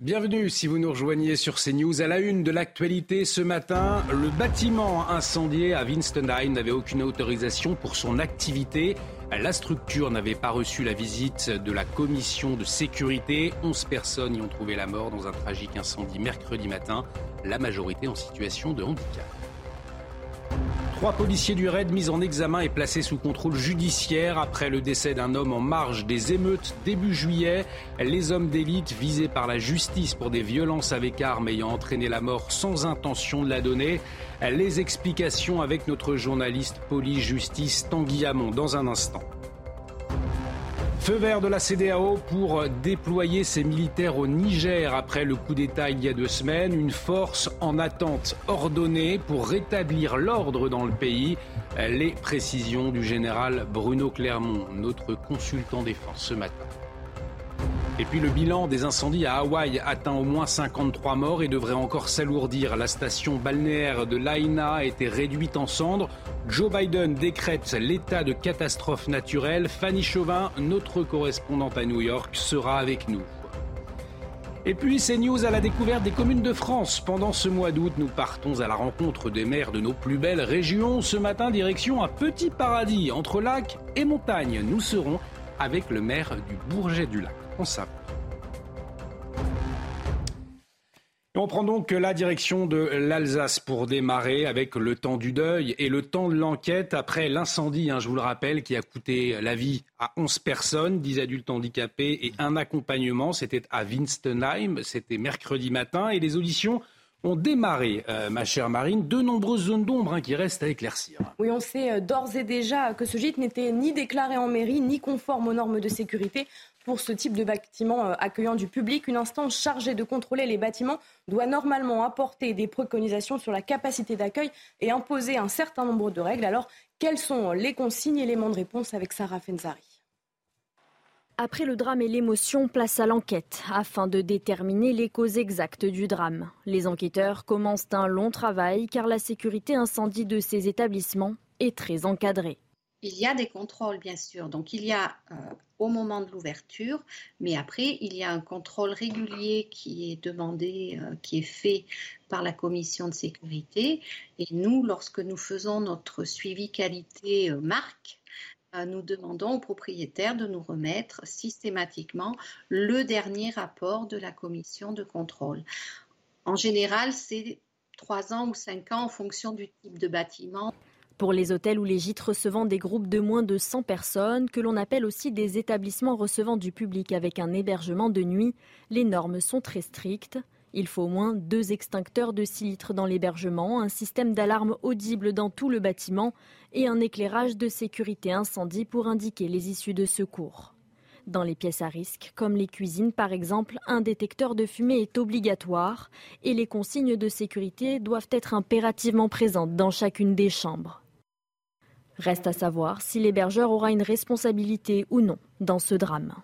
Bienvenue si vous nous rejoignez sur CNews. À la une de l'actualité ce matin, le bâtiment incendié à Winstenheim n'avait aucune autorisation pour son activité. La structure n'avait pas reçu la visite de la commission de sécurité. 11 personnes y ont trouvé la mort dans un tragique incendie mercredi matin, la majorité en situation de handicap. Trois policiers du RAID mis en examen et placés sous contrôle judiciaire après le décès d'un homme en marge des émeutes début juillet. Les hommes d'élite visés par la justice pour des violences avec armes ayant entraîné la mort sans intention de la donner. Les explications avec notre journaliste police-justice Tanguy Hamon dans un instant. Feu vert de la CDAO pour déployer ses militaires au Niger après le coup d'État il y a deux semaines. Une force en attente ordonnée pour rétablir l'ordre dans le pays. Les précisions du général Bruno Clermont, notre consultant défense ce matin. Et puis le bilan des incendies à Hawaï atteint au moins 53 morts et devrait encore s'alourdir. La station balnéaire de Laina a été réduite en cendres. Joe Biden décrète l'état de catastrophe naturelle. Fanny Chauvin, notre correspondante à New York, sera avec nous. Et puis c'est news à la découverte des communes de France. Pendant ce mois d'août, nous partons à la rencontre des maires de nos plus belles régions. Ce matin, direction un petit paradis entre lac et montagne. Nous serons avec le maire du Bourget du Lac. On on prend donc la direction de l'Alsace pour démarrer avec le temps du deuil et le temps de l'enquête après l'incendie, hein, je vous le rappelle, qui a coûté la vie à 11 personnes, 10 adultes handicapés et un accompagnement. C'était à Winstenheim, c'était mercredi matin et les auditions ont démarré, euh, ma chère Marine, de nombreuses zones d'ombre hein, qui restent à éclaircir. Oui, on sait euh, d'ores et déjà que ce gîte n'était ni déclaré en mairie, ni conforme aux normes de sécurité pour ce type de bâtiment euh, accueillant du public. Une instance chargée de contrôler les bâtiments doit normalement apporter des préconisations sur la capacité d'accueil et imposer un certain nombre de règles. Alors, quelles sont les consignes Éléments de réponse avec Sarah Fenzari? Après le drame et l'émotion, place à l'enquête afin de déterminer les causes exactes du drame. Les enquêteurs commencent un long travail car la sécurité incendie de ces établissements est très encadrée. Il y a des contrôles, bien sûr. Donc, il y a euh, au moment de l'ouverture, mais après, il y a un contrôle régulier qui est demandé, euh, qui est fait par la commission de sécurité. Et nous, lorsque nous faisons notre suivi qualité euh, marque, nous demandons aux propriétaires de nous remettre systématiquement le dernier rapport de la commission de contrôle. En général, c'est trois ans ou cinq ans en fonction du type de bâtiment. Pour les hôtels ou les gîtes recevant des groupes de moins de 100 personnes, que l'on appelle aussi des établissements recevant du public avec un hébergement de nuit, les normes sont très strictes. Il faut au moins deux extincteurs de 6 litres dans l'hébergement, un système d'alarme audible dans tout le bâtiment et un éclairage de sécurité incendie pour indiquer les issues de secours. Dans les pièces à risque, comme les cuisines par exemple, un détecteur de fumée est obligatoire et les consignes de sécurité doivent être impérativement présentes dans chacune des chambres. Reste à savoir si l'hébergeur aura une responsabilité ou non dans ce drame.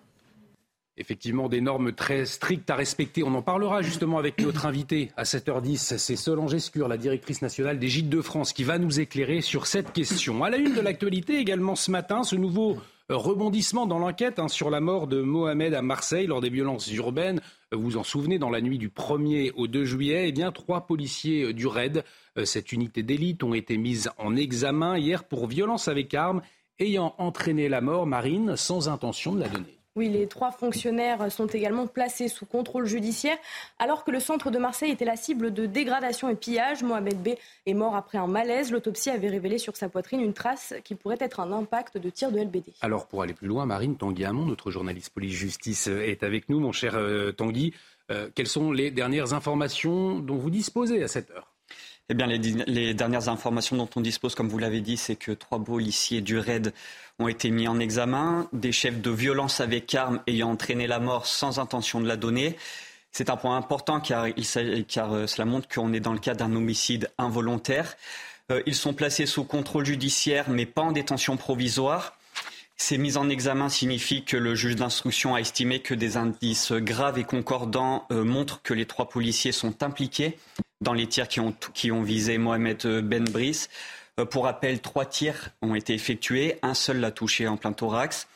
Effectivement, des normes très strictes à respecter. On en parlera justement avec notre invité à 7h10. C'est Solange Escure, la directrice nationale des Gîtes de France, qui va nous éclairer sur cette question. À la une de l'actualité également ce matin, ce nouveau rebondissement dans l'enquête hein, sur la mort de Mohamed à Marseille lors des violences urbaines. Vous vous en souvenez, dans la nuit du 1er au 2 juillet, eh trois policiers euh, du RAID, euh, cette unité d'élite, ont été mis en examen hier pour violence avec armes ayant entraîné la mort marine sans intention de la donner. Oui, les trois fonctionnaires sont également placés sous contrôle judiciaire. Alors que le centre de Marseille était la cible de dégradation et pillage, Mohamed B est mort après un malaise. L'autopsie avait révélé sur sa poitrine une trace qui pourrait être un impact de tir de LBD. Alors, pour aller plus loin, Marine Tanguy Hamon, notre journaliste police-justice, est avec nous. Mon cher euh, Tanguy, euh, quelles sont les dernières informations dont vous disposez à cette heure? Eh bien, les, dernières informations dont on dispose, comme vous l'avez dit, c'est que trois policiers du RAID ont été mis en examen, des chefs de violence avec armes ayant entraîné la mort sans intention de la donner. C'est un point important car, euh, cela montre qu'on est dans le cas d'un homicide involontaire. Euh, ils sont placés sous contrôle judiciaire mais pas en détention provisoire. Ces mises en examen signifient que le juge d'instruction a estimé que des indices graves et concordants euh, montrent que les trois policiers sont impliqués dans les tirs qui ont, visé Mohamed Ben Brice. Euh, pour rappel, trois tirs ont été effectués, un seul l'a touché en plein thorax.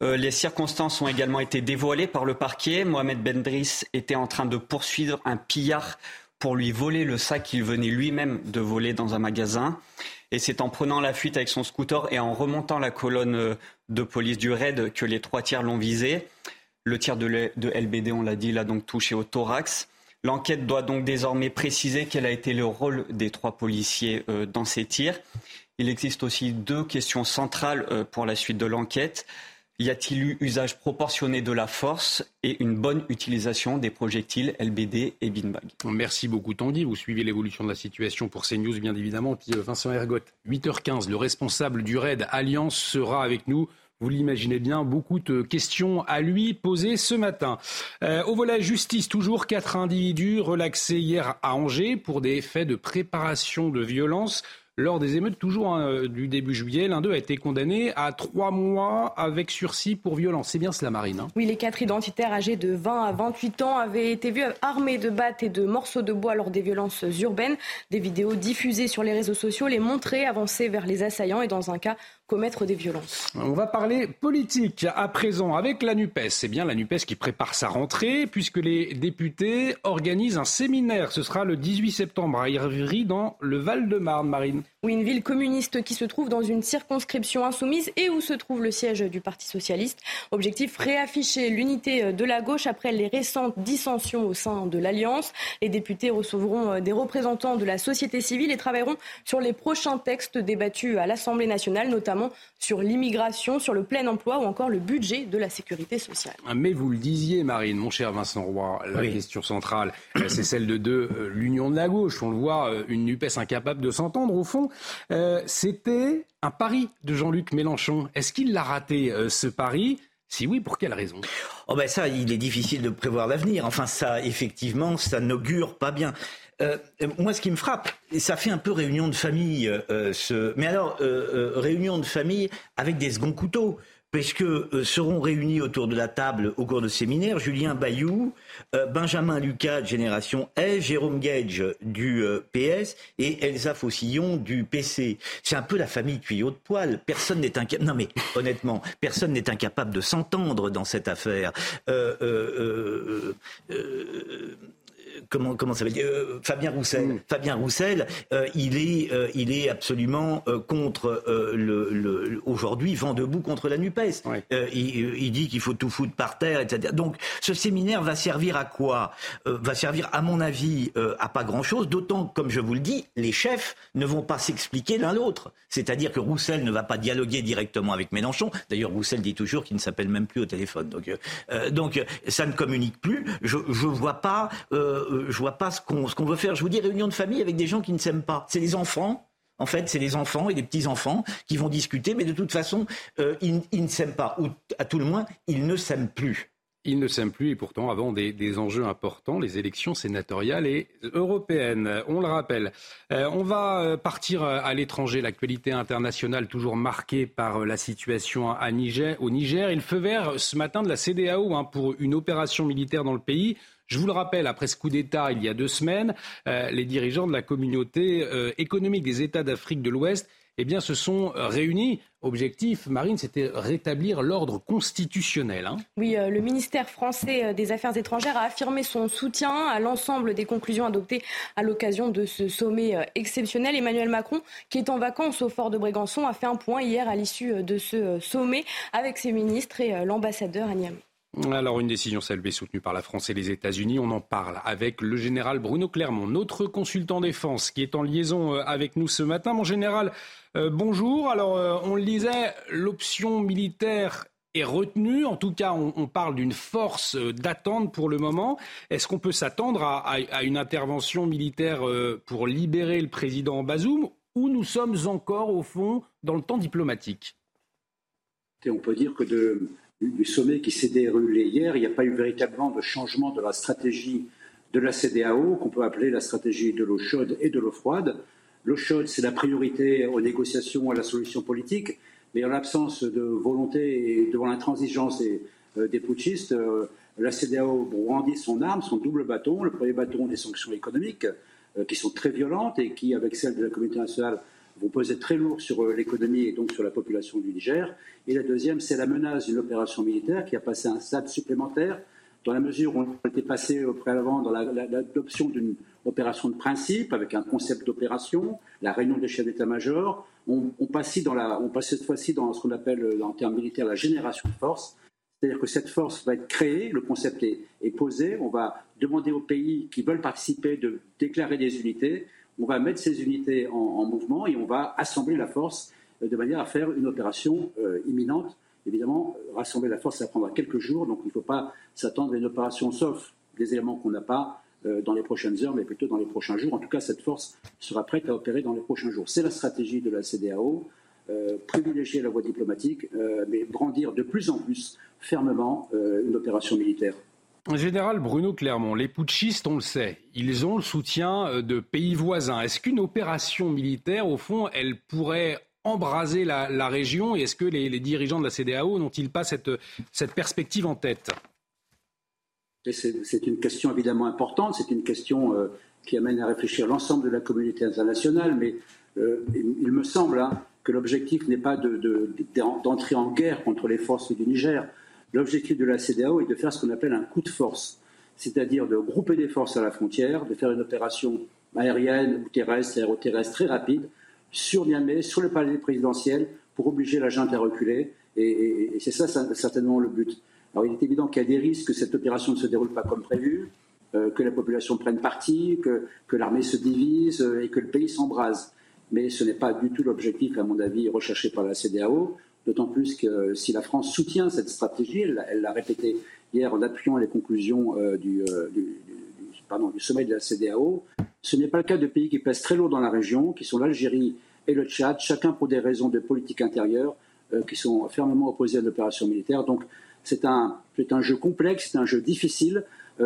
les circonstances ont également été dévoilées par le parquet. Mohamed Ben Brice était en train de poursuivre un pillard pour lui voler le sac qu'il venait lui-même de voler dans un magasin. Et c'est en prenant la fuite avec son scooter et en remontant la colonne de police du raid que les trois tirs l'ont visé. Le tir de, LBD, on l'a dit, l'a donc touché au thorax. L'enquête doit donc désormais préciser quel a été le rôle des trois policiers euh, dans ces tirs. Il existe aussi deux questions centrales euh, pour la suite de l'enquête. Y a-t-il eu usage proportionné de la force et une bonne utilisation des projectiles LBD et Beanbag Merci beaucoup Tanguy. Vous suivez l'évolution de la situation pour CNews bien évidemment. Puis euh, Vincent Ergot, 8h15, le responsable du RAID Alliance sera avec nous. Vous l'imaginez bien, beaucoup de questions à lui poser ce matin. Euh, au volet justice, toujours quatre individus relaxés hier à Angers pour des faits de préparation de violence lors des émeutes, toujours hein, du début juillet. L'un d'eux a été condamné à trois mois avec sursis pour violence. C'est bien cela, Marine hein Oui, les quatre identitaires âgés de 20 à 28 ans avaient été vus armés de battes et de morceaux de bois lors des violences urbaines. Des vidéos diffusées sur les réseaux sociaux les montraient avancer vers les assaillants et dans un cas On va parler politique à présent avec la NUPES. C'est bien la NUPES qui prépare sa rentrée puisque les députés organisent un séminaire. Ce sera le 18 septembre à Ivry dans le Val-de-Marne, Marine. Oui, une ville communiste qui se trouve dans une circonscription insoumise et où se trouve le siège du Parti socialiste. Objectif réafficher l'unité de la gauche après les récentes dissensions au sein de l'Alliance. Les députés recevront des représentants de la société civile et travailleront sur les prochains textes débattus à l'Assemblée nationale, notamment sur l'immigration, sur le plein emploi ou encore le budget de la sécurité sociale. Ah, mais vous le disiez, Marine, mon cher Vincent Roy, la question centrale, euh, c'est celle de, euh, l'union de la gauche. On le voit, euh, une NUPES incapable de s'entendre au fond. Euh, c'était un pari de Jean-Luc Mélenchon. Est-ce qu'il l'a raté, euh, ce pari? Si oui, pour quelle raison? Oh ben ça, il est difficile de prévoir l'avenir. Enfin, ça, effectivement, ça n'augure pas bien. Euh, moi, ce qui me frappe, ça fait un peu réunion de famille, mais alors réunion de famille avec des seconds couteaux puisque euh, seront réunis autour de la table au cours de séminaire Julien Bayou, euh, Benjamin Lucas de Génération S, Jérôme Gage du euh, PS et Elsa Fossillon du PC. C'est un peu la famille tuyau de poil. Personne n'est incapable. Non mais honnêtement, personne n'est incapable de s'entendre dans cette affaire comment comment ça veut dire euh, Fabien Roussel. Mm. Fabien Roussel, euh, il est euh, il est absolument contre le, le aujourd'hui vent debout contre la Nupes. Il, il, dit qu'il faut tout foutre par terre, etc. Donc ce séminaire va servir à quoi? Va servir, à mon avis, à pas grand chose. D'autant comme je vous le dis, les chefs ne vont pas s'expliquer l'un l'autre. C'est-à-dire que Roussel ne va pas dialoguer directement avec Mélenchon. D'ailleurs, Roussel dit toujours qu'il ne s'appelle même plus au téléphone. Donc donc ça ne communique plus. Je je vois pas euh, je vois pas ce qu'on veut faire. Je vous dis réunion de famille avec des gens qui ne s'aiment pas. C'est des enfants. En fait, c'est des enfants et des petits-enfants qui vont discuter, mais de toute façon, euh, ils, ne s'aiment pas, ou à tout le moins, ils ne s'aiment plus. Ils ne s'aiment plus et pourtant avant des, enjeux importants, les élections sénatoriales et européennes. On le rappelle. Euh, on va partir à l'étranger. L'actualité internationale toujours marquée par la situation au Niger. Il feu vert ce matin de la CDAO hein, pour une opération militaire dans le pays. Je vous le rappelle, après ce coup d'État il y a deux semaines, euh, les dirigeants de la communauté euh, économique des États d'Afrique de l'Ouest eh se sont euh, réunis. Objectif, Marine, c'était rétablir l'ordre constitutionnel. Hein. Oui, le ministère français des Affaires étrangères a affirmé son soutien à l'ensemble des conclusions adoptées à l'occasion de ce sommet exceptionnel. Emmanuel Macron, qui est en vacances au fort de Brégançon, a fait un point hier à l'issue de ce sommet avec ses ministres et l'ambassadeur à alors une décision saluée soutenue par la France et les États-Unis. On en parle avec le général Bruno Clermont, notre consultant défense, qui est en liaison euh, avec nous ce matin. Mon général, euh, bonjour. Alors euh, on le disait, l'option militaire est retenue. En tout cas, on, parle d'une force d'attente pour le moment. Est-ce qu'on peut s'attendre à, une intervention militaire pour libérer le président Bazoum ou nous sommes encore, au fond, dans le temps diplomatique? On peut dire que de, du sommet qui s'est déroulé hier, il n'y a pas eu véritablement de changement de la stratégie de la CDAO, qu'on peut appeler la stratégie de l'eau chaude et de l'eau froide. L'eau chaude, c'est la priorité aux négociations, à la solution politique, mais en l'absence de volonté et devant l'intransigeance des, euh, des putschistes, euh, la CDAO brandit son arme, son double bâton. Le premier bâton des sanctions économiques, euh, qui sont très violentes et qui, avec celle de la communauté nationale, vont peser très lourd sur l'économie et donc sur la population du Niger. Et la deuxième, c'est la menace d'une opération militaire qui a passé un stade supplémentaire dans la mesure où on était passé préalablement dans l'adoption d'une opération de principe avec un concept d'opération, la réunion des chefs d'état-major. On, on passe cette fois-ci dans ce qu'on appelle en termes militaires la génération de force. C'est-à-dire que cette force va être créée, le concept est, posé, on va demander aux pays qui veulent participer de déclarer des unités, on va mettre ces unités en, mouvement et on va assembler la force euh, de manière à faire une opération euh, imminente. Évidemment, rassembler la force, ça prendra quelques jours, donc il ne faut pas s'attendre à une opération sauf des éléments qu'on n'a pas euh, dans les prochaines heures, mais plutôt dans les prochains jours. En tout cas, cette force sera prête à opérer dans les prochains jours. C'est la stratégie de la CDAO. privilégier la voie diplomatique, mais brandir de plus en plus fermement euh, une opération militaire. Général Bruno Clermont, les putschistes, on le sait, ils ont le soutien euh, de pays voisins. Est-ce qu'une opération militaire, au fond, elle pourrait embraser la, région Et est-ce que les, dirigeants de la CDAO n'ont-ils pas cette, perspective en tête? C'est une question évidemment importante, c'est une question euh, qui amène à réfléchir l'ensemble de la communauté internationale, mais il, me semble hein, que l'objectif n'est pas d'entrer en guerre contre les forces du Niger. L'objectif de la CDAO est de faire ce qu'on appelle un coup de force, c'est-à-dire de grouper des forces à la frontière, de faire une opération aérienne ou terrestre, aéroterrestre très rapide sur Niamey, sur le palais présidentiel, pour obliger la junte à reculer. Et, c'est ça certainement le but. Alors il est évident qu'il y a des risques que cette opération ne se déroule pas comme prévu, euh, que la population prenne parti, que, l'armée se divise euh, et que le pays s'embrase. Mais ce n'est pas du tout l'objectif, à mon avis, recherché par la CDAO. D'autant plus que si la France soutient cette stratégie, elle l'a répété hier en appuyant les conclusions euh, euh, du, sommet de la CDAO, ce n'est pas le cas de pays qui pèsent très lourd dans la région, qui sont l'Algérie et le Tchad, chacun pour des raisons de politique intérieure, euh, qui sont fermement opposés à l'opération militaire. Donc c'est un, un jeu complexe, c'est un jeu difficile,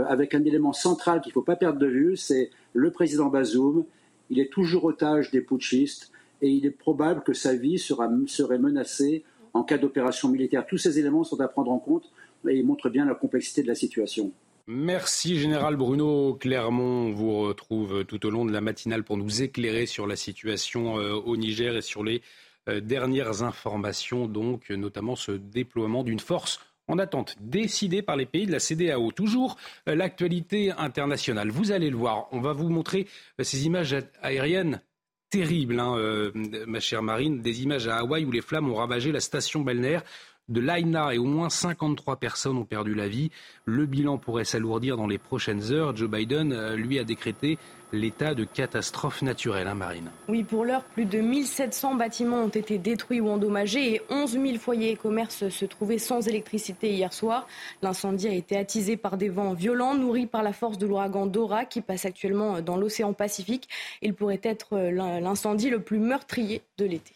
avec un élément central qu'il ne faut pas perdre de vue, c'est le président Bazoum. Il est toujours otage des putschistes et il est probable que sa vie sera, serait menacée en cas d'opération militaire. Tous ces éléments sont à prendre en compte et montrent bien la complexité de la situation. Merci Général Bruno Clermont. On vous retrouve tout au long de la matinale pour nous éclairer sur la situation euh, au Niger et sur les euh, dernières informations, donc notamment ce déploiement d'une force en attente décidée par les pays de la CDAO. Toujours euh, l'actualité internationale. Vous allez le voir. On va vous montrer ces images aériennes terrible, hein, euh, ma chère Marine, des images à Hawaï où les flammes ont ravagé la station balnéaire de l'Aina et au moins 53 personnes ont perdu la vie. Le bilan pourrait s'alourdir dans les prochaines heures. Joe Biden, euh, lui, a décrété l'état de catastrophe naturelle, hein, Marine. Oui, pour l'heure, plus de 1700 bâtiments ont été détruits ou endommagés et 11 000 foyers et commerces se trouvaient sans électricité hier soir. L'incendie a été attisé par des vents violents, nourris par la force de l'ouragan Dora qui passe actuellement dans l'océan Pacifique. Il pourrait être l'incendie le plus meurtrier de l'été.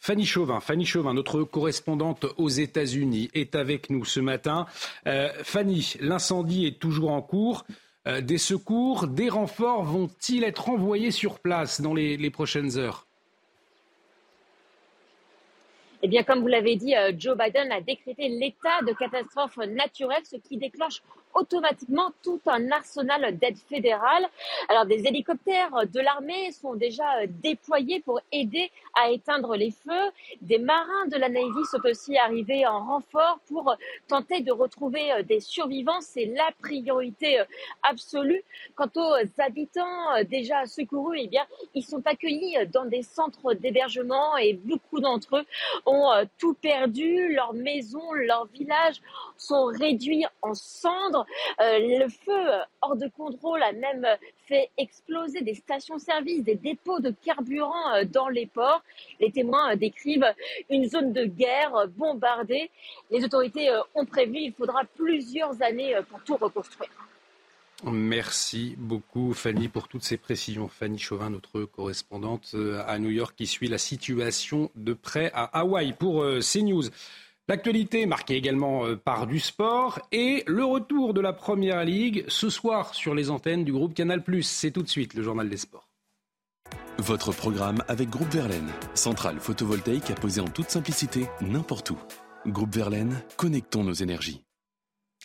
Fanny Chauvin, Fanny Chauvin, notre correspondante aux États-Unis, est avec nous ce matin. Euh, Fanny, l'incendie est toujours en cours. Euh, des secours, des renforts vont-ils être envoyés sur place dans les prochaines heures? Eh bien, comme vous l'avez dit, euh, Joe Biden a décrété l'état de catastrophe naturelle, ce qui déclenche automatiquement tout un arsenal d'aide fédérale. Alors des hélicoptères de l'armée sont déjà euh, déployés pour aider à éteindre les feux. Des marins de la Navy sont aussi arrivés en renfort pour tenter de retrouver euh, des survivants. C'est la priorité absolue. Quant aux habitants déjà secourus, eh bien, ils sont accueillis dans des centres d'hébergement et beaucoup d'entre eux ont euh, tout perdu, leurs maisons, leurs villages sont réduits en cendres. Euh, le feu euh, hors de contrôle a même fait exploser des stations-service, des dépôts de carburant dans les ports. Les témoins décrivent une zone de guerre bombardée. Les autorités ont prévu qu'il faudra plusieurs années pour tout reconstruire. Merci beaucoup Fanny pour toutes ces précisions. Fanny Chauvin, notre correspondante euh, à New York qui suit la situation de près à Hawaï pour euh, CNews. L'actualité marquée également euh, par du sport et le retour de la Première Ligue ce soir sur les antennes du groupe Canal+. C'est tout de suite le journal des sports. Votre programme avec Groupe Verlaine, centrale photovoltaïque à poser en toute simplicité n'importe où. Groupe Verlaine, connectons nos énergies.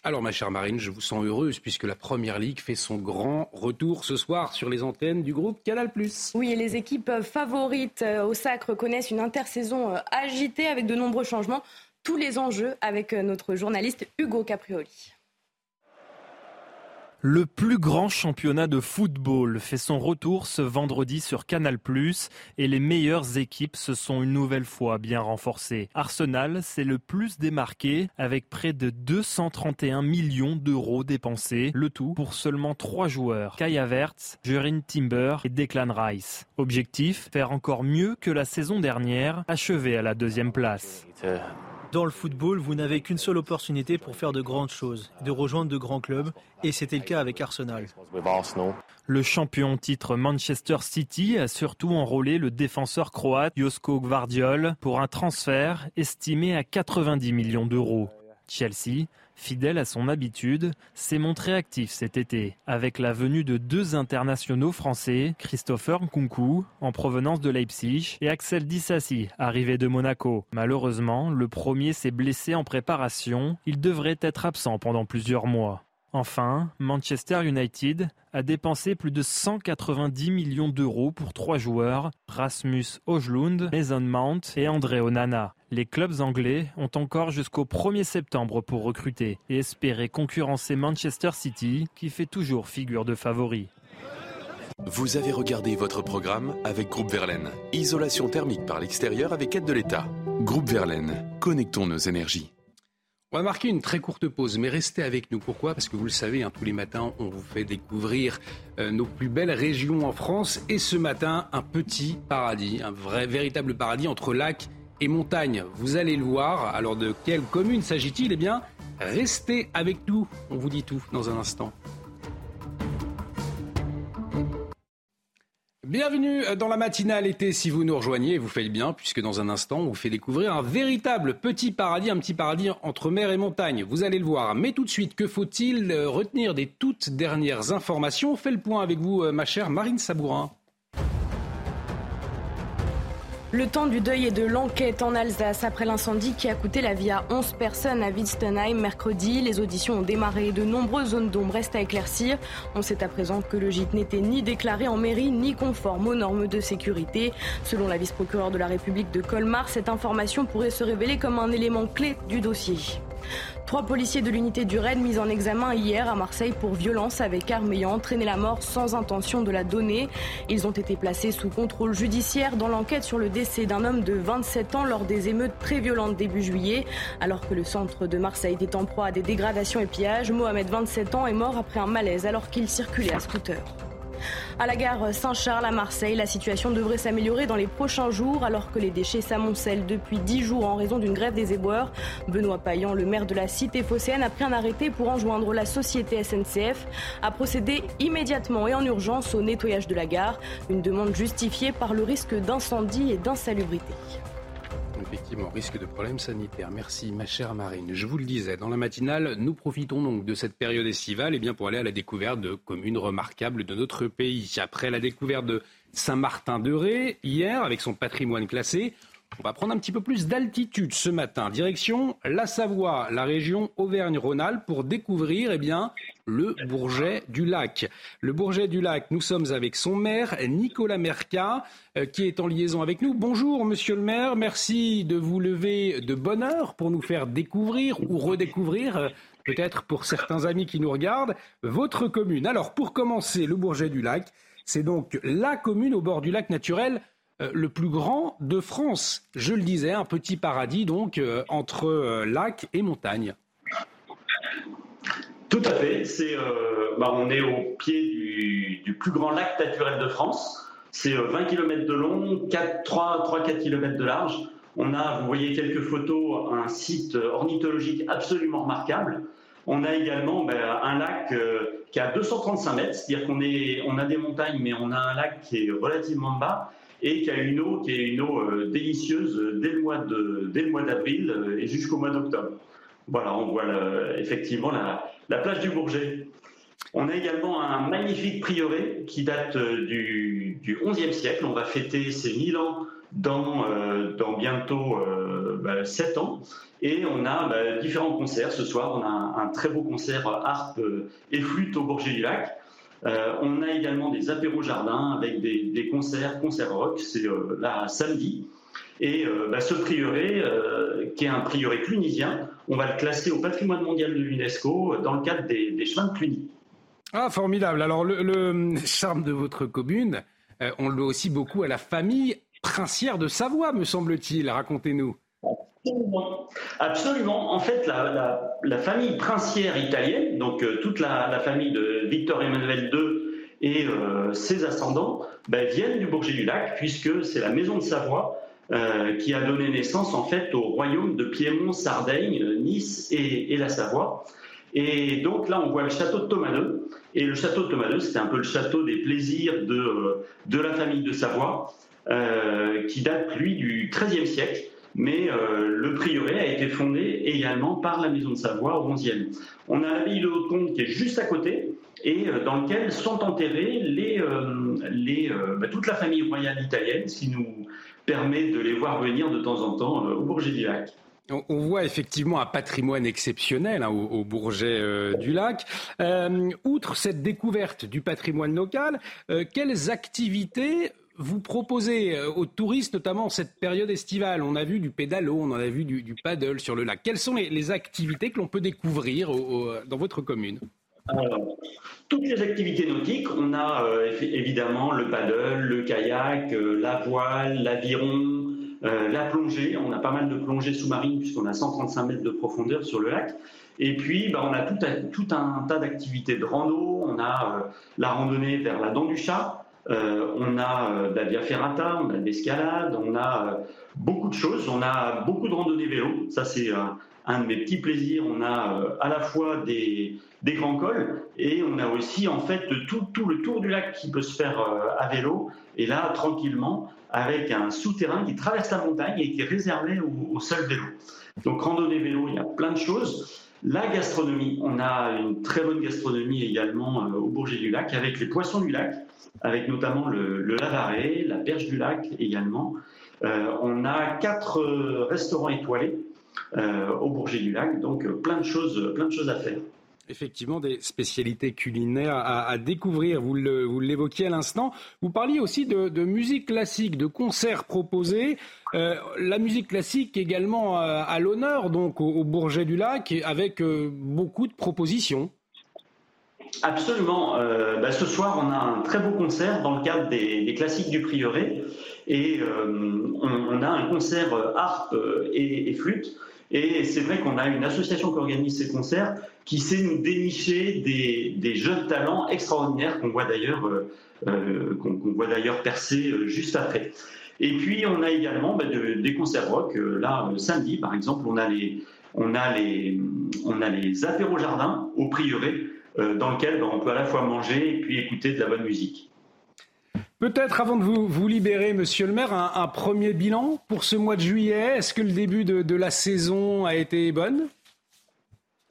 Alors ma chère Marine, je vous sens heureuse puisque la Première Ligue fait son grand retour ce soir sur les antennes du groupe Canal+. Oui, et les équipes favorites euh, au Sacre connaissent une intersaison euh, agitée avec de nombreux changements. Tous les enjeux avec euh, notre journaliste Hugo Caprioli. Le plus grand championnat de football fait son retour ce vendredi sur Canal+, et les meilleures équipes se sont une nouvelle fois bien renforcées. Arsenal s'est le plus démarqué avec près de 231 millions d'euros dépensés, le tout pour seulement trois joueurs, Kai Havertz, Jurin Timber et Declan Rice. Objectif, faire encore mieux que la saison dernière, achevé à la deuxième place. Dans le football, vous n'avez qu'une seule opportunité pour faire de grandes choses, de rejoindre de grands clubs, et c'était le cas avec Arsenal. Le champion titre Manchester City a surtout enrôlé le défenseur croate Josko Gvardiol pour un transfert estimé à 90 millions d'euros. Chelsea fidèle à son habitude, s'est montré actif cet été, avec la venue de deux internationaux français, Christopher Nkunku, en provenance de Leipzig, et Axel Dissassi, arrivé de Monaco. Malheureusement, le premier s'est blessé en préparation, il devrait être absent pendant plusieurs mois. Enfin, Manchester United a dépensé plus de 190 millions d'euros pour trois joueurs, Rasmus Ojlund, Mason Mount et André Onana. Les clubs anglais ont encore jusqu'au 1er septembre pour recruter et espérer concurrencer Manchester City, qui fait toujours figure de favori. Vous avez regardé votre programme avec Groupe Verlaine. Isolation thermique par l'extérieur avec aide de l'État. Groupe Verlaine, connectons nos énergies. On va marquer une très courte pause, mais restez avec nous. Pourquoi? Parce que vous le savez, hein, tous les matins, on vous fait découvrir euh, nos plus belles régions en France. Et ce matin, un petit paradis, un vrai, véritable paradis entre lacs et montagnes. Vous allez le voir. Alors de quelle commune s'agit-il? Eh bien, restez avec nous. On vous dit tout dans un instant. Bienvenue dans la matinale été si vous nous rejoignez, vous faites bien puisque dans un instant on vous fait découvrir un véritable petit paradis, un petit paradis entre mer et montagne. Vous allez le voir. Mais tout de suite, que faut-il retenir des toutes dernières informations? On fait le point avec vous, ma chère Marine Sabourin. Le temps du deuil et de l'enquête en Alsace après l'incendie qui a coûté la vie à 11 personnes à Wittenheim mercredi. Les auditions ont démarré. De nombreuses zones d'ombre restent à éclaircir. On sait à présent que le gîte n'était ni déclaré en mairie ni conforme aux normes de sécurité. Selon la vice-procureure de la République de Colmar, cette information pourrait se révéler comme un élément clé du dossier. Trois policiers de l'unité du RAID mis en examen hier à Marseille pour violence avec arme ayant entraîné la mort sans intention de la donner. Ils ont été placés sous contrôle judiciaire dans l'enquête sur le décès d'un homme de 27 ans lors des émeutes très violentes début juillet. Alors que le centre de Marseille était en proie à des dégradations et pillages, Mohamed, 27 ans, est mort après un malaise alors qu'il circulait à scooter. À la gare Saint-Charles à Marseille, la situation devrait s'améliorer dans les prochains jours alors que les déchets s'amoncellent depuis 10 jours en raison d'une grève des éboueurs. Benoît Payan, le maire de la cité phocéenne, a pris un arrêté pour enjoindre la société SNCF à procéder immédiatement et en urgence au nettoyage de la gare, une demande justifiée par le risque d'incendie et d'insalubrité. Effectivement, risque de problèmes sanitaires. Merci, ma chère Marine. Je vous le disais, dans la matinale, nous profitons donc de cette période estivale et eh bien, pour aller à la découverte de communes remarquables de notre pays. Après la découverte de Saint-Martin-de-Ré, hier, avec son patrimoine classé, on va prendre un petit peu plus d'altitude ce matin. Direction la Savoie, la région Auvergne-Rhône-Alpes, pour découvrir eh bien, le Bourget du Lac. Le Bourget du Lac, nous sommes avec son maire, Nicolas Merca, euh, qui est en liaison avec nous. Bonjour, monsieur le maire. Merci de vous lever de bonne heure pour nous faire découvrir ou redécouvrir. Euh, peut-être pour certains amis qui nous regardent, votre commune. Alors, pour commencer, le Bourget du Lac, c'est donc la commune au bord du lac naturel le plus grand de France. Je le disais, un petit paradis donc euh, entre euh, lac et montagne. Tout à fait. Bah, on est au pied du, plus grand lac naturel de France. C'est 20 km de long, 3-4 km de large. On a, vous voyez quelques photos, un site ornithologique absolument remarquable. On a également ben, un lac qui a 235 mètres, c'est-à-dire qu'on on a des montagnes, mais on a un lac qui est relativement bas et qui a une eau qui est une eau euh, délicieuse dès le mois de dès mois d'avril euh, et jusqu'au mois d'octobre. Voilà, on voit effectivement la, plage du Bourget. On a également un magnifique prieuré qui date du, du XIe siècle. On va fêter ses 1000 ans dans, dans bientôt bah, 7 ans. Et on a bah, différents concerts. Ce soir, on a un, très beau concert harpe et flûte au Bourget du Lac. Euh, on a également des apéros jardins avec des, concerts, concerts rock, c'est euh, là samedi. Et euh, bah, ce prieuré, qui est un prieuré clunisien, on va le classer au patrimoine mondial de l'UNESCO dans le cadre des, chemins de Cluny. Ah, formidable. Alors, le, charme de votre commune, on le doit aussi beaucoup à la famille princière de Savoie, me semble-t-il. Racontez-nous. Absolument. En fait, la, famille princière italienne, donc euh, toute la, famille de Victor Emmanuel II et euh, ses ascendants, ben, viennent du Bourget du Lac, puisque c'est la maison de Savoie euh, qui a donné naissance en fait au royaume de Piémont, Sardaigne, Nice et, la Savoie. Et donc là, on voit le château de Thomas II. Et le château de Thomas II, c'était un peu le château des plaisirs de, de la famille de Savoie, qui date, lui, du XIIIe siècle mais euh, le prieuré a été fondé également par la Maison de Savoie au XIe. On a l'abbaye de Haute-Comte qui est juste à côté et euh, dans lequel sont enterrés les, euh, bah, toute la famille royale italienne, ce qui nous permet de les voir venir de temps en temps au Bourget du Lac. On voit effectivement un patrimoine exceptionnel hein, au, Bourget du Lac. outre cette découverte du patrimoine local, quelles activités vous proposez euh, aux touristes, notamment cette période estivale, on a vu du pédalo, on en a vu du, paddle sur le lac. Quelles sont les, activités que l'on peut découvrir dans votre commune? Toutes les activités nautiques, on a euh, évidemment le paddle, le kayak, euh, la voile, l'aviron, la plongée. On a pas mal de plongées sous-marines puisqu'on a 135 mètres de profondeur sur le lac. Et puis, bah, on a tout, tout un tas d'activités de rando. On a la randonnée vers la dent du chat, on a euh, de la via ferrata, on a de l'escalade, on a euh, beaucoup de choses. On a beaucoup de randonnées vélo. Ça, c'est un de mes petits plaisirs. On a à la fois des, grands cols et on a aussi en fait tout, le tour du lac qui peut se faire à vélo. Et là, tranquillement, avec un souterrain qui traverse la montagne et qui est réservé au, au seul vélo. Donc randonnée vélo, il y a plein de choses. La gastronomie, on a une très bonne gastronomie également au Bourget du Lac avec les poissons du lac avec notamment le, lavaret, la perche du lac également. Euh, on a quatre euh, restaurants étoilés euh, au Bourget du Lac, donc plein de choses, plein de choses à faire. Effectivement, des spécialités culinaires à, découvrir. Vous l'évoquiez à l'instant. Vous parliez aussi de, musique classique, de concerts proposés. la musique classique également à, l'honneur, donc au, Bourget du Lac, avec beaucoup de propositions. Absolument. Euh, bah, ce soir, on a un très beau concert dans le cadre des, classiques du prieuré. Et euh, on, a un concert euh, harpe et, flûte. Et c'est vrai qu'on a une association qui organise ces concerts qui sait nous dénicher des, jeunes talents extraordinaires qu'on voit d'ailleurs qu'on percer juste après. Et puis on a également bah, des concerts rock. Là, samedi, par exemple, on a les on a les on a les apéros jardins au prieuré dans lequel ben, on peut à la fois manger et puis écouter de la bonne musique. Peut-être avant de vous, vous, libérer, monsieur le maire, un, premier bilan pour ce mois de juillet. Est-ce que le début de, la saison a été bonne?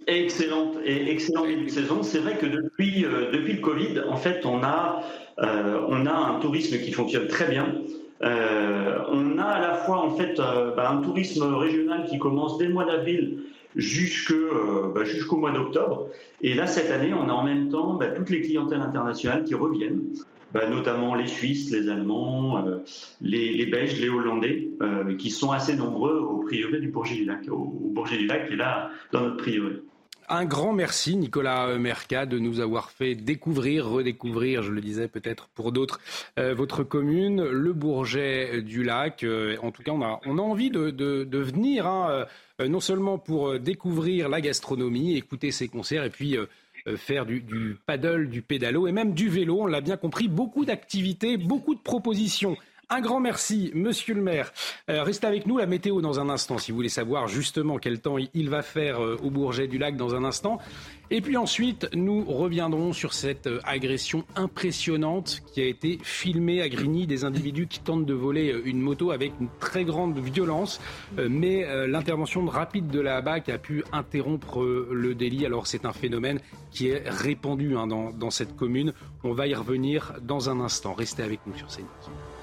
Excellente et excellent début de saison. C'est vrai que depuis, euh, depuis le Covid, en fait, on a, euh, on a un tourisme qui fonctionne très bien. on a à la fois en fait ben, un tourisme régional qui commence dès le mois d'avril euh, bah, jusqu'au mois d'octobre. Et là, cette année, on a en même temps bah, toutes les clientèles internationales qui reviennent, bah, notamment les Suisses, les Allemands, euh, les, Belges, les Hollandais, euh, qui sont assez nombreux au prieuré du Bourget du Lac, au, Bourget du Lac qui est là dans notre prieuré. Un grand merci, Nicolas Merca, de nous avoir fait découvrir, redécouvrir, je le disais peut-être pour d'autres, votre commune, le Bourget du Lac. en tout cas, on a, on a envie de, de, venir. Hein, non seulement pour euh, découvrir la gastronomie, écouter ses concerts et puis euh, faire du, du, paddle, du pédalo et même du vélo. On l'a bien compris, beaucoup d'activités, beaucoup de propositions Un grand merci, monsieur le maire. Euh, restez avec nous, la météo dans un instant, si vous voulez savoir justement quel temps il va faire euh, au Bourget du Lac dans un instant. Et puis ensuite, nous reviendrons sur cette euh, agression impressionnante qui a été filmée à Grigny des individus qui tentent de voler une moto avec une très grande violence. mais l'intervention rapide de la BAC a pu interrompre le délit. Alors c'est un phénomène qui est répandu hein, dans, cette commune. On va y revenir dans un instant. Restez avec nous sur CNews.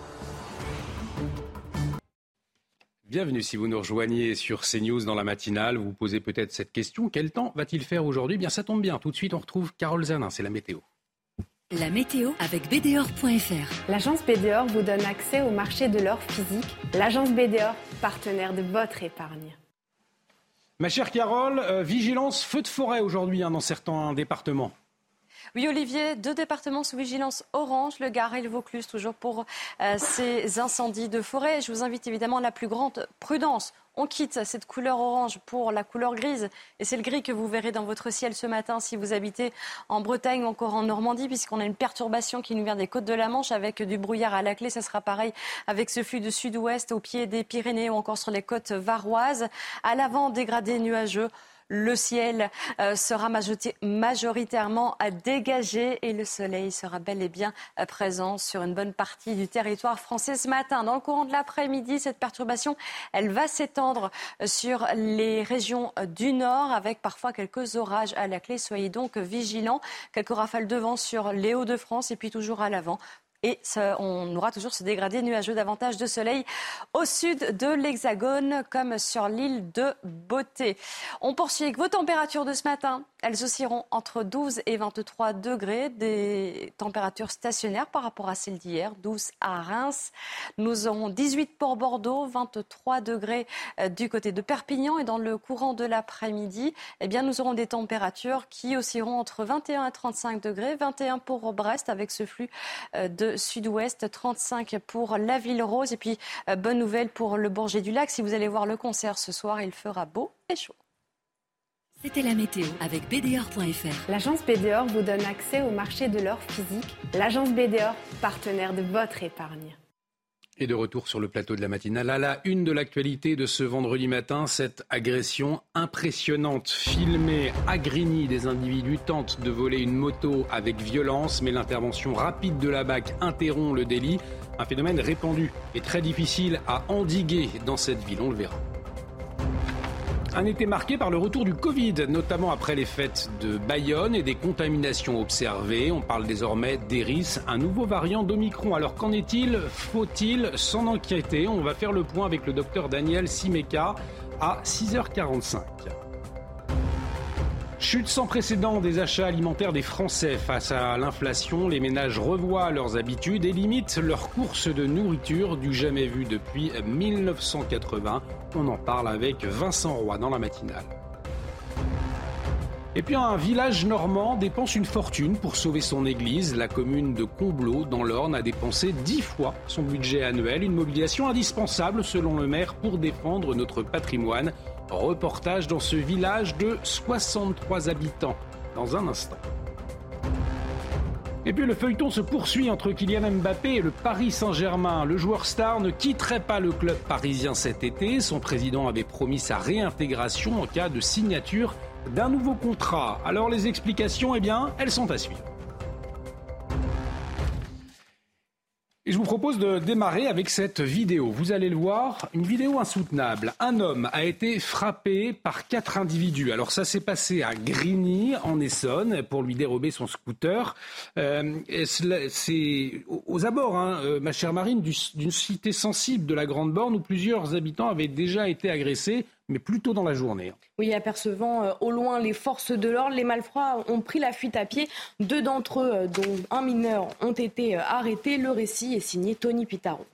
Bienvenue si vous nous rejoignez sur CNews dans la matinale. Vous vous posez peut-être cette question. Quel temps va-t-il faire aujourd'hui? Bien, ça tombe bien. Tout de suite, on retrouve Carole Zanin. C'est la météo. La météo avec BDOR.fr. L'agence BDOR vous donne accès au marché de l'or physique. L'agence BDOR, partenaire de votre épargne. Ma chère Carole, euh, vigilance feu de forêt aujourd'hui hein, dans certains départements. Oui, Olivier, deux départements sous vigilance orange, le Gard et le Vaucluse, toujours pour euh, ces incendies de forêt. Je vous invite évidemment à la plus grande prudence. On quitte cette couleur orange pour la couleur grise. Et c'est le gris que vous verrez dans votre ciel ce matin si vous habitez en Bretagne ou encore en Normandie, puisqu'on a une perturbation qui nous vient des côtes de la Manche avec du brouillard à la clé. Ça sera pareil avec ce flux de sud-ouest au pied des Pyrénées ou encore sur les côtes varoises. À l'avant, dégradé nuageux. Le ciel euh, sera majoritairement dégagé et le soleil sera bel et bien euh, présent sur une bonne partie du territoire français ce matin. Dans le courant de l'après-midi, cette perturbation, elle va s'étendre euh, sur les régions du nord avec parfois quelques orages à la clé. Soyez donc vigilants. Quelques rafales de vent sur les Hauts-de-France et puis toujours à l'avant et on aura toujours ce dégradé nuageux davantage de soleil au sud de l'Hexagone comme sur l'île de Beauté. On poursuit avec vos températures de ce matin. Elles oscilleront entre 12 et 23 degrés, des températures stationnaires par rapport à celles d'hier, 12 à Reims. Nous aurons 18 pour Bordeaux, 23 degrés euh, du côté de Perpignan et dans le courant de l'après-midi, eh bien, nous aurons des températures qui oscilleront entre 21 et 35 degrés, 21 pour Brest avec ce flux euh, sud-ouest, 35 pour la Ville Rose et puis euh, bonne nouvelle pour le Bourget du Lac. Si vous allez voir le concert ce soir, il fera beau et chaud. C'était la météo avec BDOR.fr. L'agence BDOR vous donne accès au marché de l'or physique. L'agence BDOR, partenaire de votre épargne. Et de retour sur le plateau de la matinale, à la une de l'actualité de ce vendredi matin, cette agression impressionnante filmée à Grigny. Des individus tentent de voler une moto avec violence, mais l'intervention rapide de la BAC interrompt le délit. Un phénomène répandu et très difficile à endiguer dans cette ville, on le verra. Un été marqué par le retour du Covid, notamment après les fêtes de Bayonne et des contaminations observées. On parle désormais d'Eris, un nouveau variant d'Omicron. Alors qu'en est-il? Faut-il s'en inquiéter? On va faire le point avec le docteur Daniel Simeka à 6h45. Chute sans précédent des achats alimentaires des Français face à l'inflation. Les ménages revoient leurs habitudes et limitent leurs courses de nourriture du jamais vu depuis 1980. On en parle avec Vincent Roy dans la matinale. Et puis un village normand dépense une fortune pour sauver son église. La commune de Combloux, dans l'Orne, a dépensé dix fois son budget annuel. Une mobilisation indispensable, selon le maire, pour défendre notre patrimoine. Reportage dans ce village de 63 habitants dans un instant. Et puis le feuilleton se poursuit entre Kylian Mbappé et le Paris Saint-Germain. Le joueur star ne quitterait pas le club parisien cet été. Son président avait promis sa réintégration en cas de signature d'un nouveau contrat. Alors les explications, eh bien, elles sont à suivre. Et je vous propose de démarrer avec cette vidéo. Vous allez le voir, une vidéo insoutenable. Un homme a été frappé par quatre individus. Alors ça s'est passé à Grigny, en Essonne, pour lui dérober son scooter. Euh, c'est aux abords, hein, euh, ma chère Marine, d'une cité sensible de la Grande Borne où plusieurs habitants avaient déjà été agressés mais plutôt dans la journée. Oui, apercevant euh, au loin les forces de l'ordre, les malfrats ont pris la fuite à pied. Deux d'entre eux, euh, dont un mineur, ont été euh, arrêtés. Le récit est signé Tony Pitaro.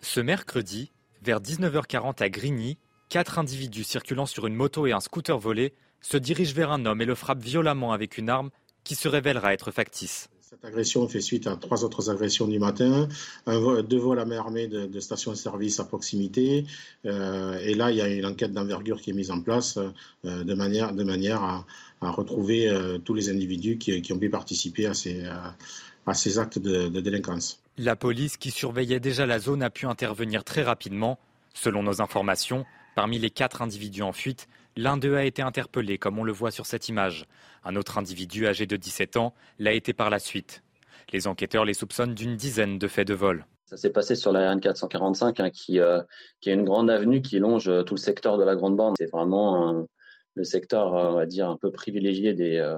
Ce mercredi, vers 19h40 à Grigny, quatre individus circulant sur une moto et un scooter volé se dirigent vers un homme et le frappent violemment avec une arme qui se révélera être factice. Cette agression fait suite à trois autres agressions du matin, deux vols à main armée de, de stations-service à proximité. Euh, et là, il y a une enquête d'envergure qui est mise en place euh, de manière, de manière à, retrouver euh, tous les individus qui, ont pu participer à ces, actes de délinquance. La police qui surveillait déjà la zone a pu intervenir très rapidement. Selon nos informations, parmi les quatre individus en fuite, l'un d'eux a été interpellé, comme on le voit sur cette image. Un autre individu âgé de 17 ans l'a été par la suite. Les enquêteurs les soupçonnent d'une dizaine de faits de vol. Ça s'est passé sur la RN 445, hein, qui, euh, qui, est une grande avenue qui longe euh, tout le secteur de la Grande Bande. C'est vraiment le secteur, euh, on va dire, un peu privilégié des,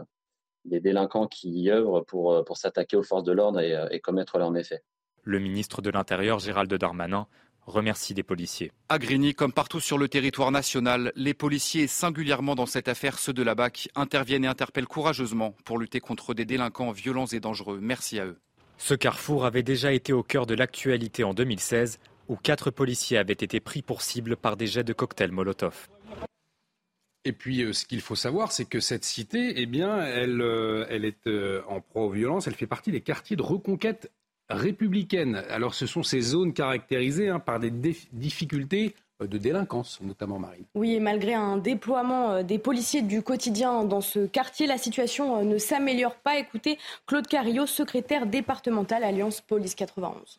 des délinquants qui y œuvrent pour, pour s'attaquer aux forces de l'ordre et, et commettre leurs méfaits. Le ministre de l'Intérieur, Gérald Darmanin, remercie des policiers. À Grigny, comme partout sur le territoire national, les policiers, singulièrement dans cette affaire, ceux de la BAC, interviennent et interpellent courageusement pour lutter contre des délinquants violents et dangereux. Merci à eux. Ce carrefour avait déjà été au cœur de l'actualité en 2016, où quatre policiers avaient été pris pour cible par des jets de cocktails Molotov. Et puis, euh, ce qu'il faut savoir, c'est que cette cité, eh bien, elle, euh, elle est euh, en pro-violence, elle fait partie des quartiers de reconquête républicaine. Alors, ce sont ces zones caractérisées hein, par des difficultés de délinquance, notamment Marine. Oui, et malgré un déploiement des policiers du quotidien dans ce quartier, la situation ne s'améliore pas. Écoutez Claude Carillo, secrétaire départemental Alliance Police 91.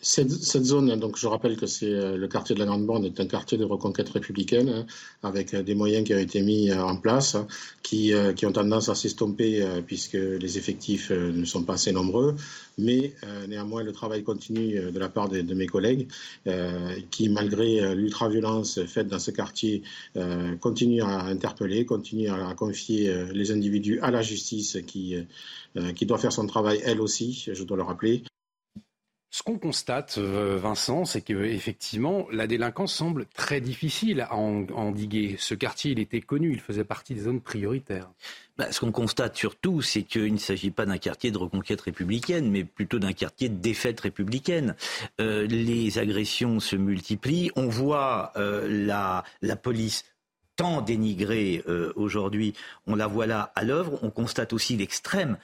Cette, zone, donc je rappelle que c'est euh, le quartier de la Grande Bande est un quartier de reconquête républicaine hein, avec euh, des moyens qui ont été mis euh, en place, qui, qui ont tendance à s'estomper puisque les effectifs ne sont pas assez nombreux. Mais néanmoins, le travail continue de la part de, de mes collègues qui, malgré l'ultra-violence faite dans ce quartier, continuent à interpeller, continuent à, confier les individus à la justice qui, qui doit faire son travail elle aussi, je dois le rappeler. Ce qu'on constate, euh, Vincent, c'est qu'effectivement, la délinquance semble très difficile à endiguer. Ce quartier, il était connu, il faisait partie des zones prioritaires. Bah, ce qu'on constate surtout, c'est qu'il ne s'agit pas d'un quartier de reconquête républicaine, mais plutôt d'un quartier de défaite républicaine. Euh, les agressions se multiplient. On voit euh, la, la police tant dénigrée aujourd'hui, on la voit là à l'œuvre. On constate aussi l'extrême,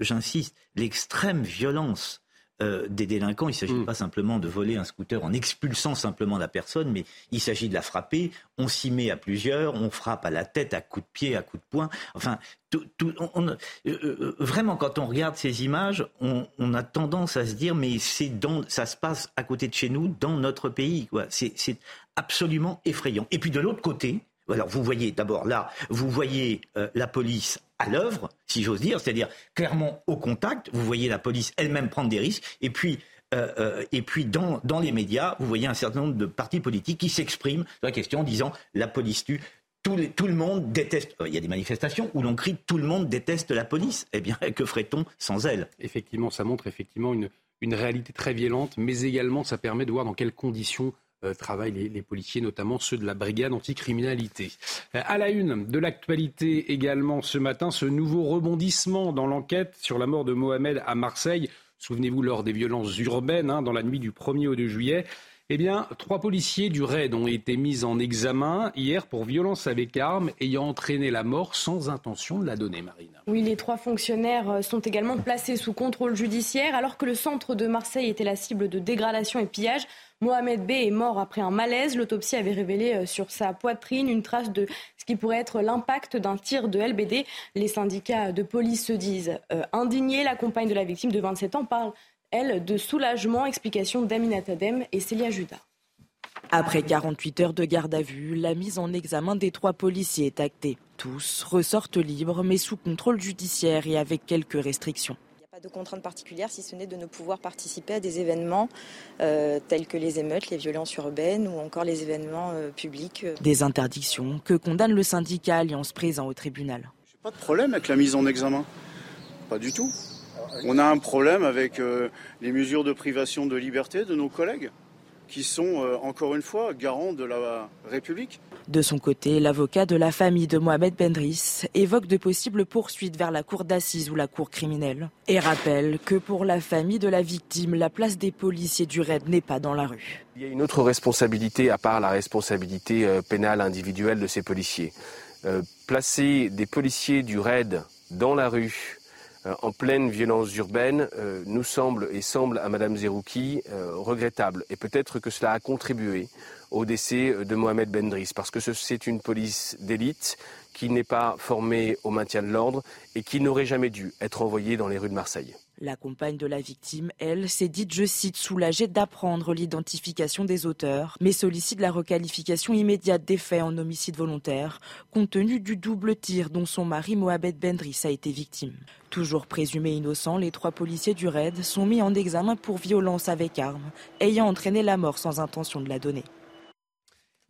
j'insiste, l'extrême violence euh, des délinquants. Il ne s'agit mm. pas simplement de voler un scooter en expulsant simplement la personne, mais il s'agit de la frapper. On s'y met à plusieurs, on frappe à la tête, à coups de pied, à coups de poing. Enfin, tout, euh, euh, vraiment, quand on regarde ces images, on, a tendance à se dire, mais c'est dans, ça se passe à côté de chez nous, dans notre pays. C'est absolument effrayant. Et puis de l'autre côté, alors vous voyez d'abord là, vous voyez la police à l'œuvre, si j'ose dire, c'est-à-dire clairement au contact. Vous voyez la police elle-même prendre des risques. Et puis, euh, euh, et puis dans, dans, les médias, vous voyez un certain nombre de partis politiques qui s'expriment sur la question en disant la police tue. Tout, tout le monde déteste. Euh, il y a des manifestations où l'on crie tout le monde déteste la police. Eh bien, que ferait-on sans elle? Effectivement, ça montre effectivement une, une réalité très violente, mais également ça permet de voir dans quelles conditions euh, travaillent les, policiers, notamment ceux de la brigade anticriminalité. Euh, à la une de l'actualité également ce matin, ce nouveau rebondissement dans l'enquête sur la mort de Mohamed à Marseille. Souvenez-vous, lors des violences urbaines, hein, dans la nuit du 1er au 2 juillet, eh bien, trois policiers du RAID ont été mis en examen hier pour violence avec arme ayant entraîné la mort sans intention de la donner, Marina. Oui, les trois fonctionnaires euh, sont également placés sous contrôle judiciaire alors que le centre de Marseille était la cible de dégradation et pillage. Mohamed B est mort après un malaise. L'autopsie avait révélé euh, sur sa poitrine une trace de ce qui pourrait être l'impact d'un tir de LBD. Les syndicats de police se disent euh, indignés. La compagne de la victime de 27 ans parle, elle, de soulagement. Explication d'Aminat Adem et Célia Judas. Après 48 heures de garde à vue, la mise en examen des trois policiers est actée. Tous ressortent libres mais sous contrôle judiciaire et avec quelques restrictions de contraintes particulières, si ce n'est de ne pouvoir participer à des événements euh, tels que les émeutes, les violences urbaines ou encore les événements euh, publics. Des interdictions que condamne le syndicat Alliance présent au tribunal. J'ai pas de problème avec la mise en examen. Pas du tout. On a un problème avec euh, les mesures de privation de liberté de nos collègues qui sont, encore une fois, garants de la République. De son côté, l'avocat de la famille de Mohamed Bendris évoque de possibles poursuites vers la cour d'assises ou la cour criminelle et rappelle que pour la famille de la victime, la place des policiers du RAID n'est pas dans la rue. Il y a une autre responsabilité à part la responsabilité euh, pénale individuelle de ces policiers. Euh, placer des policiers du RAID dans la rue euh, en pleine violence urbaine nous semble et semble à Madame Zerouki regrettable. Et peut-être que cela a contribué au décès de Mohamed Bendris, parce que c'est une police d'élite qui n'est pas formé au maintien de l'ordre et qui n'aurait jamais dû être envoyé dans les rues de Marseille. La compagne de la victime, elle, s'est dite, je cite, soulagée d'apprendre l'identification des auteurs, mais sollicite la requalification immédiate des faits en homicide volontaire, compte tenu du double tir dont son mari Mohamed Bendris a été victime. Toujours présumés innocents, les trois policiers du RAID sont mis en examen pour violence avec arme, ayant entraîné la mort sans intention de la donner.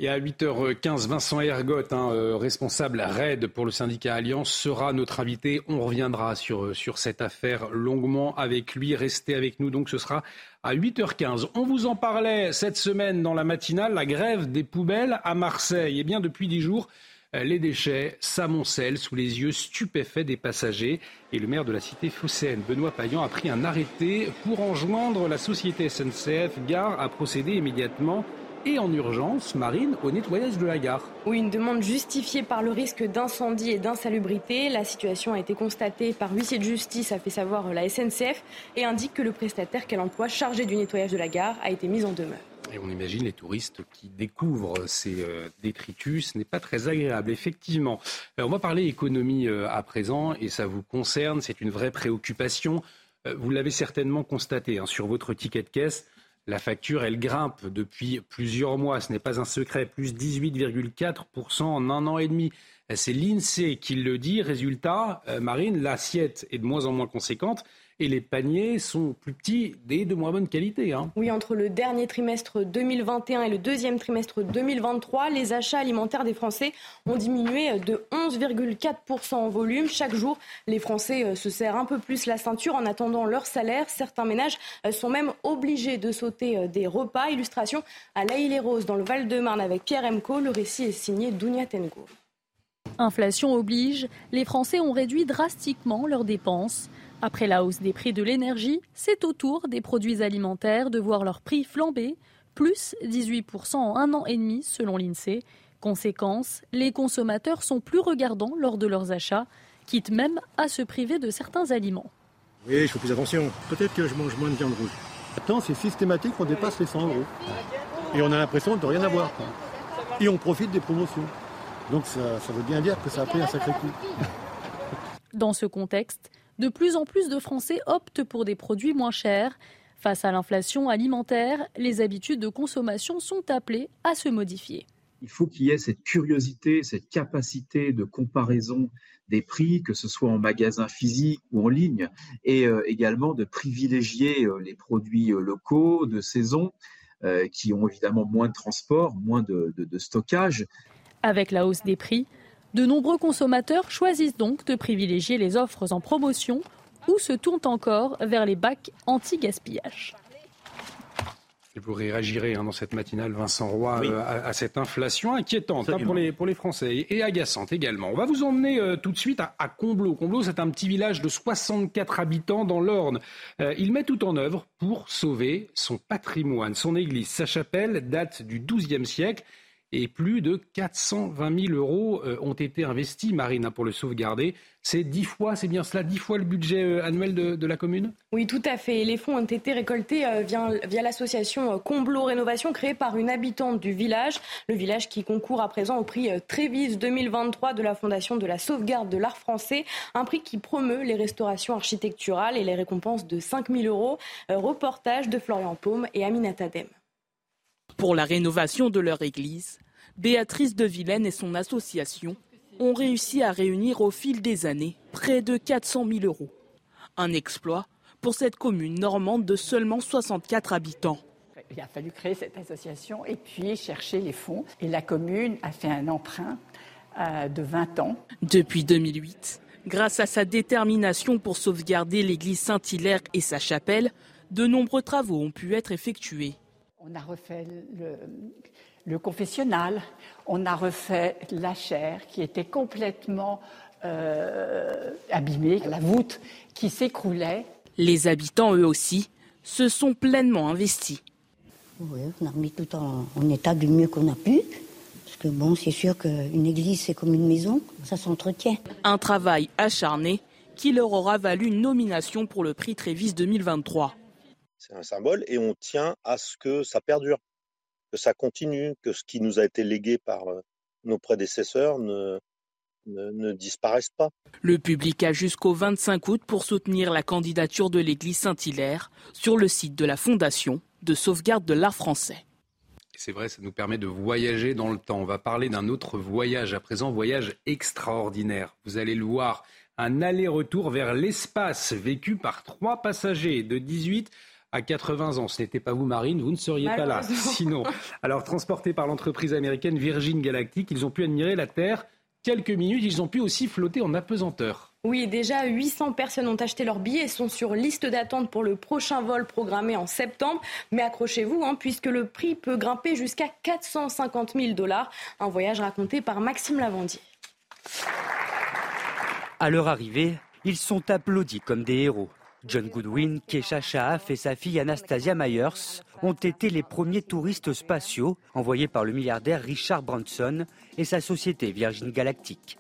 Et à 8h15, Vincent Ergot, hein, euh, responsable RAID pour le syndicat Alliance, sera notre invité. On reviendra sur, euh, sur cette affaire longuement avec lui. Restez avec nous, donc ce sera à 8h15. On vous en parlait cette semaine dans la matinale, la grève des poubelles à Marseille. Eh bien, depuis 10 jours, euh, les déchets s'amoncellent sous les yeux stupéfaits des passagers. Et le maire de la cité phocéenne, Benoît Payan, a pris un arrêté pour enjoindre la société SNCF Gare à procéder immédiatement et en urgence, Marine, au nettoyage de la gare. Oui, une demande justifiée par le risque d'incendie et d'insalubrité. La situation a été constatée par huissier de justice, a fait savoir la SNCF, et indique que le prestataire qu'elle emploie chargé du nettoyage de la gare a été mis en demeure. Et on imagine les touristes qui découvrent ces euh, détritus. Ce n'est pas très agréable, effectivement. Euh, on va parler économie euh, à présent, et ça vous concerne. C'est une vraie préoccupation. Vous l'avez certainement constaté hein, sur votre ticket de caisse. La facture, elle grimpe depuis plusieurs mois. Ce n'est pas un secret. Plus 18,4% en un an et demi. C'est l'INSEE qui le dit. Résultat, Marine, l'assiette est de moins en moins conséquente et les paniers sont plus petits et de moins bonne qualité. Hein. Oui, entre le dernier trimestre 2021 et le deuxième trimestre 2023, les achats alimentaires des Français ont diminué de 11,4% en volume. Chaque jour, les Français euh, se serrent un peu plus la ceinture en attendant leur salaire. Certains ménages euh, sont même obligés de sauter euh, des repas. Illustration à laïle les roses dans le Val-de-Marne avec Pierre Emco. Le récit est signé Dounia Tengo. Inflation oblige, les Français ont réduit drastiquement leurs dépenses. Après la hausse des prix de l'énergie, c'est au tour des produits alimentaires de voir leur prix flamber, plus 18% en un an et demi selon l'INSEE. Conséquence, les consommateurs sont plus regardants lors de leurs achats, quitte même à se priver de certains aliments. Oui, je fais plus attention. Peut-être que je mange moins de viande rouge. Maintenant, c'est systématique, on dépasse les 100 euros. Et on a l'impression de rien avoir. Et on profite des promotions. Donc ça, ça veut bien dire que ça a pris un sacré coup. Dans ce contexte, de plus en plus de Français optent pour des produits moins chers. Face à l'inflation alimentaire, les habitudes de consommation sont appelées à se modifier. Il faut qu'il y ait cette curiosité, cette capacité de comparaison des prix, que ce soit en magasin physique ou en ligne, et euh, également de privilégier euh, les produits euh, locaux, de saison, qui ont évidemment moins de transport, moins de stockage. Avec la hausse des prix, de nombreux consommateurs choisissent donc de privilégier les offres en promotion ou se tournent encore vers les bacs anti-gaspillage. vous réagirez hein, dans cette matinale, Vincent Roy, euh, à, cette inflation inquiétante hein, pour, les, pour les Français et agaçante également. On va vous emmener euh, tout de suite à, à Combloux. Combloux, c'est un petit village de 64 habitants dans l'Orne. Euh, il met tout en œuvre pour sauver son patrimoine. Son église, sa chapelle, date du XIIe siècle et plus de 420 000 euros euh, ont été investis, Marina, pour le sauvegarder. C'est dix fois, c'est bien cela, dix fois le budget euh, annuel de, la commune? Oui, tout à fait. Les fonds ont été récoltés euh, via, l'association Comblo Rénovation, créée par une habitante du village. Le village qui concourt à présent au prix Trévise 2023 de la Fondation de la sauvegarde de l'art français. Un prix qui promeut les restaurations architecturales et les récompenses de 5 000 euros. Reportage de Florian Paume et Aminata Dem. Pour la rénovation de leur église, Béatrice de Vilaine et son association ont réussi à réunir au fil des années près de 400 000 euros. Un exploit pour cette commune normande de seulement 64 habitants. Il a fallu créer cette association et puis chercher les fonds. Et la commune a fait un emprunt euh, de 20 ans. Depuis 2008, grâce à sa détermination pour sauvegarder l'église Saint-Hilaire et sa chapelle, de nombreux travaux ont pu être effectués. On a refait le, confessionnal, on a refait la chaire qui était complètement euh, abîmée, la voûte qui s'écroulait. Les habitants, eux aussi, se sont pleinement investis. Oui, on a remis tout en, état du mieux qu'on a pu. Parce que bon, c'est sûr qu'une église, c'est comme une maison, ça s'entretient. Un travail acharné qui leur aura valu une nomination pour le prix Trévis 2023 c'est un symbole, et on tient à ce que ça perdure, que ça continue, que ce qui nous a été légué par nos prédécesseurs ne, ne, disparaissent pas. Le public a jusqu'au 25 août pour soutenir la candidature de l'église Saint-Hilaire sur le site de la Fondation de sauvegarde de l'art français. C'est vrai, ça nous permet de voyager dans le temps. On va parler d'un autre voyage à présent, voyage extraordinaire. Vous allez le voir, un aller-retour vers l'espace vécu par trois passagers de 18 à 80 ans. Ce n'était pas vous, Marine, vous ne seriez pas là. Sinon, alors transportés par l'entreprise américaine Virgin Galactic, ils ont pu admirer la Terre quelques minutes. Ils ont pu aussi flotter en apesanteur. Oui, déjà 800 personnes ont acheté leurs billets et sont sur liste d'attente pour le prochain vol programmé en septembre. Mais accrochez-vous, hein, puisque le prix peut grimper jusqu'à 450 000 dollars. Un voyage raconté par Maxime Lavandier. À leur arrivée, ils sont applaudis comme des héros. John Goodwin, Kesha Shaaf et sa fille Anastasia Myers ont été les premiers touristes spatiaux envoyés par le milliardaire Richard Branson et sa société Virgin Galactic.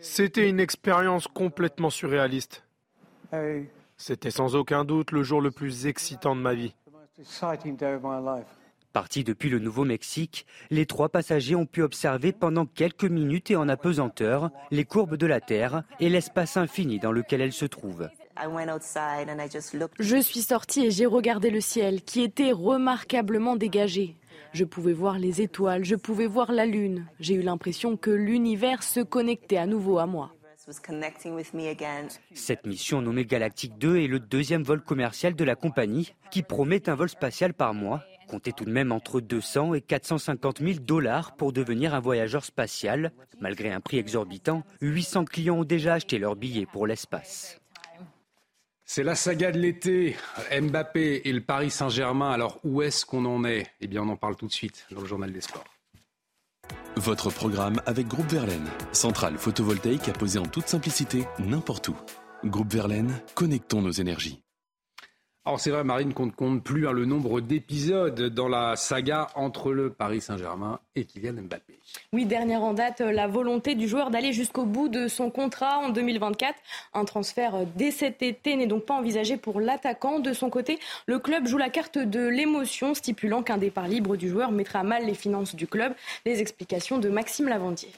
C'était une expérience complètement surréaliste. C'était sans aucun doute le jour le plus excitant de ma vie. Partis depuis le Nouveau-Mexique, les trois passagers ont pu observer pendant quelques minutes et en apesanteur les courbes de la Terre et l'espace infini dans lequel elle se trouve. Je suis sortie et j'ai regardé le ciel qui était remarquablement dégagé. Je pouvais voir les étoiles, je pouvais voir la Lune. J'ai eu l'impression que l'univers se connectait à nouveau à moi. Cette mission nommée Galactique 2 est le deuxième vol commercial de la compagnie qui promet un vol spatial par mois Comptez tout de même entre 200 et 450 000 dollars pour devenir un voyageur spatial. Malgré un prix exorbitant, 800 clients ont déjà acheté leur billet pour l'espace. C'est la saga de l'été. Mbappé et le Paris Saint-Germain. Alors où est-ce qu'on en est? Eh bien, on en parle tout de suite dans le journal des sports. Votre programme avec Groupe Verlaine, centrale photovoltaïque à poser en toute simplicité n'importe où. Groupe Verlaine, connectons nos énergies. Alors c'est vrai, Marine, qu'on ne compte plus hein, le nombre d'épisodes dans la saga entre le Paris Saint-Germain et Kylian Mbappé. Oui, dernière en date, la volonté du joueur d'aller jusqu'au bout de son contrat en 2024. Un transfert dès cet été n'est donc pas envisagé pour l'attaquant. De son côté, le club joue la carte de l'émotion, stipulant qu'un départ libre du joueur mettrait à mal les finances du club. Les explications de Maxime Lavandier.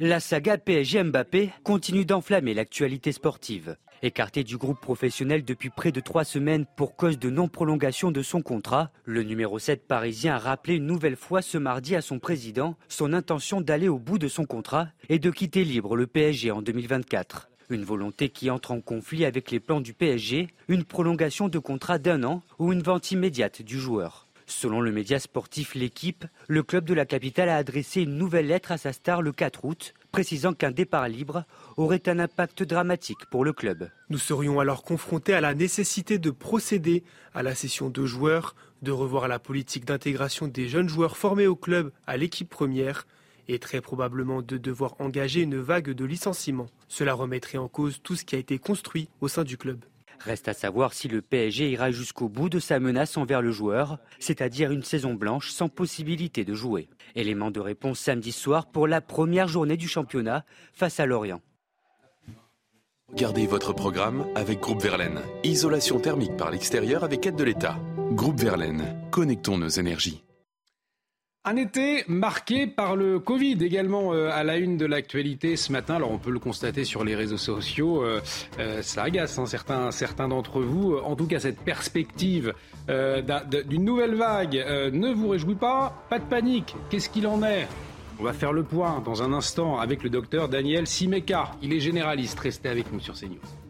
La saga PSG Mbappé continue d'enflammer l'actualité sportive. Écarté du groupe professionnel depuis près de trois semaines pour cause de non-prolongation de son contrat, le numéro 7 parisien a rappelé une nouvelle fois ce mardi à son président son intention d'aller au bout de son contrat et de quitter libre le PSG en 2024. Une volonté qui entre en conflit avec les plans du PSG, une prolongation de contrat d'un an ou une vente immédiate du joueur. Selon le média sportif L'équipe, le club de la capitale a adressé une nouvelle lettre à sa star le 4 août, précisant qu'un départ libre aurait un impact dramatique pour le club. Nous serions alors confrontés à la nécessité de procéder à la cession de joueurs, de revoir la politique d'intégration des jeunes joueurs formés au club à l'équipe première et très probablement de devoir engager une vague de licenciements. Cela remettrait en cause tout ce qui a été construit au sein du club. Reste à savoir si le PSG ira jusqu'au bout de sa menace envers le joueur, c'est-à-dire une saison blanche sans possibilité de jouer. Élément de réponse samedi soir pour la première journée du championnat face à Lorient. Gardez votre programme avec Groupe Verlaine. Isolation thermique par l'extérieur avec aide de l'État. Groupe Verlaine, connectons nos énergies. Un été marqué par le Covid également euh, à la une de l'actualité ce matin. Alors on peut le constater sur les réseaux sociaux, euh, euh, ça agace hein, certains, d'entre vous. En tout cas, cette perspective d'une nouvelle vague ne vous réjouit pas? Pas de panique. Qu'est-ce qu'il en est? On va faire le point dans un instant avec le docteur Daniel Simeka. Il est généraliste. Restez avec nous sur CNews.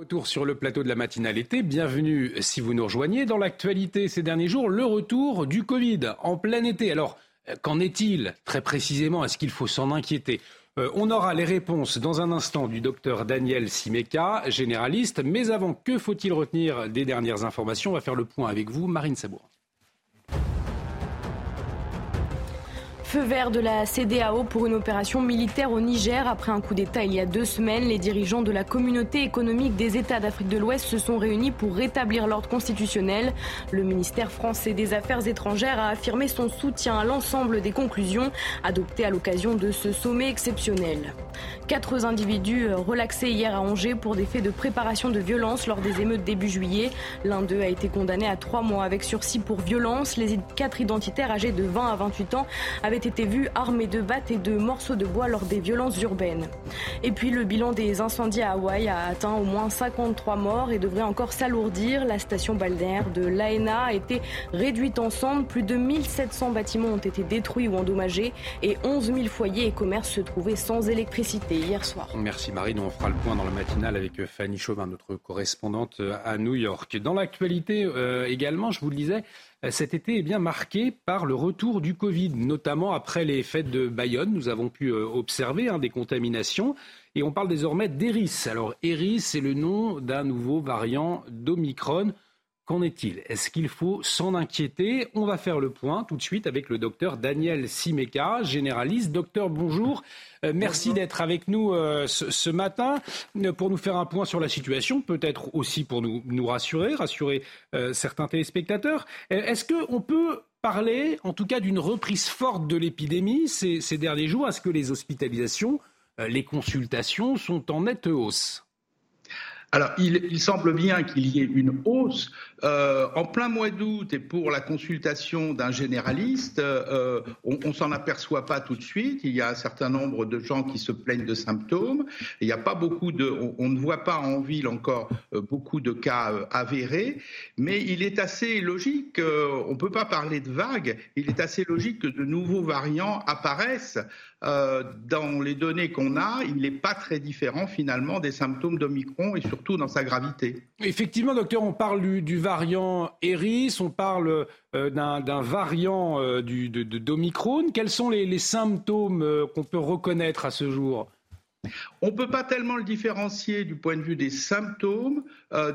Retour sur le plateau de la matinale été. Bienvenue si vous nous rejoignez. Dans l'actualité ces derniers jours, le retour du Covid en plein été. Alors, qu'en est-il très précisément? Est-ce qu'il faut s'en inquiéter? Euh, on aura les réponses dans un instant du docteur Daniel Simeka, généraliste. Mais avant, que faut-il retenir des dernières informations? On va faire le point avec vous, Marine Sabour. Feu vert de la CDAO pour une opération militaire au Niger. Après un coup d'État il y a deux semaines, les dirigeants de la communauté économique des États d'Afrique de l'Ouest se sont réunis pour rétablir l'ordre constitutionnel. Le ministère français des Affaires étrangères a affirmé son soutien à l'ensemble des conclusions adoptées à l'occasion de ce sommet exceptionnel. Quatre individus relaxés hier à Angers pour des faits de préparation de violence lors des émeutes début juillet. L'un d'eux a été condamné à trois mois avec sursis pour violence. Les quatre identitaires âgés de 20 à 28 ans avaient été vus armés de battes et de morceaux de bois lors des violences urbaines. Et puis le bilan des incendies à Hawaï a atteint au moins 53 morts et devrait encore s'alourdir. La station balnéaire de l'AENA a été réduite ensemble. Plus de 1700 bâtiments ont été détruits ou endommagés et 11 000 foyers et commerces se trouvaient sans électricité hier soir. Merci Marine. On fera le point dans la matinale avec Fanny Chauvin, notre correspondante à New York. Dans l'actualité euh, également, je vous le disais, cet été est bien marqué par le retour du Covid, notamment après les fêtes de Bayonne. Nous avons pu euh, observer hein, des contaminations et on parle désormais d'Eris. Alors Eris, c'est le nom d'un nouveau variant d'Omicron. Qu'en est-il Est-ce qu'il faut s'en inquiéter On va faire le point tout de suite avec le docteur Daniel Simeka, généraliste. Docteur, bonjour. Euh, merci d'être avec nous euh, ce, matin euh, pour nous faire un point sur la situation, peut-être aussi pour nous, nous rassurer, rassurer certains téléspectateurs. Est-ce qu'on peut parler, en tout cas, d'une reprise forte de l'épidémie ces, ces derniers jours? Est-ce que les hospitalisations, les consultations sont en nette hausse? Alors, il, semble bien qu'il y ait une hausse. Euh, en plein mois d'août et pour la consultation d'un généraliste, euh, on, on s'en aperçoit pas tout de suite. Il y a un certain nombre de gens qui se plaignent de symptômes. Il n'y a pas beaucoup de, on, ne voit pas en ville encore euh, beaucoup de cas avérés, mais il est assez logique. on peut pas parler de vagues. Il est assez logique que de nouveaux variants apparaissent. dans les données qu'on a, il n'est pas très différent finalement des symptômes d'Omicron et surtout dans sa gravité. Effectivement, docteur, on parle du, du Eris, on parle euh, d'un variant euh, d'Omicron. Quels sont les, symptômes euh, qu'on peut reconnaître à ce jour? On ne peut pas tellement le différencier du point de vue des symptômes,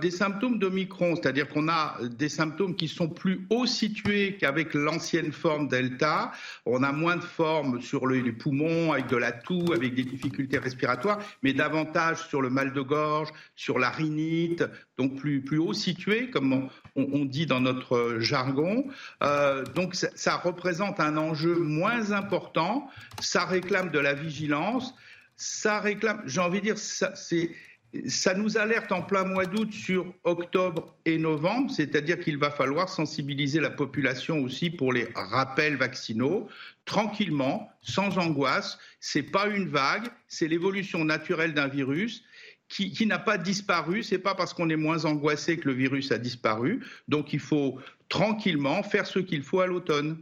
des symptômes d'Omicron, c'est-à-dire qu'on a des symptômes qui sont plus haut situés qu'avec l'ancienne forme Delta. On a moins de formes sur les poumons, avec de la toux, avec des difficultés respiratoires, mais davantage sur le mal de gorge, sur la rhinite, donc plus, plus haut situé, comme on, dit dans notre jargon. Euh, donc ça, représente un enjeu moins important, ça réclame de la vigilance, ça réclame, j'ai envie de dire, ça, nous alerte en plein mois d'août sur octobre et novembre, c'est-à-dire qu'il va falloir sensibiliser la population aussi pour les rappels vaccinaux, tranquillement, sans angoisse. C'est pas une vague, c'est l'évolution naturelle d'un virus qui, n'a pas disparu. C'est pas parce qu'on est moins angoissé que le virus a disparu. Donc il faut tranquillement faire ce qu'il faut à l'automne.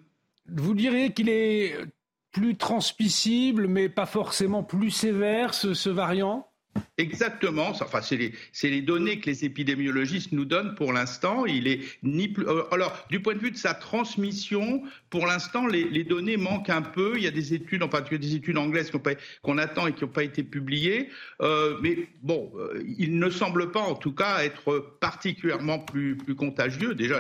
Vous diriez qu'il est plus transmissible, mais pas forcément plus sévère, ce variant? Exactement. Enfin, c'est les, données que les épidémiologistes nous donnent pour l'instant. Euh, alors, du point de vue de sa transmission, pour l'instant, les, données manquent un peu. Il y a des études, en particulier des études anglaises qu'on attend et qui n'ont pas été publiées. Euh, mais bon, euh, il ne semble pas, en tout cas, être particulièrement plus, contagieux. Déjà,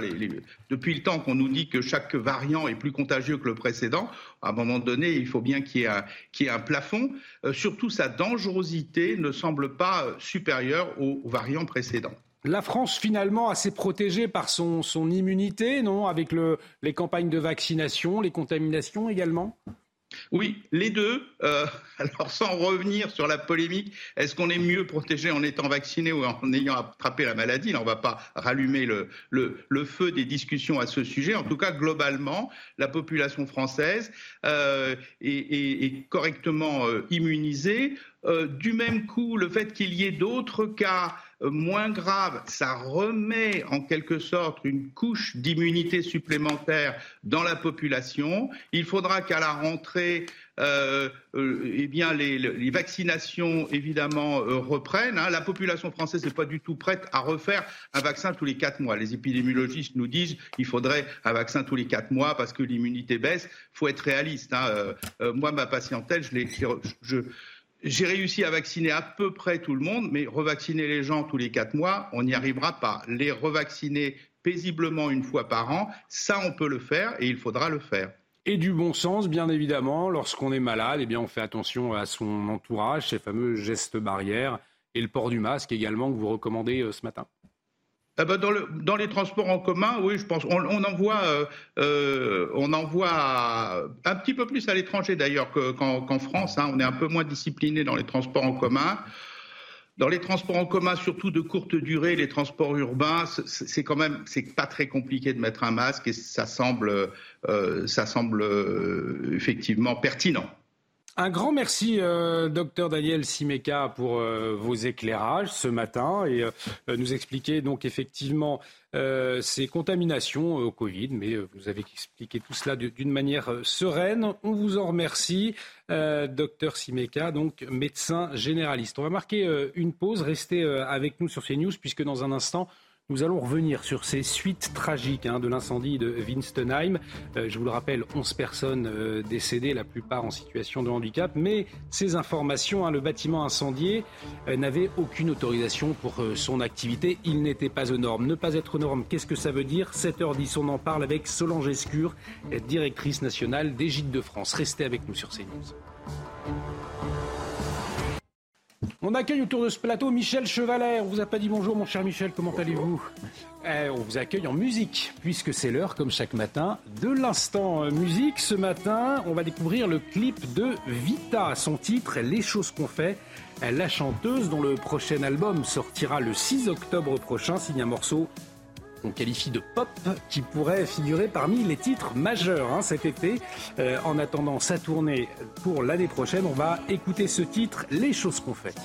depuis le temps qu'on nous dit que chaque variant est plus contagieux que le précédent, à un moment donné, il faut bien qu'il y, ait un plafond. Euh, surtout, sa dangerosité ne semble pas supérieure aux variants précédents. La France, finalement, assez protégée par son, immunité, non? Avec les campagnes de vaccination, les contaminations également? Oui, les deux. Euh, alors, sans revenir sur la polémique, est-ce qu'on est mieux protégé en étant vacciné ou en ayant attrapé la maladie? On ne va pas rallumer le, feu des discussions à ce sujet. En tout cas, globalement, la population française euh, est, correctement euh, immunisée. Du même coup, le fait qu'il y ait d'autres cas moins grave, ça remet en quelque sorte une couche d'immunité supplémentaire dans la population. Il faudra qu'à la rentrée, euh, euh, eh bien les, vaccinations évidemment euh, reprennent. Hein. La population française n'est pas du tout prête à refaire un vaccin tous les quatre mois. Les épidémiologistes nous disent qu'il faudrait un vaccin tous les quatre mois parce que l'immunité baisse. Il faut être réaliste. Hein. moi, ma patientèle, je, je, j'ai réussi à vacciner à peu près tout le monde, mais revacciner les gens tous les quatre mois, on n'y arrivera pas. Les revacciner paisiblement une fois par an, ça on peut le faire et il faudra le faire. et du bon sens, bien évidemment. Lorsqu'on est malade, eh bien, on fait attention à son entourage, ces fameux gestes barrières et le port du masque également que vous recommandez euh, ce matin. Eh ben, dans, les transports en commun, oui, je pense. On, en voit, euh, euh, on un petit peu plus à l'étranger d'ailleurs qu'en France. Hein. On est un peu moins discipliné dans les transports en commun. Dans les transports en commun, surtout de courte durée, les transports urbains, c'est quand même, c'est pas très compliqué de mettre un masque et ça semble, euh, ça semble effectivement pertinent. Un grand merci, euh, docteur Daniel Simeka, pour euh, vos éclairages ce matin et euh, nous expliquer donc effectivement ces contaminations au Covid. Mais vous avez expliqué tout cela d'une manière sereine. On vous en remercie, docteur Simeka, donc médecin généraliste. On va marquer une pause. Restez avec nous sur CNews puisque dans un instant, nous allons revenir sur ces suites tragiques hein, de l'incendie de Winstenheim. Euh, je vous le rappelle, 11 personnes euh, décédées, la plupart en situation de handicap. Mais ces informations, hein, le bâtiment incendié euh, n'avait aucune autorisation pour son activité. Il n'était pas aux normes. Ne pas être aux normes, qu'est-ce que ça veut dire? 7h10, on en parle avec Solange Escure, directrice nationale des de France. Restez avec nous sur CNews. On accueille autour de ce plateau Michel Chevalet. On vous a pas dit bonjour, mon cher Michel. Comment allez-vous? Eh, On vous accueille en musique, puisque c'est l'heure, comme chaque matin, de l'instant musique. Ce matin, on va découvrir le clip de Vita, son titre Les choses qu'on fait. La chanteuse, dont le prochain album sortira le 6 octobre prochain, signe un morceau qu'on qualifie de pop, qui pourrait figurer parmi les titres majeurs hein, cet été. Euh, en attendant sa tournée pour l'année prochaine, on va écouter ce titre, Les choses qu'on fait.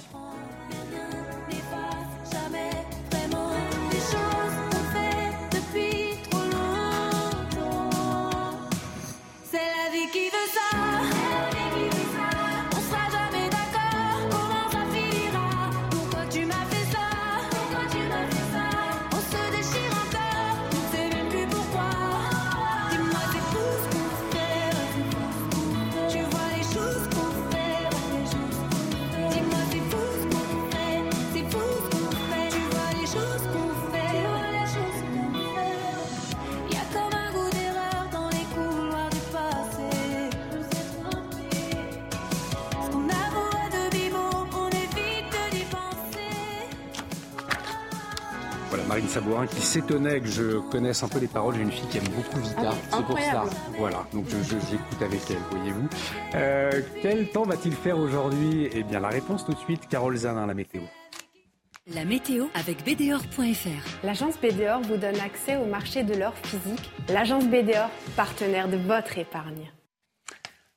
Sabourin qui s'étonnait que je connaisse un peu les paroles. J'ai une fille qui aime beaucoup Vita, ah, c'est pour ça. Voilà, donc j'écoute avec elle, voyez-vous. Euh, quel temps va-t-il faire aujourd'hui? Eh bien, la réponse tout de suite, Carole Zanin, la météo. La météo avec BDOR.fr. L'agence BDOR vous donne accès au marché de l'or physique. L'agence BDOR, partenaire de votre épargne.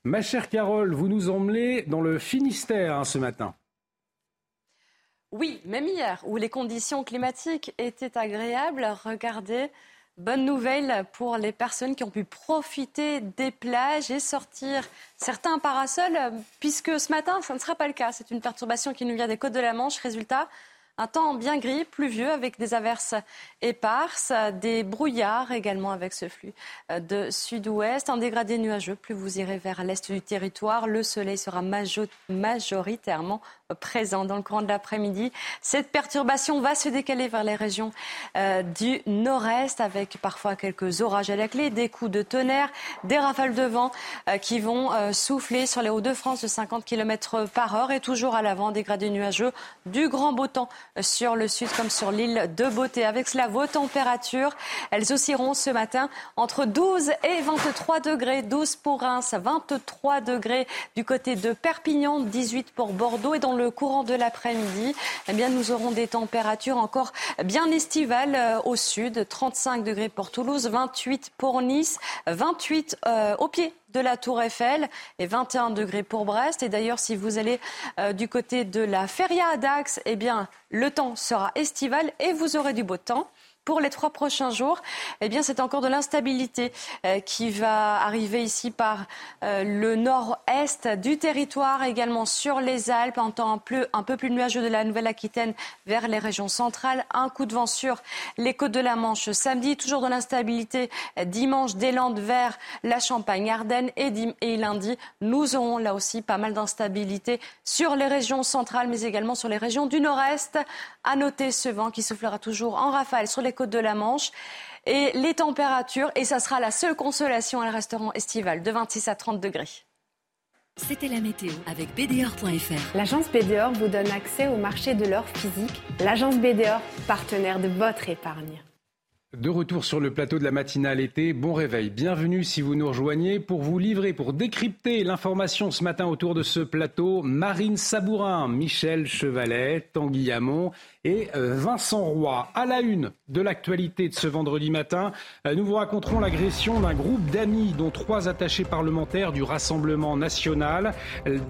Ma chère Carole, vous nous emmenez dans le Finistère hein, ce matin. Oui, même hier, où les conditions climatiques étaient agréables, regardez, bonne nouvelle pour les personnes qui ont pu profiter des plages et sortir certains parasols, puisque ce matin, ça ne sera pas le cas. C'est une perturbation qui nous vient des côtes de la Manche. Résultat, un temps bien gris, pluvieux, avec des averses éparses, des brouillards également avec ce flux euh, de sud-ouest, un dégradé nuageux. Plus vous irez vers l'est du territoire, le soleil sera majoritairement présent dans le courant de l'après-midi. Cette perturbation va se décaler vers les régions euh, du nord-est avec parfois quelques orages à la clé, des coups de tonnerre, des rafales de vent euh, qui vont souffler sur les Hauts-de-France de 50 km par heure et toujours à l'avant, dégradé nuageux, du grand beau temps sur le sud comme sur l'île de Beauté. Avec cela, vos températures, elles oscilleront ce matin entre 12 et 23 degrés. 12 pour Reims, 23 degrés du côté de Perpignan, 18 pour Bordeaux. Et dans le courant de l'après-midi, eh bien, nous aurons des températures encore bien estivales euh, au sud. 35 degrés pour Toulouse, 28 pour Nice, 28 euh, au pied de la Tour Eiffel et 21 degrés pour Brest. Et d'ailleurs, si vous allez euh, du côté de la Feria à Dax, eh bien, le temps sera estival et vous aurez du beau temps. Pour les trois prochains jours, eh bien, c'est encore de l'instabilité euh, qui va arriver ici par euh, le nord-est du territoire, également sur les Alpes, un temps un peu, plus nuageux de la Nouvelle-Aquitaine vers les régions centrales. Un coup de vent sur les côtes de la Manche samedi, toujours de l'instabilité dimanche des Landes vers la Champagne-Ardenne et, et lundi, nous aurons là aussi pas mal d'instabilité sur les régions centrales, mais également sur les régions du nord-est. À noter ce vent qui soufflera toujours en rafale sur les très côte de la Manche. Et les températures, et ça sera la seule consolation, elles resteront estivales, de 26 à 30 degrés. C'était la météo avec BDOR.fr. L'agence BDOR vous donne accès au marché de l'or physique. L'agence BDOR, partenaire de votre épargne. De retour sur le plateau de la matinale été, bon réveil. Bienvenue si vous nous rejoignez pour vous livrer, pour décrypter l'information ce matin autour de ce plateau. Marine Sabourin, Michel Chevalet, Tanguy Hamon et euh, Vincent Roy. À la une de l'actualité de ce vendredi matin, euh, nous vous raconterons l'agression d'un groupe d'amis dont trois attachés parlementaires du Rassemblement national.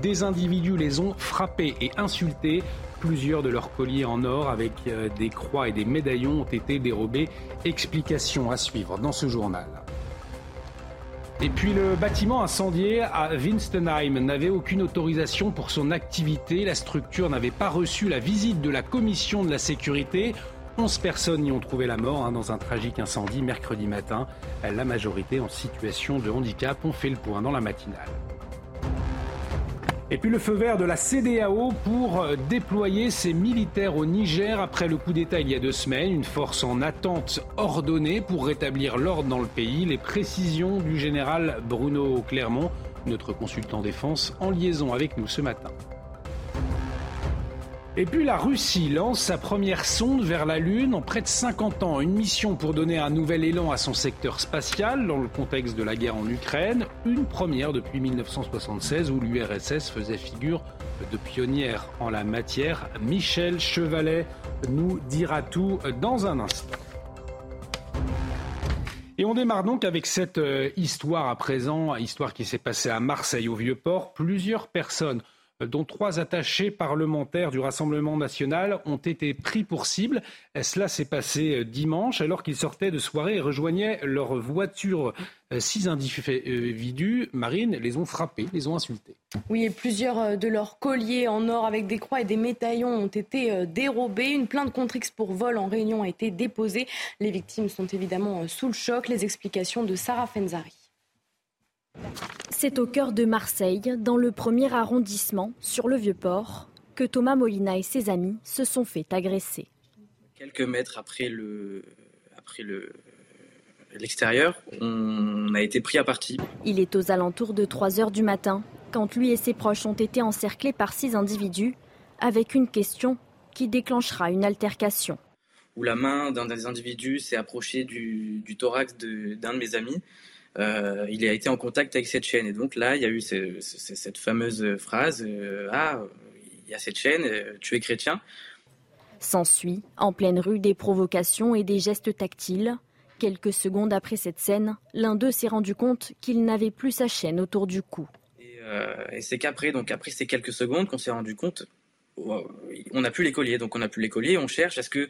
Des individus les ont frappés et insultés. Plusieurs de leurs colliers en or avec euh, des croix et des médaillons ont été dérobés. Explication à suivre dans ce journal. Et puis le bâtiment incendié à Winstenheim n'avait aucune autorisation pour son activité. La structure n'avait pas reçu la visite de la commission de la sécurité. 11 personnes y ont trouvé la mort hein, dans un tragique incendie mercredi matin. La majorité en situation de handicap. ont fait le point dans la matinale. Et puis le feu vert de la CDAO pour euh, déployer ses militaires au Niger après le coup d'État il y a deux semaines. Une force en attente ordonnée pour rétablir l'ordre dans le pays. Les précisions du général Bruno Clermont, notre consultant défense, en liaison avec nous ce matin. Et puis la Russie lance sa première sonde vers la Lune en près de 50 ans. Une mission pour donner un nouvel élan à son secteur spatial dans le contexte de la guerre en Ukraine. Une première depuis 1976 où l'URSS faisait figure de pionnière en la matière. Michel Chevalet nous dira tout dans un instant. Et on démarre donc avec cette euh, histoire à présent, histoire qui s'est passée à Marseille au Vieux-Port. Plusieurs personnes dont trois attachés parlementaires du Rassemblement national ont été pris pour cible. Cela s'est passé euh, dimanche alors qu'ils sortaient de soirée et rejoignaient leur voiture. Euh, six individus, Marine, les ont frappés, les ont insultés. Oui, et plusieurs euh, de leurs colliers en or avec des croix et des médaillons ont été dérobés. Une plainte contre X pour vol en réunion a été déposée. Les victimes sont évidemment sous le choc. Les explications de Sarah Fenzari. C'est au cœur de Marseille, dans le premier arrondissement, sur le Vieux-Port, que Thomas Molina et ses amis se sont fait agresser. Quelques mètres après le, après le, l'extérieur, on a été pris à partie. Il est aux alentours de 3 heures du matin, quand lui et ses proches ont été encerclés par six individus, avec une question qui déclenchera une altercation. Où la main d'un des individus s'est approchée du, du thorax d'un de mes amis euh, il a été en contact avec cette chaîne. Et donc là, il y a eu cette fameuse phrase euh, Ah, il y a cette chaîne, euh, tu es chrétien. S'ensuit, en pleine rue, des provocations et des gestes tactiles. Quelques secondes après cette scène, l'un d'eux s'est rendu compte qu'il n'avait plus sa chaîne autour du cou. Et, c'est qu'après, donc après ces quelques secondes, qu'on s'est rendu compte, on n'a plus les colliers. Donc on n'a plus les colliers, on cherche, est-ce que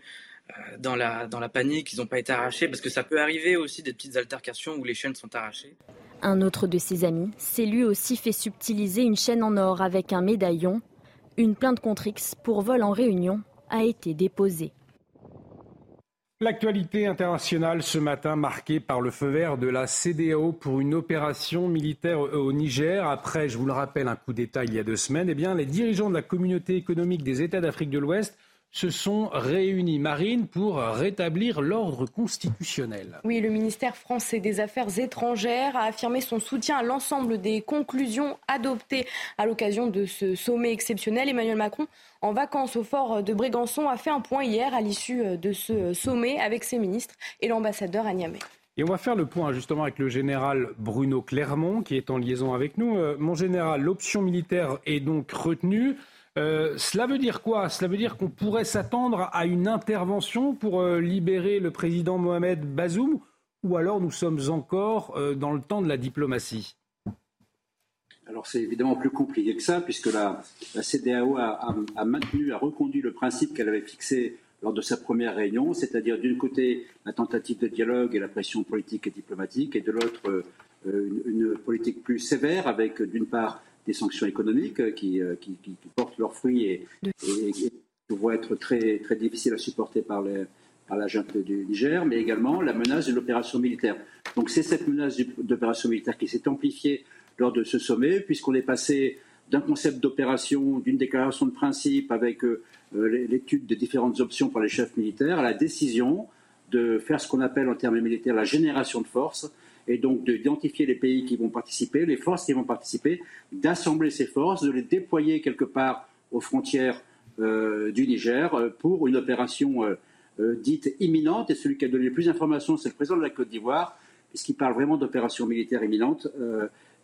dans la, dans la panique, ils n'ont pas été arrachés, parce que ça peut arriver aussi des petites altercations où les chaînes sont arrachées. Un autre de ses amis s'est lui aussi fait subtiliser une chaîne en or avec un médaillon. Une plainte contre X pour vol en réunion a été déposée. L'actualité internationale ce matin marquée par le feu vert de la CDAO pour une opération militaire au Niger. Après, je vous le rappelle, un coup d'État il y a deux semaines, eh bien, les dirigeants de la communauté économique des États d'Afrique de l'Ouest se sont réunis, Marine, pour rétablir l'ordre constitutionnel. Oui, le ministère français des Affaires étrangères a affirmé son soutien à l'ensemble des conclusions adoptées à l'occasion de ce sommet exceptionnel. Emmanuel Macron, en vacances au fort de Brégançon, a fait un point hier à l'issue de ce sommet avec ses ministres et l'ambassadeur à Niamey. Et on va faire le point justement avec le général Bruno Clermont qui est en liaison avec nous. Euh, mon général, l'option militaire est donc retenue. Euh, cela veut dire quoi? Cela veut dire qu'on pourrait s'attendre à une intervention pour euh, libérer le président Mohamed Bazoum ou alors nous sommes encore euh, dans le temps de la diplomatie? Alors c'est évidemment plus compliqué que ça, puisque la, CDAO a, maintenu, a reconduit le principe qu'elle avait fixé lors de sa première réunion, c'est-à-dire d'une côté la tentative de dialogue et la pression politique et diplomatique, et de l'autre une, politique plus sévère, avec d'une part des sanctions économiques euh, qui, euh, qui, qui, portent leurs fruits et, qui vont être très, très difficiles à supporter par, les, par la junte du Niger, mais également la menace de l'opération militaire. Donc c'est cette menace d'opération militaire qui s'est amplifiée lors de ce sommet, puisqu'on est passé d'un concept d'opération, d'une déclaration de principe avec euh, l'étude des différentes options pour les chefs militaires, à la décision de faire ce qu'on appelle en termes militaires la génération de forces, et donc d'identifier les pays qui vont participer, les forces qui vont participer, d'assembler ces forces, de les déployer quelque part aux frontières euh, du Niger euh, pour une opération euh, dite imminente. Et celui qui a donné le plus d'informations, c'est le président de la Côte d'Ivoire, puisqu'il parle vraiment d'opération militaire imminente.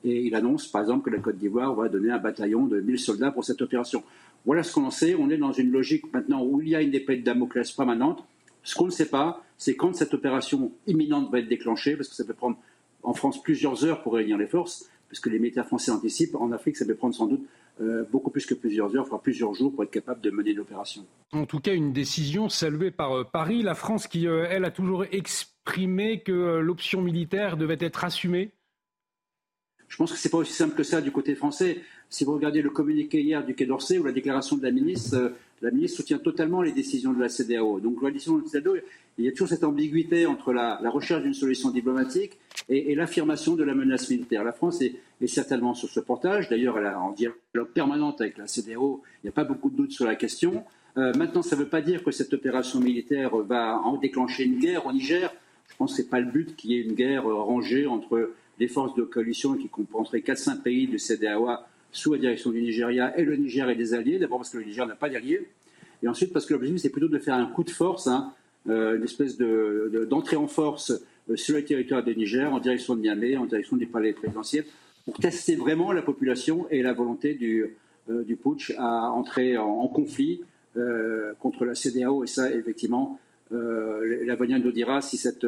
et il annonce, par exemple, que la Côte d'Ivoire va donner un bataillon de 1000 soldats pour cette opération. Voilà ce qu'on en sait. On est dans une logique maintenant où il y a une épée de Damoclès permanente. Ce qu'on ne sait pas, c'est quand cette opération imminente va être déclenchée, parce que ça peut prendre en France plusieurs heures pour réunir les forces, puisque les militaires français anticipent. En Afrique, ça peut prendre sans doute euh, beaucoup plus que plusieurs heures, voire plusieurs jours pour être capable de mener l'opération. En tout cas, une décision saluée par euh, Paris. La France qui, euh, elle, a toujours exprimé que l'option militaire devait être assumée je pense que ce n'est pas aussi simple que ça du côté français. Si vous regardez le communiqué hier du Quai d'Orsay ou la déclaration de la ministre, la ministre soutient totalement les décisions de la CDAO. Donc, la décision de la CDAO, il y a toujours cette ambiguïté entre la, recherche d'une solution diplomatique et, l'affirmation de la menace militaire. La France est, certainement sur ce portage. D'ailleurs, elle est en dialogue permanente avec la CDAO. Il n'y a pas beaucoup de doutes sur la question. Euh, maintenant, ça ne veut pas dire que cette opération militaire va en déclencher une guerre au Niger. Je pense que ce n'est pas le but qu'il y ait une guerre rangée entre les forces de coalition qui comprendrait 4-5 pays de CDAO sous la direction du Nigeria et le Niger et des alliés. D'abord parce que le Niger n'a pas d'alliés. Et ensuite parce que l'objectif, c'est plutôt de faire un coup de force, hein, euh, une espèce d'entrée en force euh, sur le territoire du Niger, en direction de Niamey, en direction du palais présidentiel, pour tester vraiment la population et la volonté du, euh, du putsch à entrer en, conflit contre la CDAO. Et ça, effectivement, l'avenir nous dira si cette,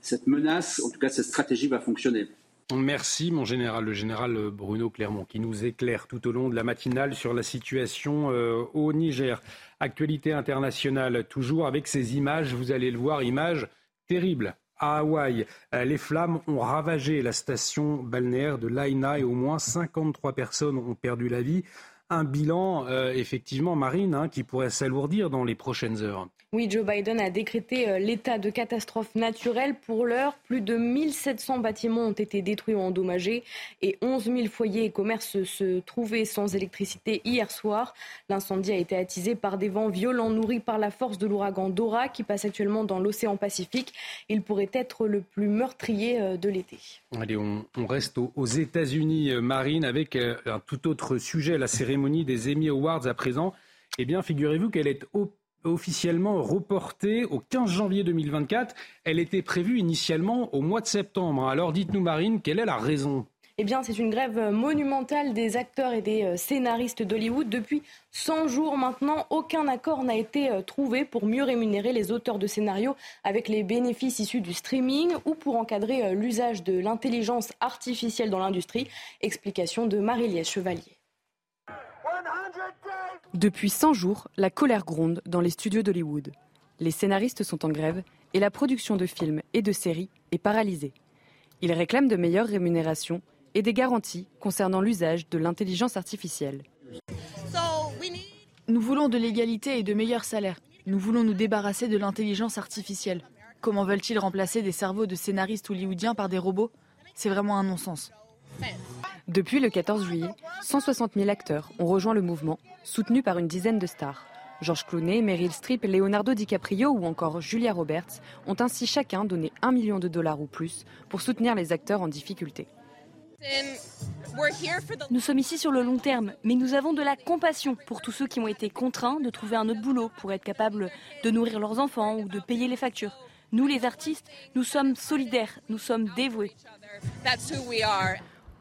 cette menace, en tout cas cette stratégie, va fonctionner. Merci, mon général, le général Bruno Clermont, qui nous éclaire tout au long de la matinale sur la situation euh, au Niger. Actualité internationale, toujours avec ces images, vous allez le voir, images terribles. À Hawaï, euh, les flammes ont ravagé la station balnéaire de Laina et au moins 53 personnes ont perdu la vie un bilan euh, effectivement marine hein, qui pourrait s'alourdir dans les prochaines heures. Oui, Joe Biden a décrété euh, l'état de catastrophe naturelle. Pour l'heure, plus de 1700 bâtiments ont été détruits ou endommagés et 11 000 foyers et commerces se trouvaient sans électricité hier soir. L'incendie a été attisé par des vents violents nourris par la force de l'ouragan Dora qui passe actuellement dans l'océan Pacifique. Il pourrait être le plus meurtrier euh, de l'été. Allez, on, reste aux, États-Unis, Marine, avec un tout autre sujet, la cérémonie des Emmy Awards à présent, eh bien, figurez-vous qu'elle est officiellement reportée au 15 janvier 2024. Elle était prévue initialement au mois de septembre. Alors dites-nous Marine, quelle est la raison? Eh bien, c'est une grève monumentale des acteurs et des euh, scénaristes d'Hollywood. Depuis 100 jours maintenant, aucun accord n'a été euh, trouvé pour mieux rémunérer les auteurs de scénarios avec les bénéfices issus du streaming ou pour encadrer euh, l'usage de l'intelligence artificielle dans l'industrie. Explication de Marie-Liesse Chevalier. Depuis 100 jours, la colère gronde dans les studios d'Hollywood. Les scénaristes sont en grève et la production de films et de séries est paralysée. Ils réclament de meilleures rémunérations et des garanties concernant l'usage de l'intelligence artificielle. Nous voulons de l'égalité et de meilleurs salaires. Nous voulons nous débarrasser de l'intelligence artificielle. Comment veulent-ils remplacer des cerveaux de scénaristes hollywoodiens par des robots? C'est vraiment un non-sens. Depuis le 14 juillet, 160 000 acteurs ont rejoint le mouvement, soutenus par une dizaine de stars. Georges Clooney, Meryl Streep, Leonardo DiCaprio ou encore Julia Roberts ont ainsi chacun donné un million de dollars ou plus pour soutenir les acteurs en difficulté. Nous sommes ici sur le long terme, mais nous avons de la compassion pour tous ceux qui ont été contraints de trouver un autre boulot pour être capables de nourrir leurs enfants ou de payer les factures. Nous, les artistes, nous sommes solidaires, nous sommes dévoués.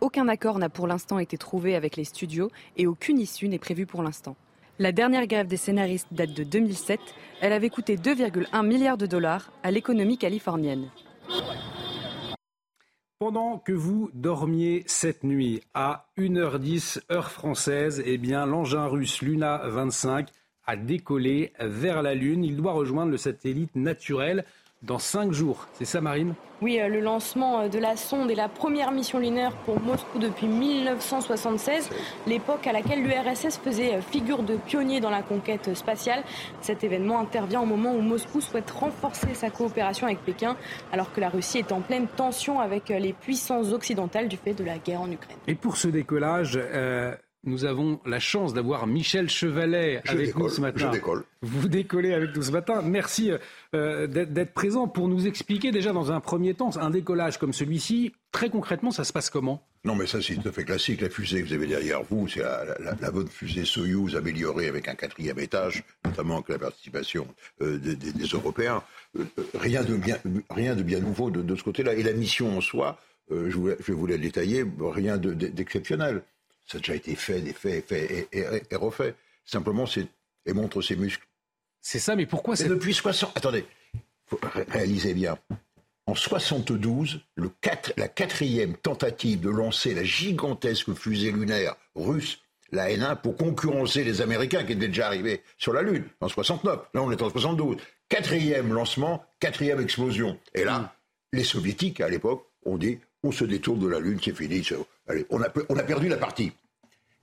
Aucun accord n'a pour l'instant été trouvé avec les studios et aucune issue n'est prévue pour l'instant. La dernière grève des scénaristes date de 2007. Elle avait coûté 2,1 milliards de dollars à l'économie californienne. Pendant que vous dormiez cette nuit à 1h10 heure française, eh bien l'engin russe Luna 25 a décollé vers la Lune. Il doit rejoindre le satellite naturel dans cinq jours. C'est ça, Marine? Oui, euh, le lancement euh, de la sonde est la première mission lunaire pour Moscou depuis 1976, l'époque à laquelle l'URSS faisait euh, figure de pionnier dans la conquête spatiale. Cet événement intervient au moment où Moscou souhaite renforcer sa coopération avec Pékin, alors que la Russie est en pleine tension avec les puissances occidentales du fait de la guerre en Ukraine. Et pour ce décollage, Nous avons la chance d'avoir Michel Chevalet avec nous ce matin. Je décolle. Vous décollez avec nous ce matin. Merci euh, d'être présent pour nous expliquer déjà dans un premier temps un décollage comme celui-ci. Très concrètement, ça se passe comment? Non, mais ça c'est tout à fait classique. La fusée que vous avez derrière vous, c'est la, bonne fusée Soyuz améliorée avec un quatrième étage, notamment avec la participation euh, des, Européens. Euh, rien, de bien, rien de bien nouveau de, ce côté-là. Et la mission en soi, je, voulais, je voulais le détailler, rien d'exceptionnel. Ça a déjà été fait, fait, fait et, refait. Simplement, c'est et montre ses muscles. C'est ça, mais pourquoi c'est depuis 60 Attendez, faut réaliser bien. En 72, le 4, la quatrième tentative de lancer la gigantesque fusée lunaire russe, la N1, pour concurrencer les Américains qui étaient déjà arrivés sur la Lune en 69. Là, on est en 72. Quatrième lancement, quatrième explosion. Et là, mm. les Soviétiques, à l'époque, ont dit on se détourne de la Lune, c'est fini. On a, perdu la partie.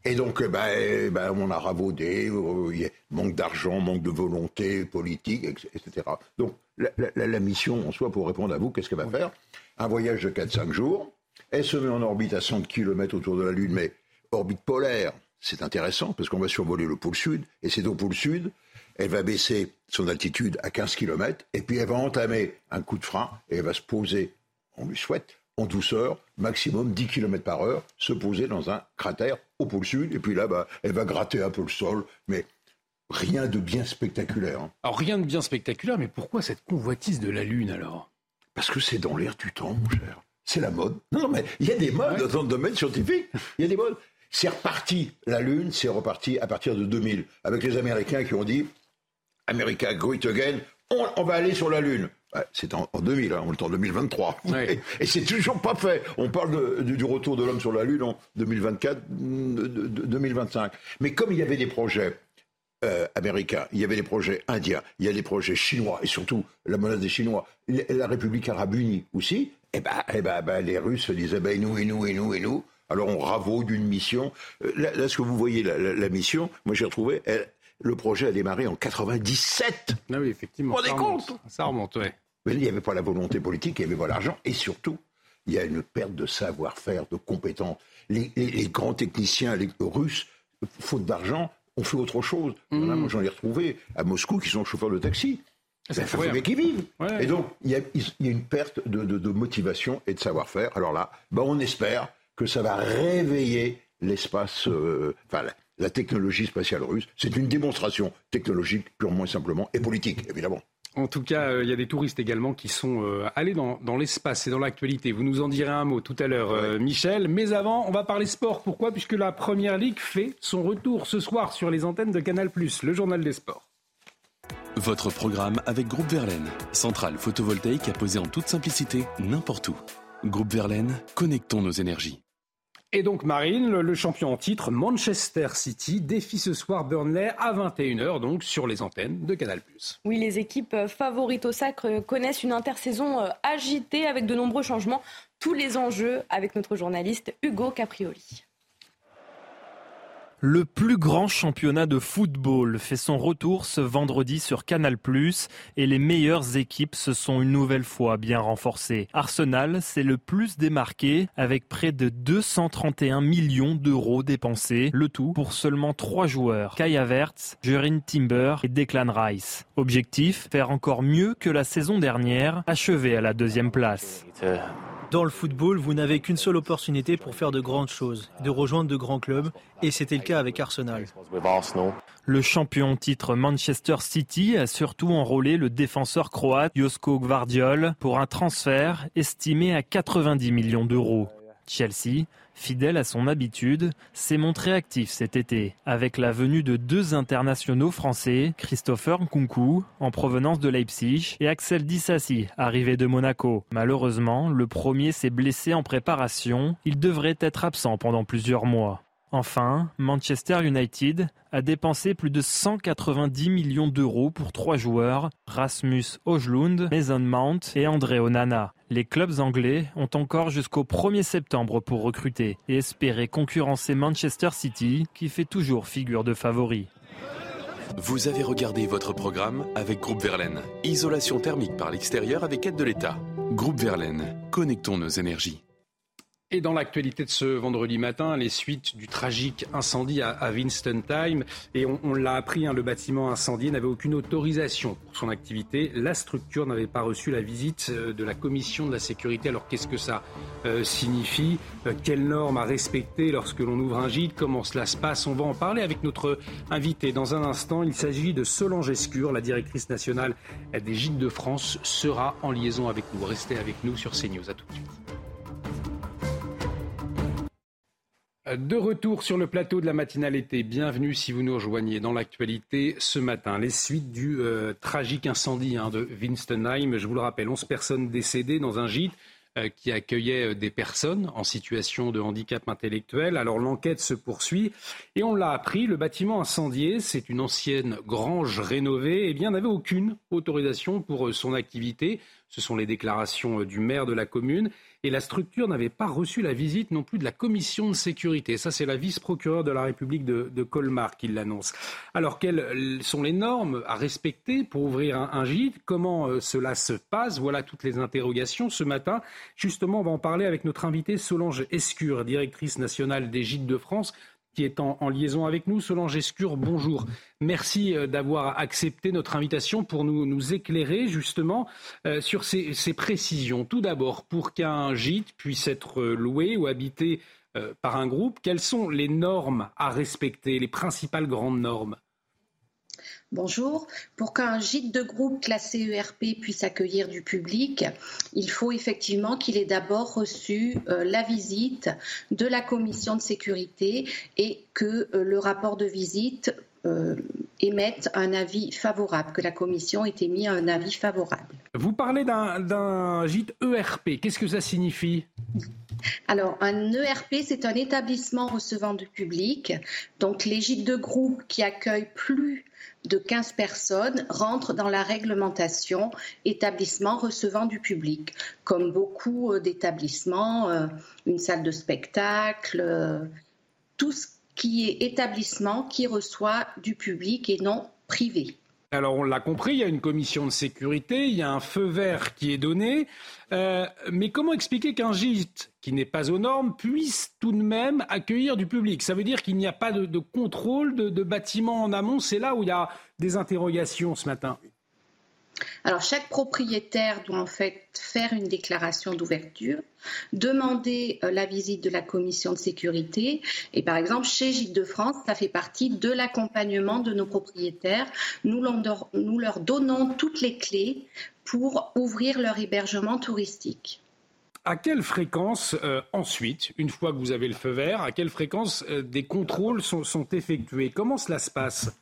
Et donc, eh ben, eh ben, on a ravaudé, euh, manque d'argent, manque de volonté politique, etc. Donc, la, mission en soi, pour répondre à vous, qu'est-ce qu'elle va faire? Un voyage de 4-5 jours. Elle se met en orbite à 100 km autour de la Lune, mais orbite polaire, c'est intéressant parce qu'on va survoler le pôle sud, et c'est au pôle sud, elle va baisser son altitude à 15 km, et puis elle va entamer un coup de frein, et elle va se poser, on lui souhaite, en douceur, maximum 10 km par heure, se poser dans un cratère au pôle sud, et puis là, bah, elle va gratter un peu le sol, mais rien de bien spectaculaire. Hein. Alors rien de bien spectaculaire, mais pourquoi cette convoitise de la Lune alors? Parce que c'est dans l'air du temps, mon cher. C'est la mode. Non, non, mais il y a des modes dans le domaine scientifique. Il y a des modes. C'est reparti. La Lune, c'est reparti à partir de 2000, avec les Américains qui ont dit America great again, on va aller sur la Lune. C'est en, 2000, hein, on est en 2023. Et, c'est toujours pas fait. On parle du, retour de l'homme sur la Lune en 2024, 2025. Mais comme il y avait des projets euh, américains, il y avait des projets indiens, il y a des projets chinois, et surtout la menace des Chinois, la République arabe unie aussi, et eh ben, ben, ben, les Russes disaient ben, nous, et nous, et nous, et nous. Alors on ravaude d'une mission. Euh, là, ce que vous voyez, la, mission, moi j'ai retrouvé, le projet a démarré en 97. Ah oui, effectivement. On ça remonte, Ça remonte, ouais. Il n'y avait pas la volonté politique, il n'y avait pas l'argent, et surtout, il y a une perte de savoir-faire, de compétences. Les, grands techniciens les Russes, faute d'argent, ont fait autre chose. Mmh. moi, j'en ai retrouvé à Moscou qui sont chauffeurs de taxi. Ça fait qui vivent. Et donc, il y, a, une perte de, motivation et de savoir-faire. Alors là, ben, on espère que ça va réveiller l'espace, euh, enfin, la technologie spatiale russe. C'est une démonstration technologique purement et simplement, et politique, évidemment. En tout cas, euh, il y a des touristes également qui sont euh, allés dans, l'espace et dans l'actualité. Vous nous en direz un mot tout à l'heure, euh, Michel. Mais avant, on va parler sport. Pourquoi? Puisque la Première Ligue fait son retour ce soir sur les antennes de Canal+, le journal des sports. Votre programme avec Groupe Verlaine, centrale photovoltaïque à poser en toute simplicité n'importe où. Groupe Verlaine, connectons nos énergies. Et donc Marine, le, champion en titre, Manchester City, défie ce soir Burnley à 21h, donc sur les antennes de Canal+. Oui, les équipes euh, favorites au sacre connaissent une intersaison euh, agitée avec de nombreux changements. Tous les enjeux avec notre journaliste Hugo Caprioli. Le plus grand championnat de football fait son retour ce vendredi sur Canal+, et les meilleures équipes se sont une nouvelle fois bien renforcées. Arsenal s'est le plus démarqué avec près de 231 millions d'euros dépensés, le tout pour seulement trois joueurs, Kai Havertz, Jurin Timber et Declan Rice. Objectif, faire encore mieux que la saison dernière, achevé à la deuxième place. Dans le football, vous n'avez qu'une seule opportunité pour faire de grandes choses, de rejoindre de grands clubs, et c'était le cas avec Arsenal. Le champion titre Manchester City a surtout enrôlé le défenseur croate Josko Gvardiol pour un transfert estimé à 90 millions d'euros. Chelsea fidèle à son habitude, s'est montré actif cet été, avec la venue de deux internationaux français, Christopher Nkunku, en provenance de Leipzig, et Axel Dissassi, arrivé de Monaco. Malheureusement, le premier s'est blessé en préparation, il devrait être absent pendant plusieurs mois. Enfin, Manchester United a dépensé plus de 190 millions d'euros pour trois joueurs, Rasmus Ojlund, Mason Mount et André Onana. Les clubs anglais ont encore jusqu'au 1er septembre pour recruter et espérer concurrencer Manchester City qui fait toujours figure de favori. Vous avez regardé votre programme avec Groupe Verlaine. Isolation thermique par l'extérieur avec aide de l'État. Groupe Verlaine, connectons nos énergies. Et dans l'actualité de ce vendredi matin, les suites du tragique incendie à, Winston Time. Et on, l'a appris, hein, le bâtiment incendié n'avait aucune autorisation pour son activité. La structure n'avait pas reçu la visite euh, de la commission de la sécurité. Alors qu'est-ce que ça euh, signifie? Euh, Quelles normes à respecter lorsque l'on ouvre un gîte? Comment cela se passe? On va en parler avec notre invité dans un instant. Il s'agit de Solange Escure, la directrice nationale des gîtes de France, sera en liaison avec nous. Restez avec nous sur CNews. À tout de suite. De retour sur le plateau de la matinale été, bienvenue si vous nous rejoignez dans l'actualité ce matin. Les suites du euh, tragique incendie hein, de Winstonheim, je vous le rappelle, 11 personnes décédées dans un gîte euh, qui accueillait euh, des personnes en situation de handicap intellectuel. Alors l'enquête se poursuit et on l'a appris, le bâtiment incendié, c'est une ancienne grange rénovée, eh bien n'avait aucune autorisation pour son activité. Ce sont les déclarations du maire de la commune et la structure n'avait pas reçu la visite non plus de la commission de sécurité. Ça, c'est la vice-procureure de la République de, Colmar qui l'annonce. Alors, quelles sont les normes à respecter pour ouvrir un, gîte? Comment euh, cela se passe? Voilà toutes les interrogations ce matin. Justement, on va en parler avec notre invitée Solange Escure, directrice nationale des gîtes de France qui est en, liaison avec nous. Solange Escure, bonjour. Merci euh, d'avoir accepté notre invitation pour nous, éclairer justement euh, sur ces, précisions. Tout d'abord, pour qu'un gîte puisse être loué ou habité euh, par un groupe, quelles sont les normes à respecter, les principales grandes normes? Bonjour. Pour qu'un gîte de groupe classé ERP puisse accueillir du public, il faut effectivement qu'il ait d'abord reçu euh, la visite de la commission de sécurité et que euh, le rapport de visite euh, émette un avis favorable, que la commission ait émis un avis favorable. Vous parlez d'un gîte ERP. Qu'est-ce que ça signifie? Alors, un ERP, c'est un établissement recevant du public. Donc, les gîtes de groupe qui accueillent plus de 15 personnes rentrent dans la réglementation établissement recevant du public, comme beaucoup euh, d'établissements, euh, une salle de spectacle, euh, tout ce qui est établissement qui reçoit du public et non privé. Alors on l'a compris, il y a une commission de sécurité, il y a un feu vert qui est donné, mais comment expliquer qu'un gîte qui n'est pas aux normes puisse tout de même accueillir du public? Ça veut dire qu'il n'y a pas de, contrôle de, de bâtiments en amont. C'est là où il y a des interrogations ce matin. Alors chaque propriétaire doit en fait faire une déclaration d'ouverture, demander euh, la visite de la commission de sécurité et par exemple chez Gîtes de France, ça fait partie de l'accompagnement de nos propriétaires. Nous leur donnons toutes les clés pour ouvrir leur hébergement touristique. À quelle fréquence, euh, ensuite, une fois que vous avez le feu vert, à quelle fréquence euh, des contrôles sont, sont effectués? Comment cela se passe?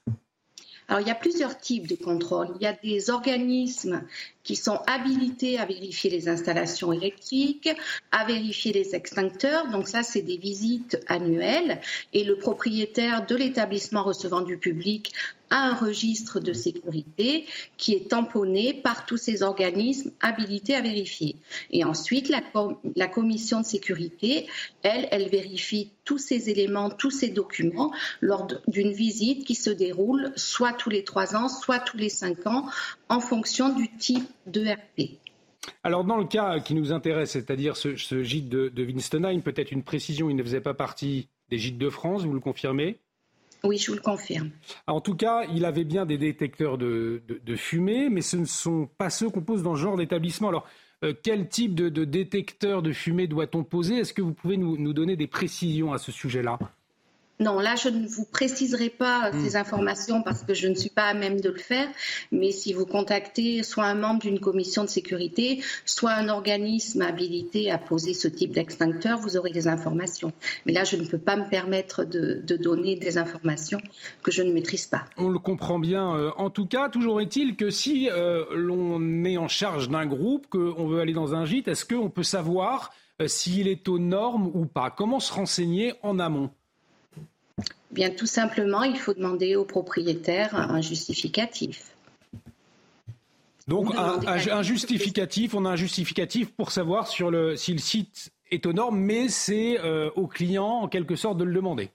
Alors, il y a plusieurs types de contrôles. Il y a des organismes qui sont habilités à vérifier les installations électriques, à vérifier les extincteurs. Donc ça, c'est des visites annuelles. Et le propriétaire de l'établissement recevant du public a un registre de sécurité qui est tamponné par tous ces organismes habilités à vérifier. Et ensuite, la, la commission de sécurité, elle, elle vérifie tous ces éléments, tous ces documents lors d'une visite qui se déroule soit tous les trois ans, soit tous les cinq ans, en fonction du type d'ERP. Alors dans le cas qui nous intéresse, c'est-à-dire ce, gîte de, de Winstonheim, peut-être une précision, il ne faisait pas partie des gîtes de France, vous le confirmez? Oui, je vous le confirme. En tout cas, il avait bien des détecteurs de, fumée, mais ce ne sont pas ceux qu'on pose dans ce genre d'établissement. Alors, euh, quel type de, détecteur de fumée doit-on poser? Est-ce que vous pouvez nous donner des précisions à ce sujet-là? Non, là, je ne vous préciserai pas hmm. ces informations parce que je ne suis pas à même de le faire. Mais si vous contactez soit un membre d'une commission de sécurité, soit un organisme habilité à poser ce type d'extincteur, vous aurez des informations. Mais là, je ne peux pas me permettre de, donner des informations que je ne maîtrise pas. On le comprend bien. Euh, en tout cas, toujours est-il que si euh, l'on est en charge d'un groupe, qu'on veut aller dans un gîte, est-ce qu'on peut savoir euh, s'il est aux normes ou pas? Comment se renseigner en amont? Bien, tout simplement, il faut demander au propriétaire un justificatif. Donc, un, justificatif, on a un justificatif pour savoir sur le, si le site est aux normes, mais c'est euh, au client, en quelque sorte, de le demander.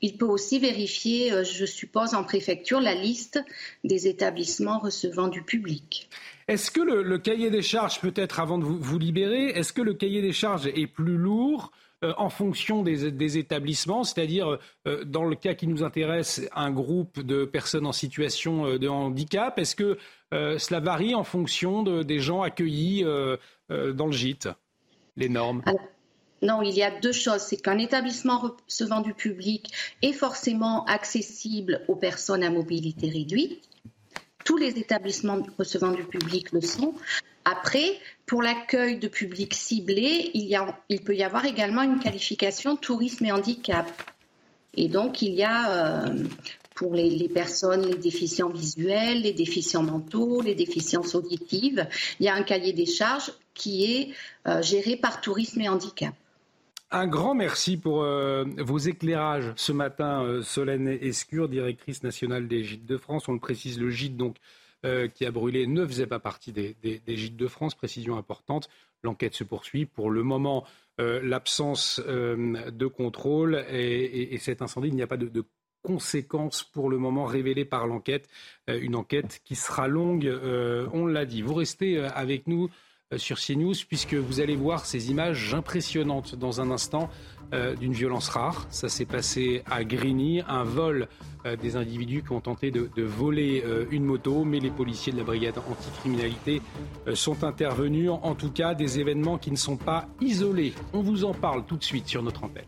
il peut aussi vérifier, euh, je suppose, en préfecture, la liste des établissements recevant du public. Est-ce que le, cahier des charges, peut-être avant de vous, libérer, est-ce que le cahier des charges est plus lourd en fonction des, établissements, c'est-à-dire euh, dans le cas qui nous intéresse, un groupe de personnes en situation de handicap, est-ce que cela varie en fonction des gens accueillis dans le gîte, les normes? Non, il y a deux choses. C'est qu'un établissement recevant du public est forcément accessible aux personnes à mobilité réduite. Tous les établissements recevant du public le sont. Après, pour l'accueil de public ciblé, il, y a, il, peut y avoir également une qualification tourisme et handicap. Et donc, il y a euh, pour les, personnes, les déficients visuels, les déficients mentaux, les déficiences auditives, il y a un cahier des charges qui est euh, géré par tourisme et handicap. Un grand merci pour euh, vos éclairages ce matin, euh, Solène Escure, directrice nationale des Gîtes de France. On le précise, le gîte donc euh, qui a brûlé ne faisait pas partie des, Gîtes de France. Précision importante. L'enquête se poursuit. Pour le moment, l'absence de contrôle et, cet incendie, il n'y a pas de, de, conséquences pour le moment révélées par l'enquête. une enquête qui sera longue, on l'a dit. Vous restez avec nous. Euh, sur CNews, puisque vous allez voir ces images impressionnantes dans un instant euh, d'une violence rare. Ça s'est passé à Grigny, un vol euh, des individus qui ont tenté de, voler une moto, mais les policiers de la brigade anticriminalité sont intervenus. En tout cas, des événements qui ne sont pas isolés. On vous en parle tout de suite sur notre antenne.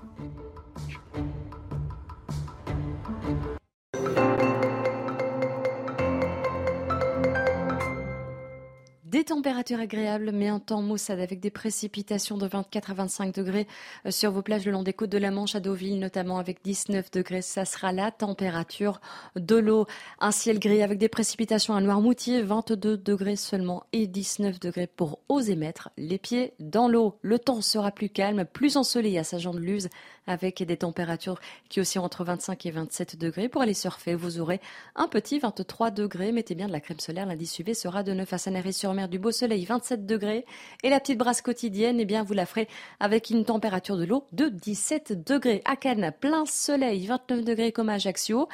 Des températures agréables, mais un temps maussade avec des précipitations de 24 à 25 degrés euh, sur vos plages le long des côtes de la Manche, à Deauville notamment avec 19 degrés. Ça sera la température de l'eau. Un ciel gris avec des précipitations à Noirmoutier, 22 degrés seulement et 19 degrés pour oser mettre les pieds dans l'eau. Le temps sera plus calme, plus ensoleillé à Saint-Jean-de-Luz avec des températures qui aussi entre 25 et 27 degrés. Pour aller surfer, vous aurez un petit 23 degrés. Mettez bien de la crème solaire. Lundi suivi sera de 9 à Sanary-sur-Mer, du beau soleil, 27 degrés. Et la petite brasse quotidienne, eh bien, vous la ferez avec une température de l'eau de 17 degrés. À Cannes, plein soleil, 29 degrés comme à Ajaccio.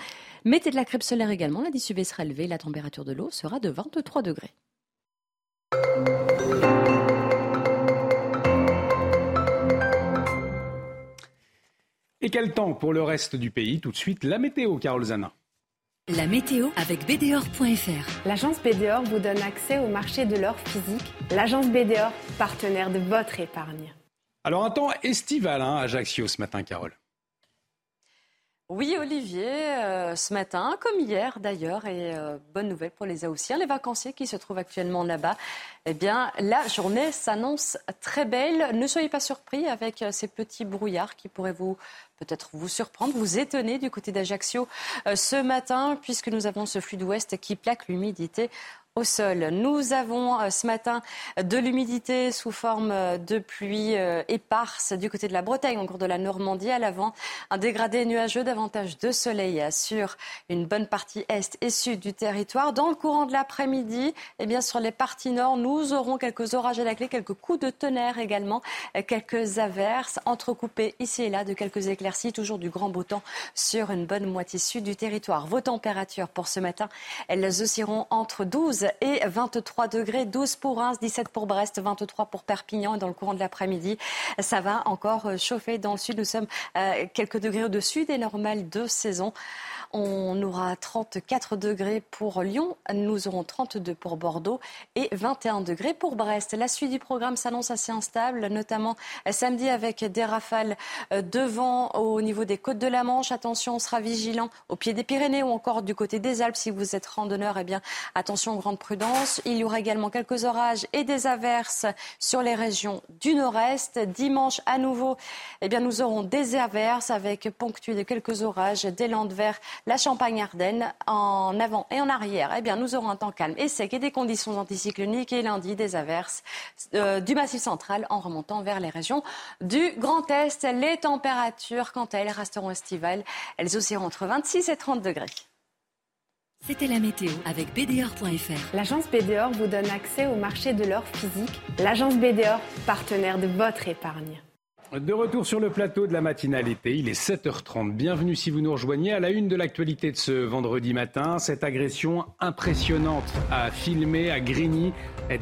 Mettez de la crème solaire également. Lundi suivi sera élevé. La température de l'eau sera de 23 degrés. Et quel temps pour le reste du pays Tout de suite, la météo, Carole Zana. La météo avec BDOR.fr. L'agence BDOR vous donne accès au marché de l'or physique. L'agence BDOR, partenaire de votre épargne. Alors un temps estival hein, à Ajaccio ce matin, Carole. Oui, Olivier, euh, ce matin, comme hier d'ailleurs, et euh, bonne nouvelle pour les Aoussiens, les vacanciers qui se trouvent actuellement là-bas, eh bien, la journée s'annonce très belle. Ne soyez pas surpris avec euh, ces petits brouillards qui pourraient vous peut-être vous surprendre, vous étonner du côté d'Ajaccio ce matin, puisque nous avons ce flux d'ouest qui plaque l'humidité au sol. Nous avons euh, ce matin de l'humidité sous forme euh, de pluie euh, éparse du côté de la Bretagne, en cours de la Normandie à l'avant. Un dégradé nuageux, davantage de soleil sur une bonne partie est et sud du territoire. Dans le courant de l'après-midi, eh bien, sur les parties nord, nous aurons quelques orages à la clé, quelques coups de tonnerre également, quelques averses entrecoupées ici et là de quelques éclaircies, toujours du grand beau temps sur une bonne moitié sud du territoire. Vos températures pour ce matin, elles oscilleront entre 12 et 23 degrés, 12 pour Reims, 17 pour Brest, 23 pour Perpignan. Et dans le courant de l'après-midi, ça va encore euh, chauffer dans le sud. Nous sommes euh, quelques degrés au-dessus des normales de saison. On aura 34 degrés pour Lyon, nous aurons 32 pour Bordeaux et 21 degrés pour Brest. La suite du programme s'annonce assez instable, notamment samedi avec des rafales euh, devant au niveau des côtes de la Manche. Attention, on sera vigilant au pied des Pyrénées ou encore du côté des Alpes. Si vous êtes randonneur, eh bien, attention, grande prudence. Il y aura également quelques orages et des averses sur les régions du nord-est. Dimanche, à nouveau, eh bien, nous aurons des averses avec ponctués de quelques orages des Landes verts la Champagne-Ardenne en avant et en arrière, eh bien, nous aurons un temps calme et sec et des conditions anticycloniques et lundi des averses euh, du Massif central en remontant vers les régions du Grand Est. Les températures, quant à elles, resteront estivales. Elles oscilleront entre 26 et 30 degrés. C'était la météo avec BDOR.fr. L'agence BDOR vous donne accès au marché de l'or physique. L'agence BDOR, partenaire de votre épargne. De retour sur le plateau de la matinale été, il est 7h30. Bienvenue si vous nous rejoignez à la une de l'actualité de ce vendredi matin. Cette agression impressionnante à filmer à Grigny.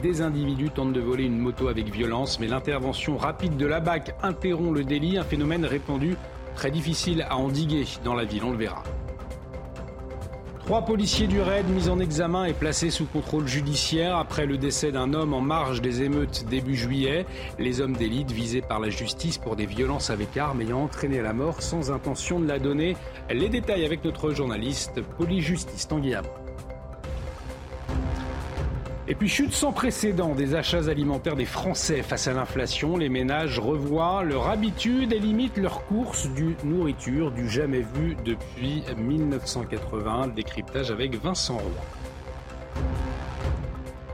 Des individus tentent de voler une moto avec violence, mais l'intervention rapide de la BAC interrompt le délit, un phénomène répandu très difficile à endiguer dans la ville, on le verra. Trois policiers du raid mis en examen et placés sous contrôle judiciaire après le décès d'un homme en marge des émeutes début juillet. Les hommes d'élite visés par la justice pour des violences avec armes ayant entraîné la mort sans intention de la donner. Les détails avec notre journaliste Police Justice Tanguy et puis chute sans précédent des achats alimentaires des Français face à l'inflation. Les ménages revoient leur habitude et limitent leurs courses du nourriture du jamais vu depuis 1980. Décryptage avec Vincent Roy.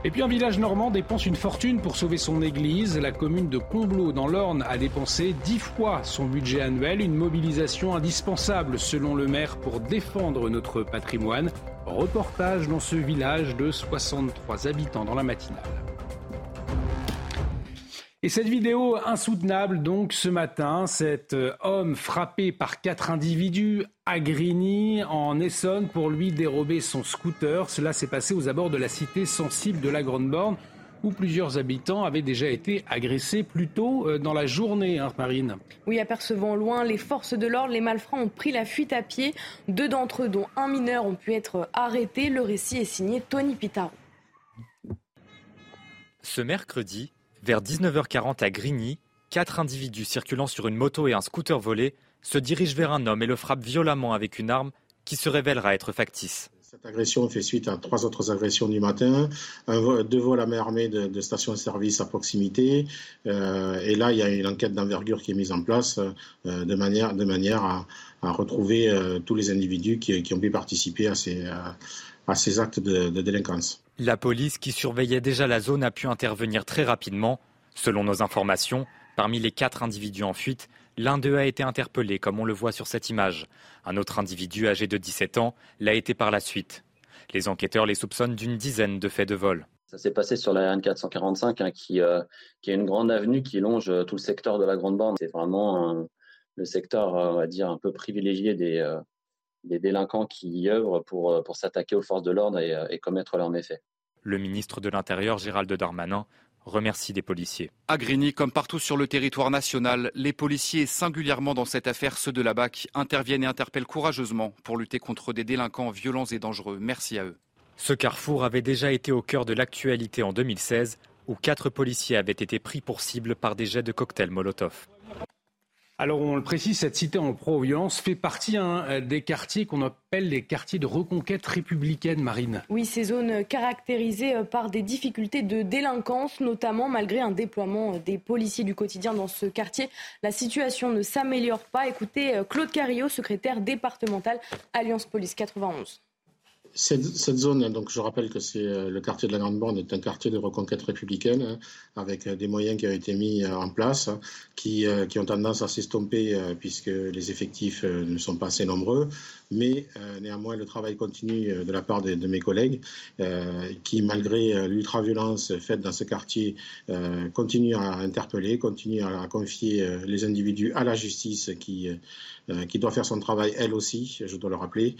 Et puis un village normand dépense une fortune pour sauver son église. La commune de Combloux dans l'Orne a dépensé dix fois son budget annuel, une mobilisation indispensable selon le maire pour défendre notre patrimoine. Reportage dans ce village de 63 habitants dans la matinale. Et cette vidéo insoutenable, donc ce matin, cet euh, homme frappé par quatre individus à Grigny, en Essonne, pour lui dérober son scooter. Cela s'est passé aux abords de la cité sensible de la Grande Borne où plusieurs habitants avaient déjà été agressés plus tôt euh, dans la journée, hein, Marine. Oui, apercevant loin les forces de l'ordre, les malfrats ont pris la fuite à pied. Deux d'entre eux, dont un mineur, ont pu être arrêtés. Le récit est signé Tony Pitaro. Ce mercredi, vers 19h40 à Grigny, quatre individus circulant sur une moto et un scooter volé se dirigent vers un homme et le frappent violemment avec une arme qui se révélera être factice. Cette agression fait suite à trois autres agressions du matin, deux vols à main armée de, de stations-service à proximité. Euh, et là, il y a une enquête d'envergure qui est mise en place euh, de manière, de manière à, retrouver euh, tous les individus qui, ont pu participer à ces, actes de délinquance. La police, qui surveillait déjà la zone, a pu intervenir très rapidement. Selon nos informations, parmi les quatre individus en fuite, L'un d'eux a été interpellé, comme on le voit sur cette image. Un autre individu âgé de 17 ans l'a été par la suite. Les enquêteurs les soupçonnent d'une dizaine de faits de vol. Ça s'est passé sur la RN445, hein, qui, euh, qui, est une grande avenue qui longe euh, tout le secteur de la Grande Borne. C'est vraiment le secteur, euh, on va dire, un peu privilégié des, des délinquants qui y œuvrent pour, pour s'attaquer aux forces de l'ordre et, et commettre leurs méfaits. Le ministre de l'Intérieur, Gérald Darmanin, remercie des policiers. À Grigny, comme partout sur le territoire national, les policiers, singulièrement dans cette affaire, ceux de la BAC, interviennent et interpellent courageusement pour lutter contre des délinquants violents et dangereux. Merci à eux. Ce carrefour avait déjà été au cœur de l'actualité en 2016, où quatre policiers avaient été pris pour cible par des jets de cocktails Molotov. Alors on le précise, cette cité en pro-violence fait partie hein, des quartiers qu'on appelle les quartiers de reconquête républicaine, Marine. Oui, ces zones caractérisées euh, par des difficultés de délinquance, notamment malgré un déploiement euh, des policiers du quotidien dans ce quartier. La situation ne s'améliore pas. Écoutez euh, Claude Carillot, secrétaire départemental Alliance Police 91 cette, zone, donc je rappelle que c'est euh, le quartier de la Grande Bande est un quartier de reconquête républicaine hein, avec euh, des moyens qui ont été mis euh, en place, qui, qui ont tendance à s'estomper puisque les effectifs ne sont pas assez nombreux. Mais néanmoins, le travail continue de la part de, mes collègues qui, malgré l'ultra-violence faite dans ce quartier, continuent à interpeller, continuent à, confier les individus à la justice qui doit faire son travail elle aussi, je dois le rappeler.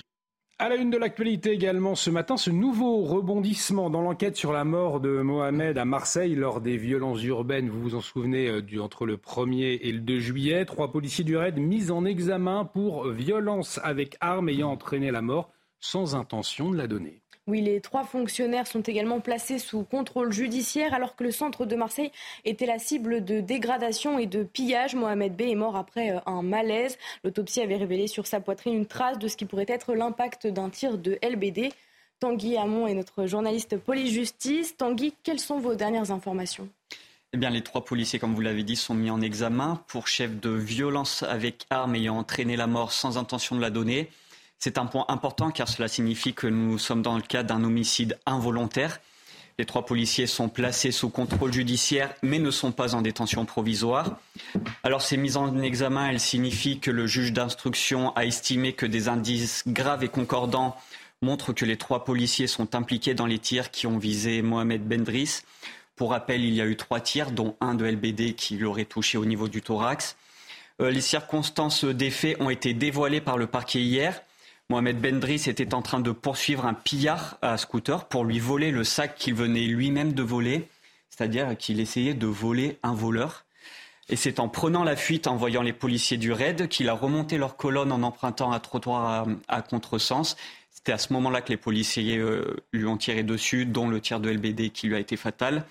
À la une de l'actualité également ce matin, ce nouveau rebondissement dans l'enquête sur la mort de Mohamed à Marseille lors des violences urbaines, vous vous en souvenez, euh, du, entre le 1er et le 2 juillet. Trois policiers du raid mis en examen pour violence avec arme ayant entraîné la mort sans intention de la donner. Oui, les trois fonctionnaires sont également placés sous contrôle judiciaire alors que le centre de Marseille était la cible de dégradation et de pillage. Mohamed B est mort après euh, un malaise. L'autopsie avait révélé sur sa poitrine une trace de ce qui pourrait être l'impact d'un tir de LBD. Tanguy Hamon est notre journaliste police-justice. Tanguy, quelles sont vos dernières informations? Eh bien, les trois policiers, comme vous l'avez dit, sont mis en examen pour chef de violence avec arme ayant entraîné la mort sans intention de la donner. C'est un point important car cela signifie que nous sommes dans le cas d'un homicide involontaire. Les trois policiers sont placés sous contrôle judiciaire mais ne sont pas en détention provisoire. Alors ces mises en examen, elles signifient que le juge d'instruction a estimé que des indices graves et concordants montrent que les trois policiers sont impliqués dans les tirs qui ont visé Mohamed Bendris. Pour rappel, il y a eu trois tirs, dont un de LBD qui l'aurait touché au niveau du thorax. Euh, les circonstances des faits ont été dévoilées par le parquet hier. Mohamed Bendris était en train de poursuivre un pillard à scooter pour lui voler le sac qu'il venait lui-même de voler, c'est-à-dire qu'il essayait de voler un voleur. Et c'est en prenant la fuite, en voyant les policiers du raid, qu'il a remonté leur colonne en empruntant un trottoir à, contresens. C'était à ce moment-là que les policiers euh, lui ont tiré dessus, dont le tir de LBD qui lui a été fatal.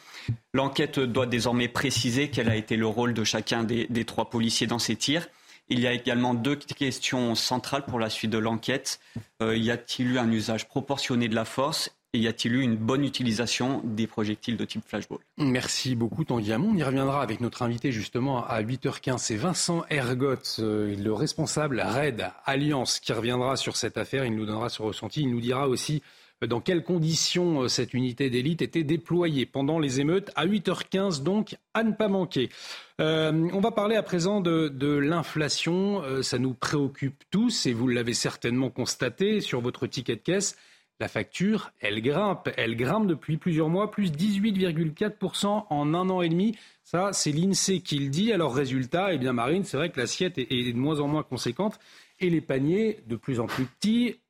L'enquête doit désormais préciser quel a été le rôle de chacun des, trois policiers dans ces tirs. Il y a également deux questions centrales pour la suite de l'enquête. Euh, y a-t-il eu un usage proportionné de la force et y a-t-il eu une bonne utilisation des projectiles de type flashball? Merci beaucoup Tanguy Hamon. On y reviendra avec notre invité justement à 8h15. C'est Vincent Ergot, euh, le responsable RAID Alliance, qui reviendra sur cette affaire. Il nous donnera son ressenti. Il nous dira aussi dans quelles conditions euh, cette unité d'élite était déployée pendant les émeutes. À 8h15 donc, à ne pas manquer. on va parler à présent de, de l'inflation. ça nous préoccupe tous et vous l'avez certainement constaté sur votre ticket de caisse. La facture, elle grimpe. Elle grimpe depuis plusieurs mois, plus 18,4% en un an et demi. Ça, c'est l'INSEE qui le dit. Alors, résultat, eh bien, Marine, c'est vrai que l'assiette est de moins en moins conséquente et les paniers de plus en plus petits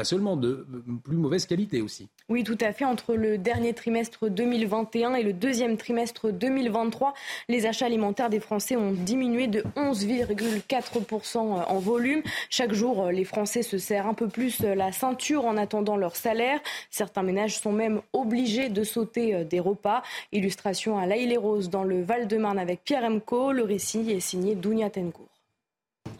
pas seulement de plus mauvaise qualité aussi. Oui, tout à fait. Entre le dernier trimestre 2021 et le deuxième trimestre 2023, les achats alimentaires des Français ont diminué de 11,4% en volume. Chaque jour, les Français se serrent un peu plus la ceinture en attendant leur salaire. Certains ménages sont même obligés de sauter des repas. Illustration à l'Aïle Rose dans le Val-de-Marne avec Pierre Emco. Le récit est signé Dounia Tencourt.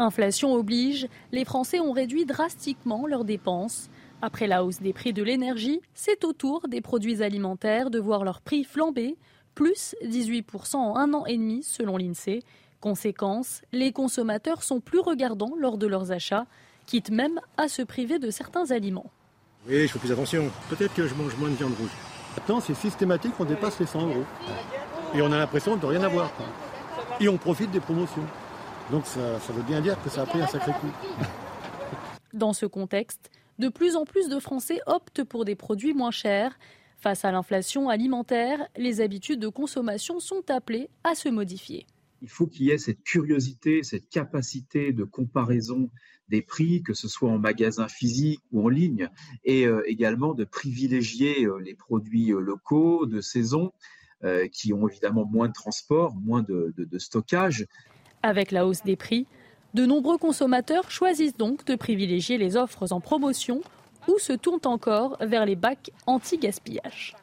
Inflation oblige, les Français ont réduit drastiquement leurs dépenses. Après la hausse des prix de l'énergie, c'est au tour des produits alimentaires de voir leur prix flamber, plus 18% en un an et demi selon l'INSEE. Conséquence, les consommateurs sont plus regardants lors de leurs achats, quitte même à se priver de certains aliments. Oui, je fais plus attention. Peut-être que je mange moins de viande rouge. Maintenant, c'est systématique, on dépasse les 100 euros. Et on a l'impression de rien avoir. Et on profite des promotions. Donc ça, veut bien dire que ça a pris un sacré coup. Dans ce contexte, de plus en plus de Français optent pour des produits moins chers. Face à l'inflation alimentaire, les habitudes de consommation sont appelées à se modifier. Il faut qu'il y ait cette curiosité, cette capacité de comparaison des prix, que ce soit en magasin physique ou en ligne, et euh, également de privilégier euh, les produits euh, locaux, de saison, qui ont évidemment moins de transport, moins de stockage. Avec la hausse des prix, de nombreux consommateurs choisissent donc de privilégier les offres en promotion ou se tournent encore vers les bacs anti-gaspillage.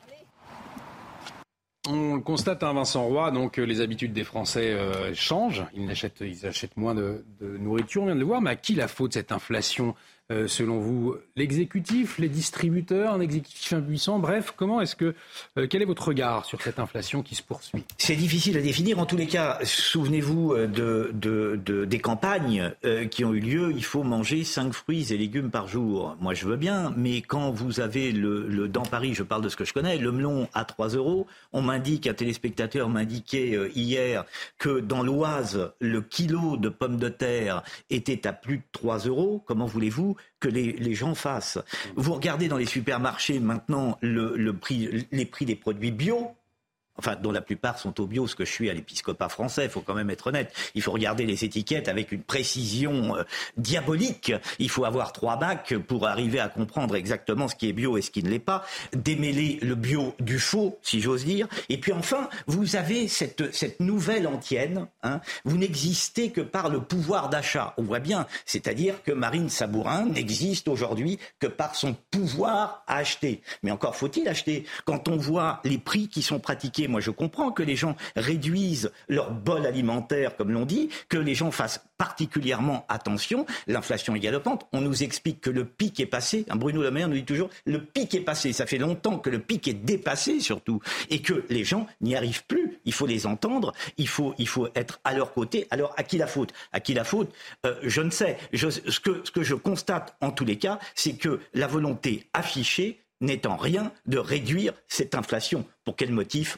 On constate, un hein, Vincent Roy, donc euh, les habitudes des Français euh, changent. Ils achètent, moins de, de, nourriture, on vient de le voir. Mais à qui la faute cette inflation? Euh, selon vous L'exécutif, les distributeurs, un exécutif impuissant Bref, comment est-ce que euh, quel est votre regard sur cette inflation qui se poursuit? C'est difficile à définir. En tous les cas, souvenez-vous euh, de, des campagnes qui ont eu lieu. Il faut manger 5 fruits et légumes par jour. Moi, je veux bien, mais quand vous avez le, dans Paris, je parle de ce que je connais, le melon à 3 euros, on m'indique, un téléspectateur m'indiquait hier que dans l'Oise, le kilo de pommes de terre était à plus de 3 euros. Comment voulez-vous que les, gens fassent. Vous regardez dans les supermarchés maintenant les prix des produits bio, enfin dont la plupart sont au bio, ce que je suis à l'épiscopat français, il faut quand même être honnête. Il faut regarder les étiquettes avec une précision euh, diabolique. Il faut avoir trois bacs pour arriver à comprendre exactement ce qui est bio et ce qui ne l'est pas, démêler le bio du faux, si j'ose dire. Et puis enfin, vous avez cette, nouvelle antienne. Hein. Vous n'existez que par le pouvoir d'achat. On voit bien, c'est-à-dire que Marine Sabourin n'existe aujourd'hui que par son pouvoir à acheter. Mais encore faut-il acheter. Quand on voit les prix qui sont pratiqués moi, je comprends que les gens réduisent leur bol alimentaire, comme l'on dit, que les gens fassent particulièrement attention. L'inflation est galopante. On nous explique que le pic est passé. Bruno Le Maire nous dit toujours le pic est passé. Ça fait longtemps que le pic est dépassé, surtout, et que les gens n'y arrivent plus. Il faut les entendre. Il faut, il faut être à leur côté. Alors, à qui la faute? À qui la faute? Euh, Je ne sais. ce, que, ce que je constate, en tous les cas, c'est que la volonté affichée n'est en rien de réduire cette inflation. Pour quel motif?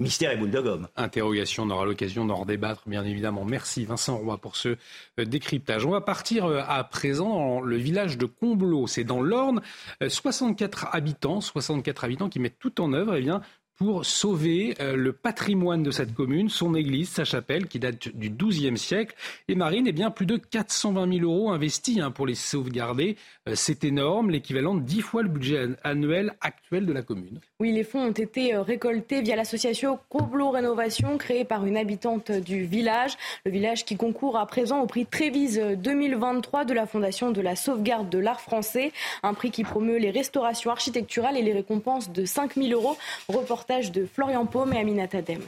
Mystère et boule de gomme. Interrogation, on aura l'occasion d'en redébattre, bien évidemment. Merci Vincent Roy pour ce euh, décryptage. On va partir euh, à présent dans le village de Comblot. C'est dans l'Orne. 64 euh, habitants, 64 habitants qui mettent tout en œuvre eh bien, pour sauver le patrimoine de cette commune, son église, sa chapelle, qui date du XIIe siècle. Et Marine, eh bien, plus de 420 000 euros investis hein, pour les sauvegarder. C'est énorme, l'équivalent de 10 fois le budget annuel actuel de la commune. Oui, les fonds ont été euh, récoltés via l'association Coblo Rénovation, créée par une habitante du village. Le village qui concourt à présent au prix Trévise 2023 de la Fondation de la sauvegarde de l'art français. Un prix qui promeut les restaurations architecturales et les récompenses de 5 000 euros. Reportage de Florian Paume et Aminata Dem.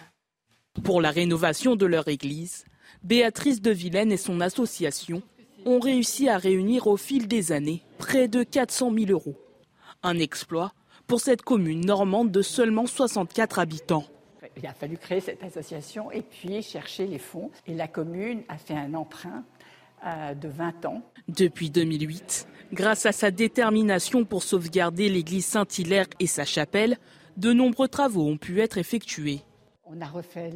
Pour la rénovation de leur église, Béatrice de Vilaine et son association ont réussi à réunir au fil des années près de 400 000 euros. Un exploit pour cette commune normande de seulement 64 habitants. Il a fallu créer cette association et puis chercher les fonds. Et la commune a fait un emprunt euh, de 20 ans. Depuis 2008, grâce à sa détermination pour sauvegarder l'église Saint-Hilaire et sa chapelle, de nombreux travaux ont pu être effectués. On a refait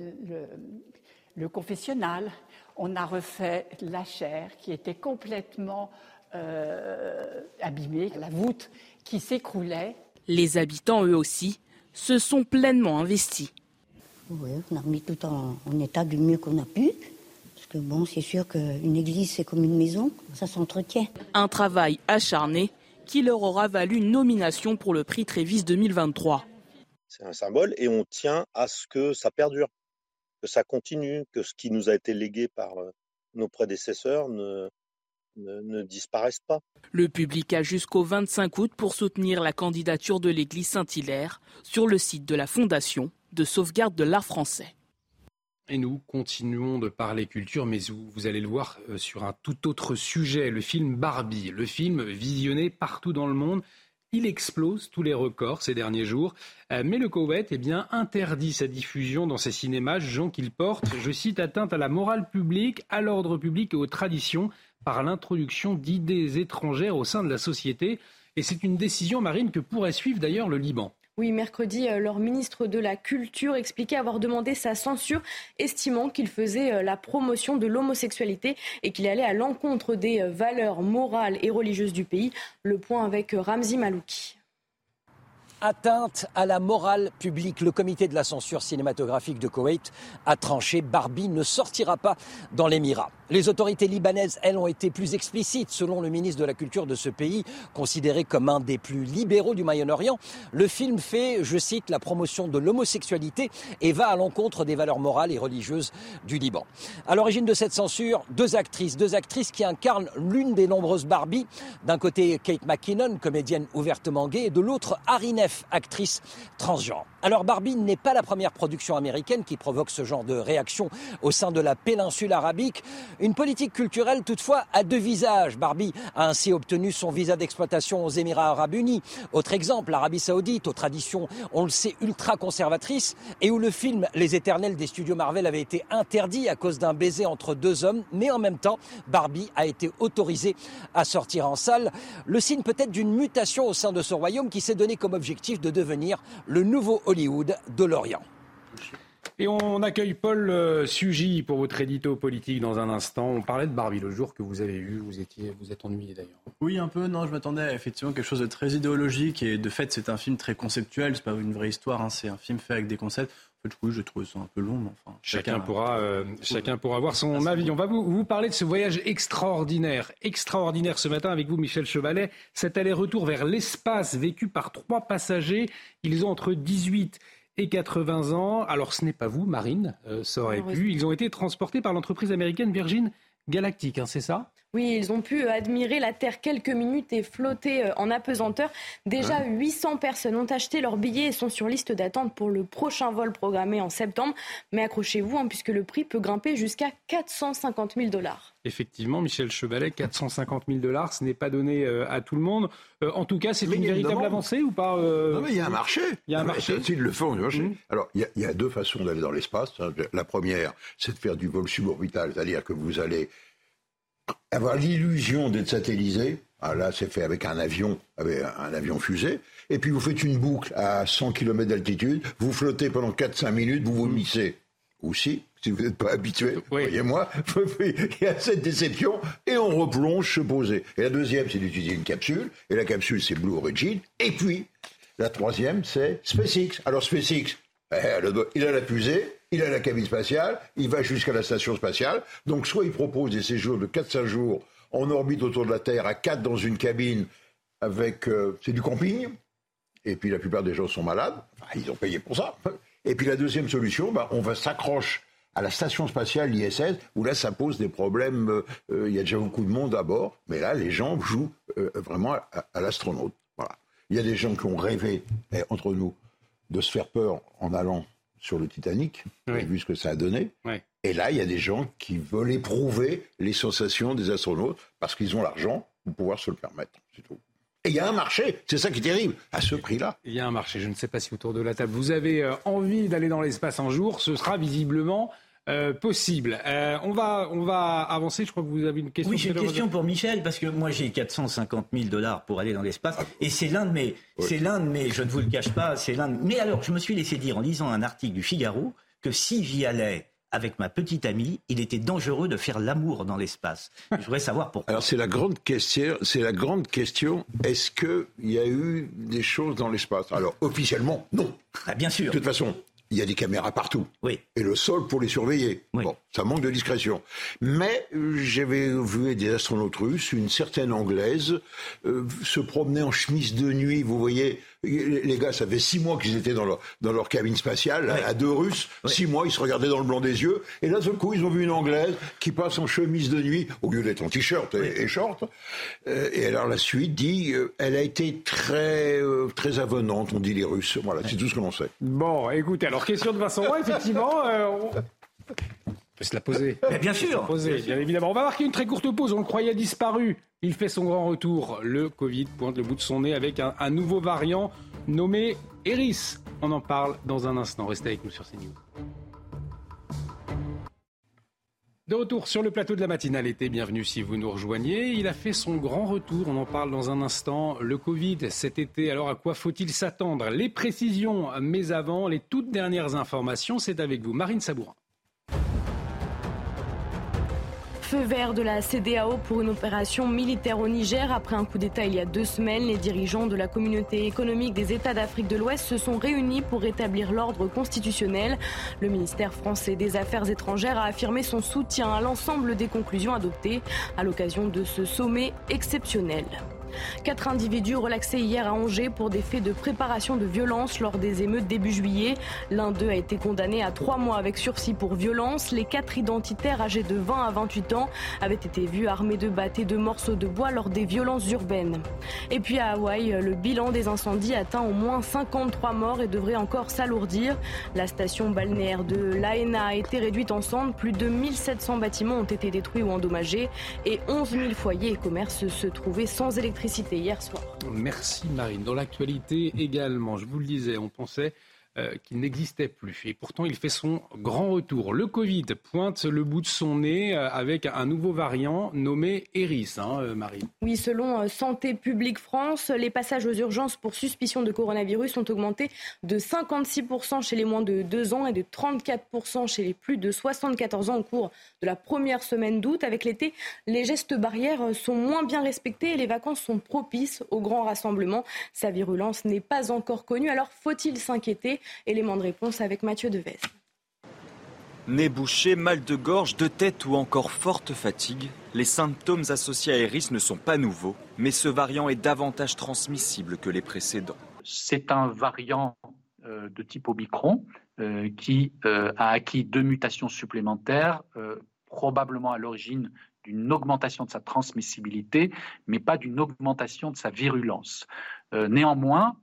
le, confessionnal, on a refait la chaire qui était complètement euh, abîmée, la voûte qui s'écroulait. Les habitants, eux aussi, se sont pleinement investis. Oui, on a remis tout en, en état du mieux qu'on a pu. Parce que bon, c'est sûr qu'une église, c'est comme une maison, ça s'entretient. Un travail acharné qui leur aura valu une nomination pour le prix Trévis 2023 c'est un symbole, et on tient à ce que ça perdure, que ça continue, que ce qui nous a été légué par nos prédécesseurs ne, ne, disparaisse pas. Le public a jusqu'au 25 août pour soutenir la candidature de l'église Saint-Hilaire sur le site de la Fondation de sauvegarde de l'art français. Et nous continuons de parler culture, mais vous, vous, allez le voir sur un tout autre sujet, le film Barbie, le film visionné partout dans le monde il explose tous les records ces derniers jours. Euh, mais le Koweït eh bien, interdit sa diffusion dans ses cinémas, jugeant qu'il porte, je cite, atteinte à la morale publique, à l'ordre public et aux traditions par l'introduction d'idées étrangères au sein de la société. Et c'est une décision, Marine, que pourrait suivre d'ailleurs le Liban. Oui, mercredi, euh, leur ministre de la Culture expliquait avoir demandé sa censure, estimant qu'il faisait euh, la promotion de l'homosexualité et qu'il allait à l'encontre des euh, valeurs morales et religieuses du pays. Le point avec Ramzi Malouki atteinte à la morale publique. Le comité de la censure cinématographique de Koweït a tranché Barbie ne sortira pas dans l'Émirat. Les autorités libanaises, elles, ont été plus explicites. Selon le ministre de la Culture de ce pays, considéré comme un des plus libéraux du Moyen-Orient, le film fait, je cite, la promotion de l'homosexualité et va à l'encontre des valeurs morales et religieuses du Liban. À l'origine de cette censure, deux actrices, deux actrices qui incarnent l'une des nombreuses Barbie. D'un côté, Kate McKinnon, comédienne ouvertement gay, et de l'autre, Harry Neff, actrice transgenre. Alors Barbie n'est pas la première production américaine qui provoque ce genre de réaction au sein de la péninsule arabique. Une politique culturelle toutefois à deux visages. Barbie a ainsi obtenu son visa d'exploitation aux Émirats arabes unis. Autre exemple, l'Arabie saoudite, aux traditions, on le sait, ultra conservatrices, et où le film Les Éternels des studios Marvel avait été interdit à cause d'un baiser entre deux hommes, mais en même temps, Barbie a été autorisée à sortir en salle. Le signe peut-être d'une mutation au sein de ce royaume qui s'est donné comme objectif de devenir le nouveau Hollywood de l'Orient. Et on accueille Paul euh, Sugy pour votre édito politique dans un instant. On parlait de Barbie le jour que vous avez vu. Vous étiez, vous êtes ennuyé d'ailleurs. Oui, un peu. Non, je m'attendais à effectivement quelque chose de très idéologique et de fait, c'est un film très conceptuel. C'est pas une vraie histoire. Hein. C'est un film fait avec des concepts. En fait, oui, je trouve ça un peu long. enfin, chacun, pourra, euh, chacun pourra avoir son avis. On va vous, vous, parler de ce voyage extraordinaire, extraordinaire ce matin avec vous, Michel Chevalet. Cet aller-retour vers l'espace vécu par trois passagers. Ils ont entre 18 et 80 ans. Alors ce n'est pas vous, Marine, euh, ça aurait pu. Ils ont été transportés par l'entreprise américaine Virgin Galactic, hein, c'est ça? Oui, ils ont pu euh, admirer la Terre quelques minutes et flotter euh, en apesanteur. Déjà, 800 personnes ont acheté leurs billets et sont sur liste d'attente pour le prochain vol programmé en septembre. Mais accrochez-vous, hein, puisque le prix peut grimper jusqu'à 450 000 dollars. Effectivement, Michel Chevalet, 450 000 dollars, ce n'est pas donné euh, à tout le monde. en tout cas, c'est une véritable avancée ou pas Non, mais il y a un marché. Il y a un marché. Ils le font. Mmh. Alors, il y, a, deux façons d'aller dans l'espace. La première, c'est de faire du vol suborbital, c'est-à-dire que vous allez avoir l'illusion d'être satellisé. Ah, là, c'est fait avec un avion, avec un avion fusée. Et puis vous faites une boucle à 100 km d'altitude, vous flottez pendant 4-5 minutes, vous vomissez. Ou si, si vous n'êtes pas habitué, voyez-moi, il y a cette déception et on replonge se poser. Et la deuxième, c'est d'utiliser une capsule. Et la capsule, c'est Blue Origin. Et puis, la troisième, c'est SpaceX. Alors SpaceX, Eh, il a la fusée, il a la cabine spatiale, il va jusqu'à la station spatiale. Donc soit il propose des séjours de 4-5 jours en orbite autour de la Terre, à 4 dans une cabine, avec... Euh, c'est du camping, et puis la plupart des gens sont malades, ils ont payé pour ça. Et puis la deuxième solution, bah, on va s'accrocher à la station spatiale ISS, où là, ça pose des problèmes. Euh, euh, il y a déjà beaucoup de monde à bord, mais là, les gens jouent vraiment à, l'astronaute. Voilà. Il y a des gens qui ont rêvé, eh, entre nous, de se faire peur en allant sur le Titanic, vu ce que ça a donné. Et là, il y a des gens qui veulent éprouver les sensations des astronautes parce qu'ils ont l'argent pour pouvoir se le permettre. C'est tout. Et il y a un marché, c'est ça qui est terrible, à ce prix-là. Il y a un marché, je ne sais pas si autour de la table vous avez euh, envie d'aller dans l'espace un jour, ce sera visiblement euh, possible. Euh, on, va, on va avancer. Je crois que vous avez une question. Oui, j'ai une question pour Michel parce que moi j'ai 450 000 dollars pour aller dans l'espace et c'est l'un de mes, c'est l'un de mes, je ne vous le cache pas, c'est l'un. Mais alors, je me suis laissé dire en lisant un article du Figaro que si j'y allais avec ma petite amie, il était dangereux de faire l'amour dans l'espace. Je voudrais savoir pourquoi. Alors c'est la grande question. C'est la grande question. Est-ce qu'il y a eu des choses dans l'espace? Alors officiellement, non. Ah, bien sûr. De toute façon, il y a des caméras partout. Oui. Et le sol pour les surveiller. Bon, ça manque de discrétion. Mais euh, j'avais vu des astronautes russes, une certaine anglaise, euh, se promener en chemise de nuit, vous voyez, les gars, ça fait six mois qu'ils étaient dans leur, dans leur cabine spatiale, à deux Russes. Six mois, ils se regardaient dans le blanc des yeux. Et là, d'un coup, ils ont vu une Anglaise qui passe en chemise de nuit, au lieu d'être en t-shirt et, short. Euh, et alors, la suite dit, euh, elle a été très, euh, très avenante, on dit les Russes. Voilà, c'est tout ce que l'on sait. Bon, écoutez, alors, question de Vincent Roy, effectivement. On peut se la poser. bien sûr. Poser, bien évidemment. On va marquer une très courte pause. On le croyait disparu. Il fait son grand retour. Le Covid pointe le bout de son nez avec un, nouveau variant nommé Eris. On en parle dans un instant. Restez avec nous sur CNews. De retour sur le plateau de la matinale été, bienvenue si vous nous rejoignez. Il a fait son grand retour, on en parle dans un instant. Le Covid cet été, alors à quoi faut-il s'attendre? Les précisions, mais avant, les toutes dernières informations, c'est avec vous, Marine Sabourin. Feu vert de la CDAO pour une opération militaire au Niger. Après un coup d'État il y a deux semaines, les dirigeants de la communauté économique des États d'Afrique de l'Ouest se sont réunis pour rétablir l'ordre constitutionnel. Le ministère français des Affaires étrangères a affirmé son soutien à l'ensemble des conclusions adoptées à l'occasion de ce sommet exceptionnel. Quatre individus relaxés hier à Angers pour des faits de préparation de violence lors des émeutes début juillet. L'un d'eux a été condamné à trois mois avec sursis pour violence. Les quatre identitaires âgés de 20 à 28 ans avaient été vus armés de battes et de morceaux de bois lors des violences urbaines. Et puis à Hawaï, le bilan des incendies atteint au moins 53 morts et devrait encore s'alourdir. La station balnéaire de Laena a été réduite en cendres. Plus de 1700 bâtiments ont été détruits ou endommagés et 11 000 foyers et commerces se trouvaient sans électricité Merci Marine. Dans l'actualité également, je vous le disais, on pensait euh, qu'il n'existait plus. Et pourtant, il fait son grand retour. Le Covid pointe le bout de son nez euh, avec un nouveau variant nommé Eris, hein, euh, Marine. Oui, selon Santé publique France, les passages aux urgences pour suspicion de coronavirus ont augmenté de 56% chez les moins de 2 ans et de 34% chez les plus de 74 ans au cours de la première semaine d'août. Avec l'été, les gestes barrières sont moins bien respectés et les vacances sont propices aux grands rassemblements. Sa virulence n'est pas encore connue, alors faut-il s'inquiéter Élément de réponse avec Mathieu Devez. Nez bouché, mal de gorge, de tête ou encore forte fatigue, les symptômes associés à Eris ne sont pas nouveaux, mais ce variant est davantage transmissible que les précédents. C'est un variant euh, de type Omicron euh, qui euh, a acquis deux mutations supplémentaires, probablement à l'origine d'une augmentation de sa transmissibilité, mais pas d'une augmentation de sa virulence. néanmoins,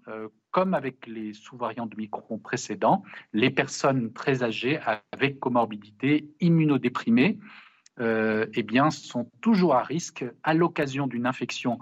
comme avec les sous-variants de Micron précédents, les personnes très âgées avec comorbidité immunodéprimée euh, eh bien, sont toujours à risque, à l'occasion d'une infection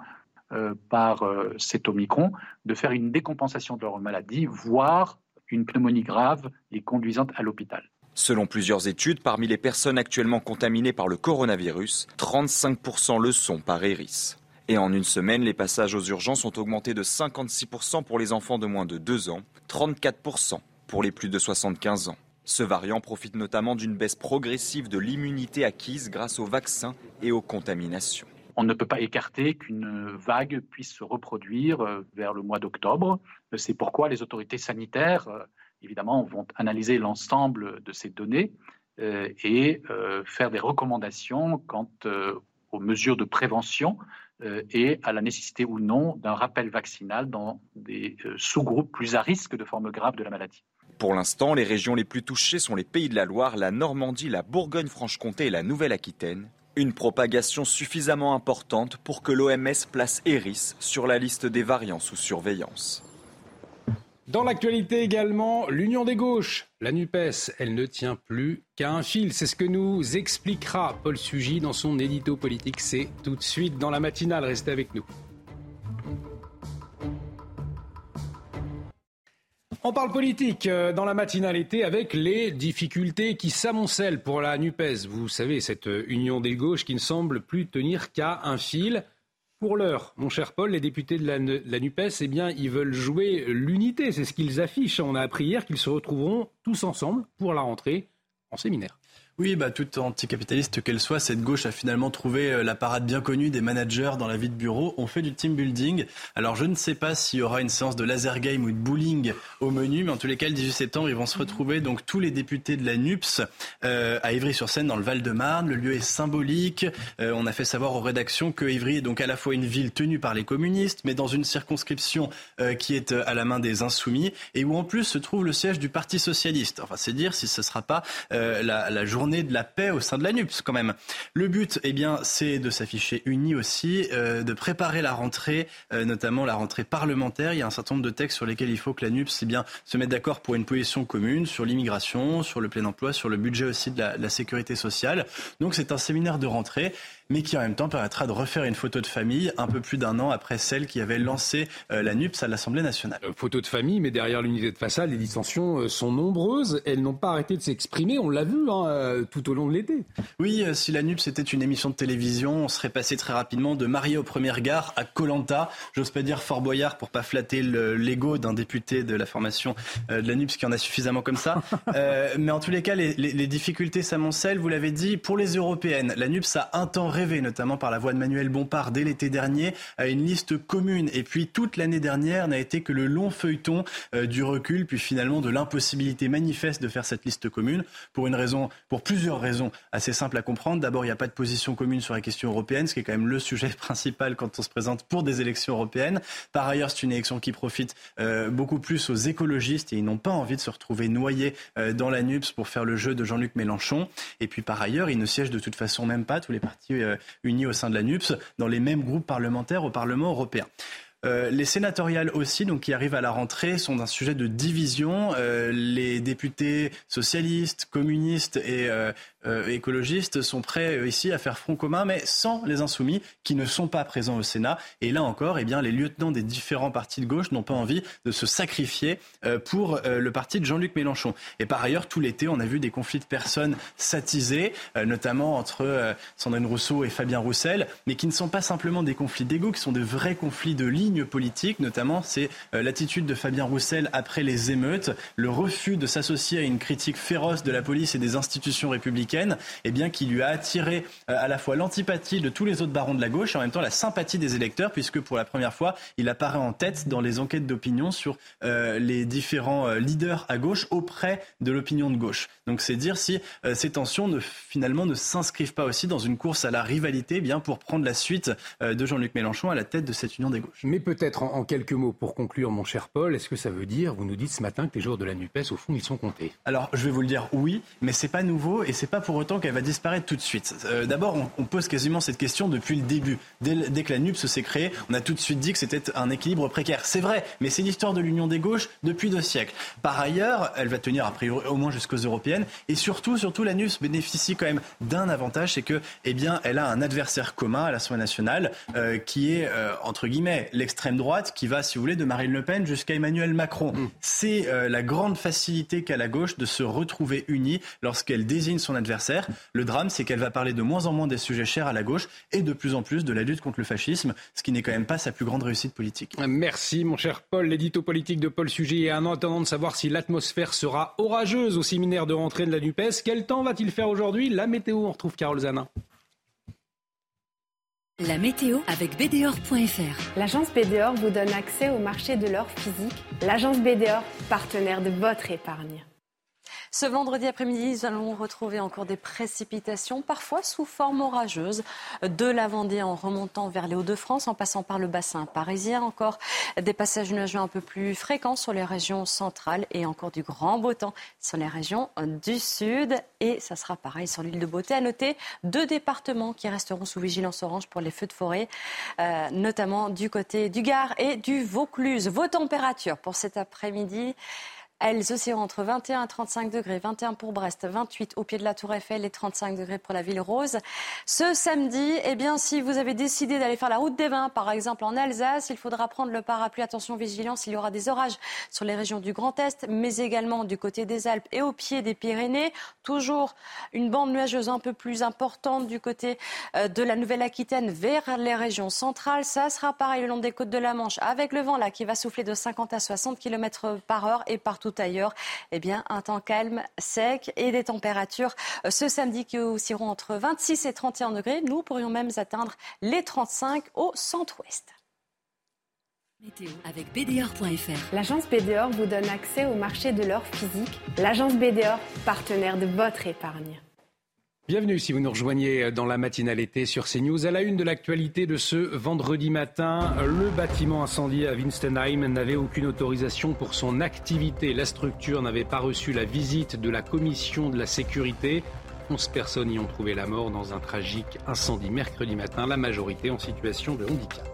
euh, par euh, cet Omicron, de faire une décompensation de leur maladie, voire une pneumonie grave les conduisant à l'hôpital. Selon plusieurs études, parmi les personnes actuellement contaminées par le coronavirus, 35% le sont par Eris. Et en une semaine, les passages aux urgences ont augmenté de 56% pour les enfants de moins de 2 ans, 34% pour les plus de 75 ans. Ce variant profite notamment d'une baisse progressive de l'immunité acquise grâce aux vaccins et aux contaminations. On ne peut pas écarter qu'une vague puisse se reproduire euh, vers le mois d'octobre. C'est pourquoi les autorités sanitaires euh, évidemment, vont analyser l'ensemble de ces données et faire des recommandations quant aux mesures de prévention et à la nécessité ou non d'un rappel vaccinal dans des sous-groupes plus à risque de formes graves de la maladie. Pour l'instant, les régions les plus touchées sont les Pays de la Loire, la Normandie, la Bourgogne-Franche-Comté et la Nouvelle-Aquitaine. Une propagation suffisamment importante pour que l'OMS place Eris sur la liste des variants sous surveillance. Dans l'actualité également, l'union des gauches. La NUPES, elle ne tient plus qu'à un fil. C'est ce que nous expliquera Paul Sugy dans son édito politique. C'est tout de suite dans la matinale. Restez avec nous. On parle politique euh, dans la matinalité avec les difficultés qui s'amoncellent pour la NUPES. Vous savez, cette euh, union des gauches qui ne semble plus tenir qu'à un fil. Pour l'heure, mon cher Paul, les députés de la, NUPES, eh bien, ils veulent jouer l'unité. C'est ce qu'ils affichent. On a appris hier qu'ils se retrouveront tous ensemble pour la rentrée en séminaire. Oui, bah, toute anticapitaliste qu'elle soit, cette gauche a finalement trouvé euh, la parade bien connue des managers dans la vie de bureau. On fait du team building. Alors je ne sais pas s'il y aura une séance de laser game ou de bowling au menu, mais en tous les cas, le 18 septembre, ils vont se retrouver, donc tous les députés de la NUPS, euh, à Ivry-sur-Seine, dans le Val-de-Marne. Le lieu est symbolique. Euh, on a fait savoir aux rédactions que Ivry est donc à la fois une ville tenue par les communistes, mais dans une circonscription qui est à la main des insoumis, et où en plus se trouve le siège du Parti socialiste. Enfin, c'est dire si ce ne sera pas la, la journée de la paix au sein de la NUPS quand même. Le but, eh bien, c'est de s'afficher unis aussi, euh, de préparer la rentrée, euh, notamment la rentrée parlementaire. Il y a un certain nombre de textes sur lesquels il faut que la NUPS eh bien, se mette d'accord pour une position commune sur l'immigration, sur le plein emploi, sur le budget aussi de la, de la sécurité sociale. Donc c'est un séminaire de rentrée mais qui en même temps permettra de refaire une photo de famille un peu plus d'un an après celle qui avait lancé euh, la NUPS à l'Assemblée nationale. Euh, photo de famille, mais derrière l'unité de façade, les dissensions euh, sont nombreuses. Elles n'ont pas arrêté de s'exprimer, on l'a vu hein, tout au long de l'été. Oui, si la NUPS était une émission de télévision, on serait passé très rapidement de Marié aux premières gares à Colanta. J'ose pas dire Fort Boyard pour pas flatter l'ego d'un député de la formation de la NUPS qui en a suffisamment comme ça. mais en tous les cas, les, les, les difficultés s'amoncellent, vous l'avez dit, pour les européennes. La NUPS a un temps notamment par la voix de Manuel Bompard dès l'été dernier, à une liste commune. Et puis toute l'année dernière n'a été que le long feuilleton euh, du recul, puis finalement de l'impossibilité manifeste de faire cette liste commune pour une raison, pour plusieurs raisons assez simples à comprendre. D'abord, il n'y a pas de position commune sur la question européenne, ce qui est quand même le sujet principal quand on se présente pour des élections européennes. Par ailleurs, c'est une élection qui profite euh, beaucoup plus aux écologistes et ils n'ont pas envie de se retrouver noyés euh, dans la NUPS pour faire le jeu de Jean-Luc Mélenchon. Et puis par ailleurs, ils ne siègent de toute façon même pas tous les partis unis au sein de la NUPS dans les mêmes groupes parlementaires au Parlement européen. Euh, les sénatoriales aussi, donc qui arrivent à la rentrée, sont d'un sujet de division. Euh, les députés socialistes, communistes et euh, euh, écologistes sont prêts euh, ici à faire front commun, mais sans les insoumis qui ne sont pas présents au Sénat. Et là encore, eh bien, les lieutenants des différents partis de gauche n'ont pas envie de se sacrifier euh, pour le parti de Jean-Luc Mélenchon. Et par ailleurs, tout l'été, on a vu des conflits de personnes s'attiser, notamment entre Sandrine Rousseau et Fabien Roussel, mais qui ne sont pas simplement des conflits d'ego, qui sont de vrais conflits de lignes politiques. Notamment, c'est l'attitude de Fabien Roussel après les émeutes, le refus de s'associer à une critique féroce de la police et des institutions républicaines eh bien, qui lui a attiré euh, à la fois l'antipathie de tous les autres barons de la gauche et en même temps la sympathie des électeurs, puisque pour la première fois, il apparaît en tête dans les enquêtes d'opinion sur euh, les différents euh, leaders à gauche auprès de l'opinion de gauche. Donc c'est dire si ces tensions ne, finalement ne s'inscrivent pas aussi dans une course à la rivalité, eh bien pour prendre la suite de Jean-Luc Mélenchon à la tête de cette union des gauches. Mais peut-être en, quelques mots pour conclure, mon cher Paul, est-ce que ça veut dire, vous nous dites ce matin que les jours de la Nupes, au fond, ils sont comptés? Alors je vais vous le dire, oui, mais c'est pas nouveau et c'est pas pour autant qu'elle va disparaître tout de suite. Euh, d'abord, on, pose quasiment cette question depuis le début. Dès, que la NUPS s'est créée, on a tout de suite dit que c'était un équilibre précaire. C'est vrai, mais c'est l'histoire de l'union des gauches depuis deux siècles. Par ailleurs, elle va tenir a priori au moins jusqu'aux européennes. Et surtout, surtout, la NUPS bénéficie quand même d'un avantage, c'est que, eh bien, elle a un adversaire commun à l'Assemblée nationale, euh, qui est euh, entre guillemets l'extrême droite, qui va, si vous voulez, de Marine Le Pen jusqu'à Emmanuel Macron. Mm. C'est la grande facilité qu'a la gauche de se retrouver unie lorsqu'elle désigne son adversaire. Le drame, c'est qu'elle va parler de moins en moins des sujets chers à la gauche et de plus en plus de la lutte contre le fascisme, ce qui n'est quand même pas sa plus grande réussite politique. Merci, mon cher Paul. L'édito politique de Paul Sujet est un attendant de savoir si l'atmosphère sera orageuse au séminaire de rentrée de la NUPES. Quel temps va-t-il faire aujourd'hui? La météo, on retrouve Carole Zanin. La météo avec BDOR.fr. L'agence BDOR vous donne accès au marché de l'or physique. L'agence BDOR, partenaire de votre épargne. Ce vendredi après-midi, nous allons retrouver encore des précipitations, parfois sous forme orageuse, de la Vendée en remontant vers les Hauts-de-France, en passant par le bassin parisien. Encore des passages nuageux un peu plus fréquents sur les régions centrales et encore du grand beau temps sur les régions du sud. Et ça sera pareil sur l'île de Beauté. À noter deux départements qui resteront sous vigilance orange pour les feux de forêt, euh, notamment du côté du Gard et du Vaucluse. Vos températures pour cet après-midi elles oscilleront entre 21 et 35 degrés, 21 pour Brest, 28 au pied de la Tour Eiffel et 35 degrés pour la ville rose. Ce samedi, eh bien, si vous avez décidé d'aller faire la route des vins, par exemple en Alsace, il faudra prendre le parapluie. Attention, vigilance, il y aura des orages sur les régions du Grand Est, mais également du côté des Alpes et au pied des Pyrénées. Toujours une bande nuageuse un peu plus importante du côté euh, de la Nouvelle-Aquitaine vers les régions centrales. Ça sera pareil le long des côtes de la Manche avec le vent là qui va souffler de 50 à 60 km par heure et partout ailleurs, eh bien, un temps calme, sec et des températures euh, ce samedi qui oscilleront entre 26 et 31 degrés. Nous pourrions même atteindre les 35 au centre-ouest. Météo avec BDOR.fr. L'agence BDOR vous donne accès au marché de l'or physique. L'agence BDOR, partenaire de votre épargne. Bienvenue si vous nous rejoignez dans la matinale été sur CNews. À la une de l'actualité de ce vendredi matin, le bâtiment incendié à Winstenheim n'avait aucune autorisation pour son activité. La structure n'avait pas reçu la visite de la commission de la sécurité. 11 personnes y ont trouvé la mort dans un tragique incendie mercredi matin, la majorité en situation de handicap.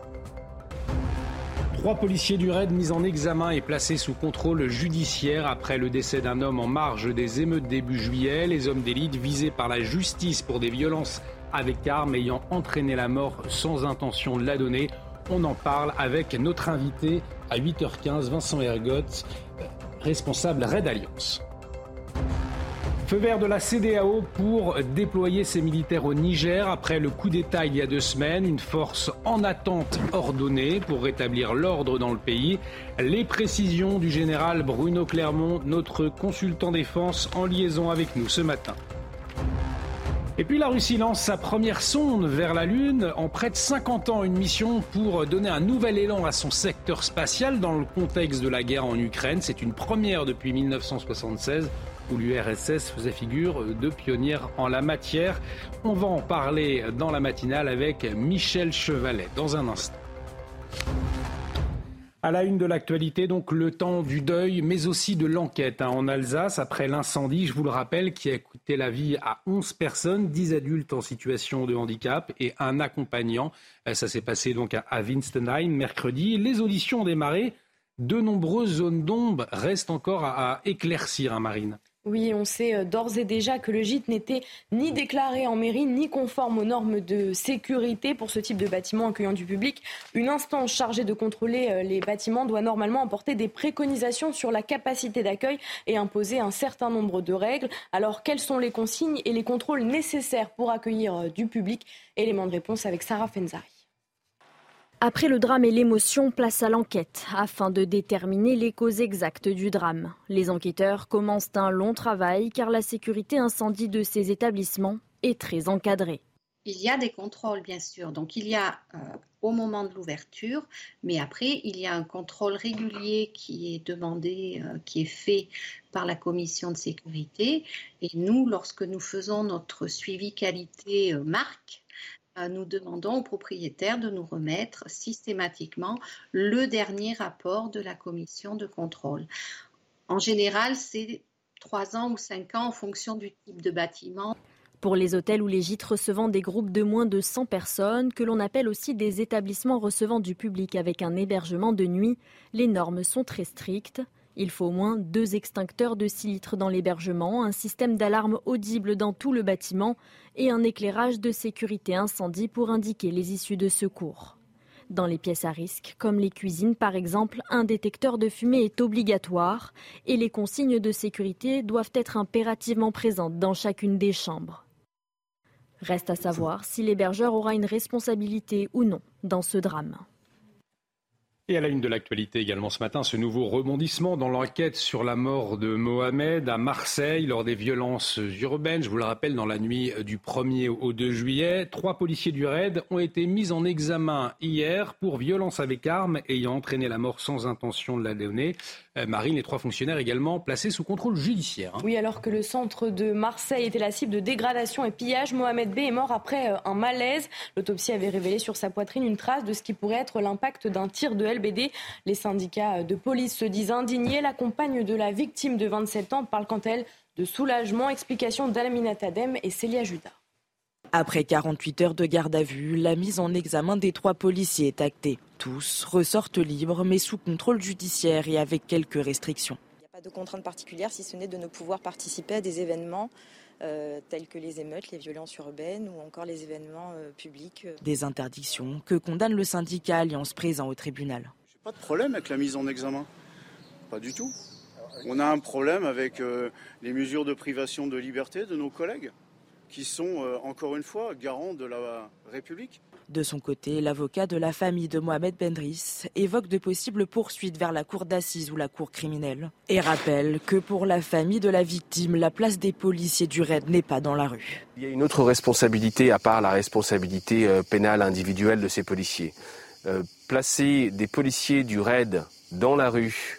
Trois policiers du raid mis en examen et placés sous contrôle judiciaire après le décès d'un homme en marge des émeutes début juillet. Les hommes d'élite visés par la justice pour des violences avec armes ayant entraîné la mort sans intention de la donner. On en parle avec notre invité à 8h15, Vincent Ergot, responsable Raid Alliance. Feu vert de la CDAO pour déployer ses militaires au Niger après le coup d'État il y a deux semaines. Une force en attente ordonnée pour rétablir l'ordre dans le pays. Les précisions du général Bruno Clermont, notre consultant défense, en liaison avec nous ce matin. Et puis la Russie lance sa première sonde vers la Lune en près de 50 ans, une mission pour donner un nouvel élan à son secteur spatial dans le contexte de la guerre en Ukraine. C'est une première depuis 1976 où l'URSS faisait figure de pionnière en la matière. On va en parler dans la matinale avec Michel Chevalet dans un instant. À la une de l'actualité, donc le temps du deuil, mais aussi de l'enquête hein, en Alsace après l'incendie, je vous le rappelle, qui a coûté la vie à 11 personnes, 10 adultes en situation de handicap et un accompagnant. Euh, ça s'est passé donc à Winstenheim mercredi. Les auditions ont démarré. De nombreuses zones d'ombre restent encore à, éclaircir, hein, Marine. Oui, on sait euh, d'ores et déjà que le gîte n'était ni déclaré en mairie, ni conforme aux normes de sécurité pour ce type de bâtiment accueillant du public. Une instance chargée de contrôler euh, les bâtiments doit normalement apporter des préconisations sur la capacité d'accueil et imposer un certain nombre de règles. Alors, quelles sont les consignes et les contrôles nécessaires pour accueillir euh, du public? Élément de réponse avec Sarah Fenzari. Après le drame et l'émotion, place à l'enquête afin de déterminer les causes exactes du drame. Les enquêteurs commencent un long travail car la sécurité incendie de ces établissements est très encadrée. Il y a des contrôles, bien sûr. Donc, il y a euh, au moment de l'ouverture, mais après, il y a un contrôle régulier qui est demandé, euh, qui est fait par la commission de sécurité. Et nous, lorsque nous faisons notre suivi qualité euh, marque, nous demandons aux propriétaires de nous remettre systématiquement le dernier rapport de la commission de contrôle. En général, c'est trois ans ou cinq ans en fonction du type de bâtiment. Pour les hôtels ou les gîtes recevant des groupes de moins de 100 personnes, que l'on appelle aussi des établissements recevant du public avec un hébergement de nuit, les normes sont très strictes. Il faut au moins deux extincteurs de 6 litres dans l'hébergement, un système d'alarme audible dans tout le bâtiment et un éclairage de sécurité incendie pour indiquer les issues de secours. Dans les pièces à risque, comme les cuisines par exemple, un détecteur de fumée est obligatoire et les consignes de sécurité doivent être impérativement présentes dans chacune des chambres. Reste à savoir si l'hébergeur aura une responsabilité ou non dans ce drame. Et à la une de l'actualité également ce matin, ce nouveau rebondissement dans l'enquête sur la mort de Mohamed à Marseille lors des violences urbaines. Je vous le rappelle, dans la nuit du 1er au 2 juillet, trois policiers du RAID ont été mis en examen hier pour violence avec arme ayant entraîné la mort sans intention de la donner. Euh, Marine, les trois fonctionnaires également placés sous contrôle judiciaire. Hein. Oui, alors que le centre de Marseille était la cible de dégradation et pillage, Mohamed B est mort après euh, un malaise. L'autopsie avait révélé sur sa poitrine une trace de ce qui pourrait être l'impact d'un tir de LBD. Les syndicats de police se disent indignés. La compagne de la victime de 27 ans parle quant elle de soulagement. Explication d'Alamina Tadem et Célia Judas. Après 48 heures de garde à vue, la mise en examen des trois policiers est actée. Tous ressortent libres, mais sous contrôle judiciaire et avec quelques restrictions. Il n'y a pas de contrainte particulière, si ce n'est de ne pouvoir participer à des événements euh, tels que les émeutes, les violences urbaines ou encore les événements euh, publics. Euh. Des interdictions que condamne le syndicat Alliance présent au tribunal. J'ai pas de problème avec la mise en examen. Pas du tout. On a un problème avec les mesures de privation de liberté de nos collègues qui sont, euh, encore une fois, garants de la République. De son côté, l'avocat de la famille de Mohamed Bendris évoque de possibles poursuites vers la cour d'assises ou la cour criminelle et rappelle que pour la famille de la victime, la place des policiers du RAID n'est pas dans la rue. Il y a une autre responsabilité à part la responsabilité euh, pénale individuelle de ces policiers. Euh, placer des policiers du RAID dans la rue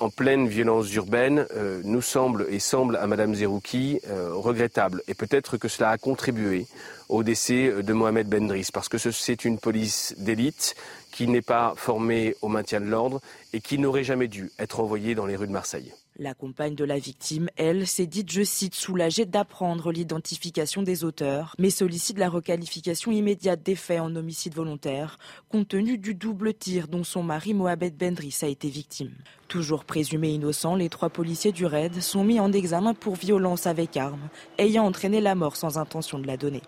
en pleine violence urbaine euh, nous semble et semble à Madame Zerouki euh, regrettable. Et peut-être que cela a contribué au décès de Mohamed Bendris, parce que c'est une police d'élite qui n'est pas formée au maintien de l'ordre et qui n'aurait jamais dû être envoyée dans les rues de Marseille. La compagne de la victime, elle, s'est dite, je cite, soulagée d'apprendre l'identification des auteurs, mais sollicite la requalification immédiate des faits en homicide volontaire, compte tenu du double tir dont son mari Mohamed Bendris a été victime. Toujours présumés innocents, les trois policiers du RAID sont mis en examen pour violence avec arme, ayant entraîné la mort sans intention de la donner.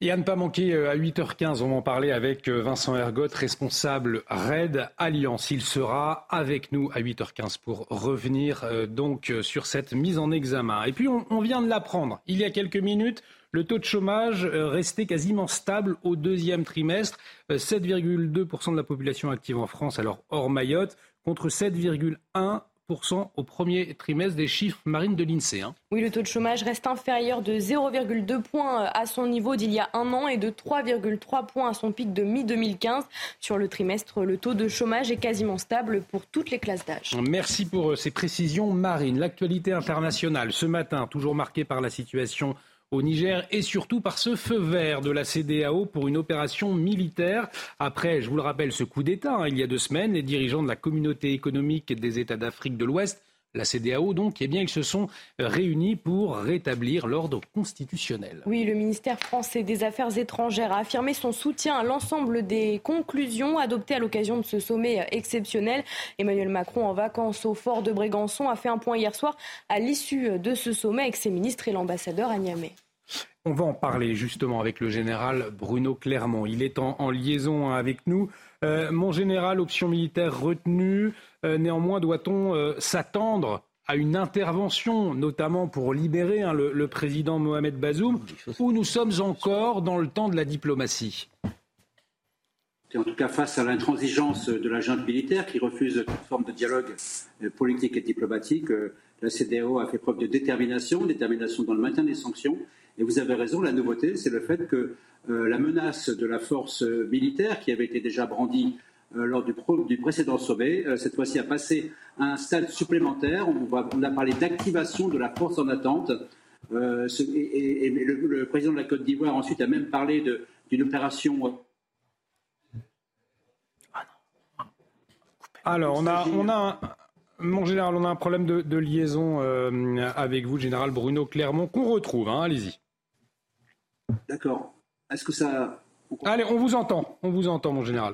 Et à ne pas manquer, euh, à 8h15, on va en parler avec euh, Vincent Ergot, responsable RAID Alliance. Il sera avec nous à 8h15 pour revenir euh, donc sur cette mise en examen. Et puis, on, vient de l'apprendre. Il y a quelques minutes, le taux de chômage restait quasiment stable au deuxième trimestre. 7,2% de la population active en France, alors hors Mayotte, contre 7,1% au premier trimestre des chiffres marines de l'INSEE. Hein. Oui, le taux de chômage reste inférieur de 0,2 points à son niveau d'il y a un an et de 3,3 points à son pic de mi-2015. Sur le trimestre, le taux de chômage est quasiment stable pour toutes les classes d'âge. Merci pour euh, ces précisions, Marine. L'actualité internationale ce matin, toujours marquée par la situation au Niger et surtout par ce feu vert de la CDAO pour une opération militaire. Après, je vous le rappelle, ce coup d'État, hein, il y a deux semaines, les dirigeants de la communauté économique des États d'Afrique de l'Ouest la CDAO, donc, eh bien, ils se sont euh, réunis pour rétablir l'ordre constitutionnel. Oui, le ministère français des Affaires étrangères a affirmé son soutien à l'ensemble des conclusions adoptées à l'occasion de ce sommet euh, exceptionnel. Emmanuel Macron, en vacances au fort de Brégançon, a fait un point hier soir à l'issue euh, de ce sommet avec ses ministres et l'ambassadeur à Niamey. On va en parler justement avec le général Bruno Clermont. Il est en, liaison avec nous. mon général, option militaire retenue. Euh, néanmoins, doit-on euh, s'attendre à une intervention, notamment pour libérer hein, le, président Mohamed Bazoum, ou nous sommes encore dans le temps de la diplomatie? En tout cas face à l'intransigeance de la junte militaire qui refuse toute forme de dialogue euh, politique et diplomatique, la CDAO a fait preuve de détermination, détermination dans le maintien des sanctions. Et vous avez raison, la nouveauté, c'est le fait que la menace de la force militaire qui avait été déjà brandie lors du, précédent sommet. Euh, cette fois-ci a passé à un stade supplémentaire. On, a parlé d'activation de la force en attente. Euh, et, le, président de la Côte d'Ivoire ensuite a même parlé d'une opération. Alors, on a, on a mon général, on a un problème de, liaison avec vous, général Bruno Clermont, qu'on retrouve. Hein, allez-y. D'accord. Est-ce que ça. Allez, on vous entend. On vous entend, mon général.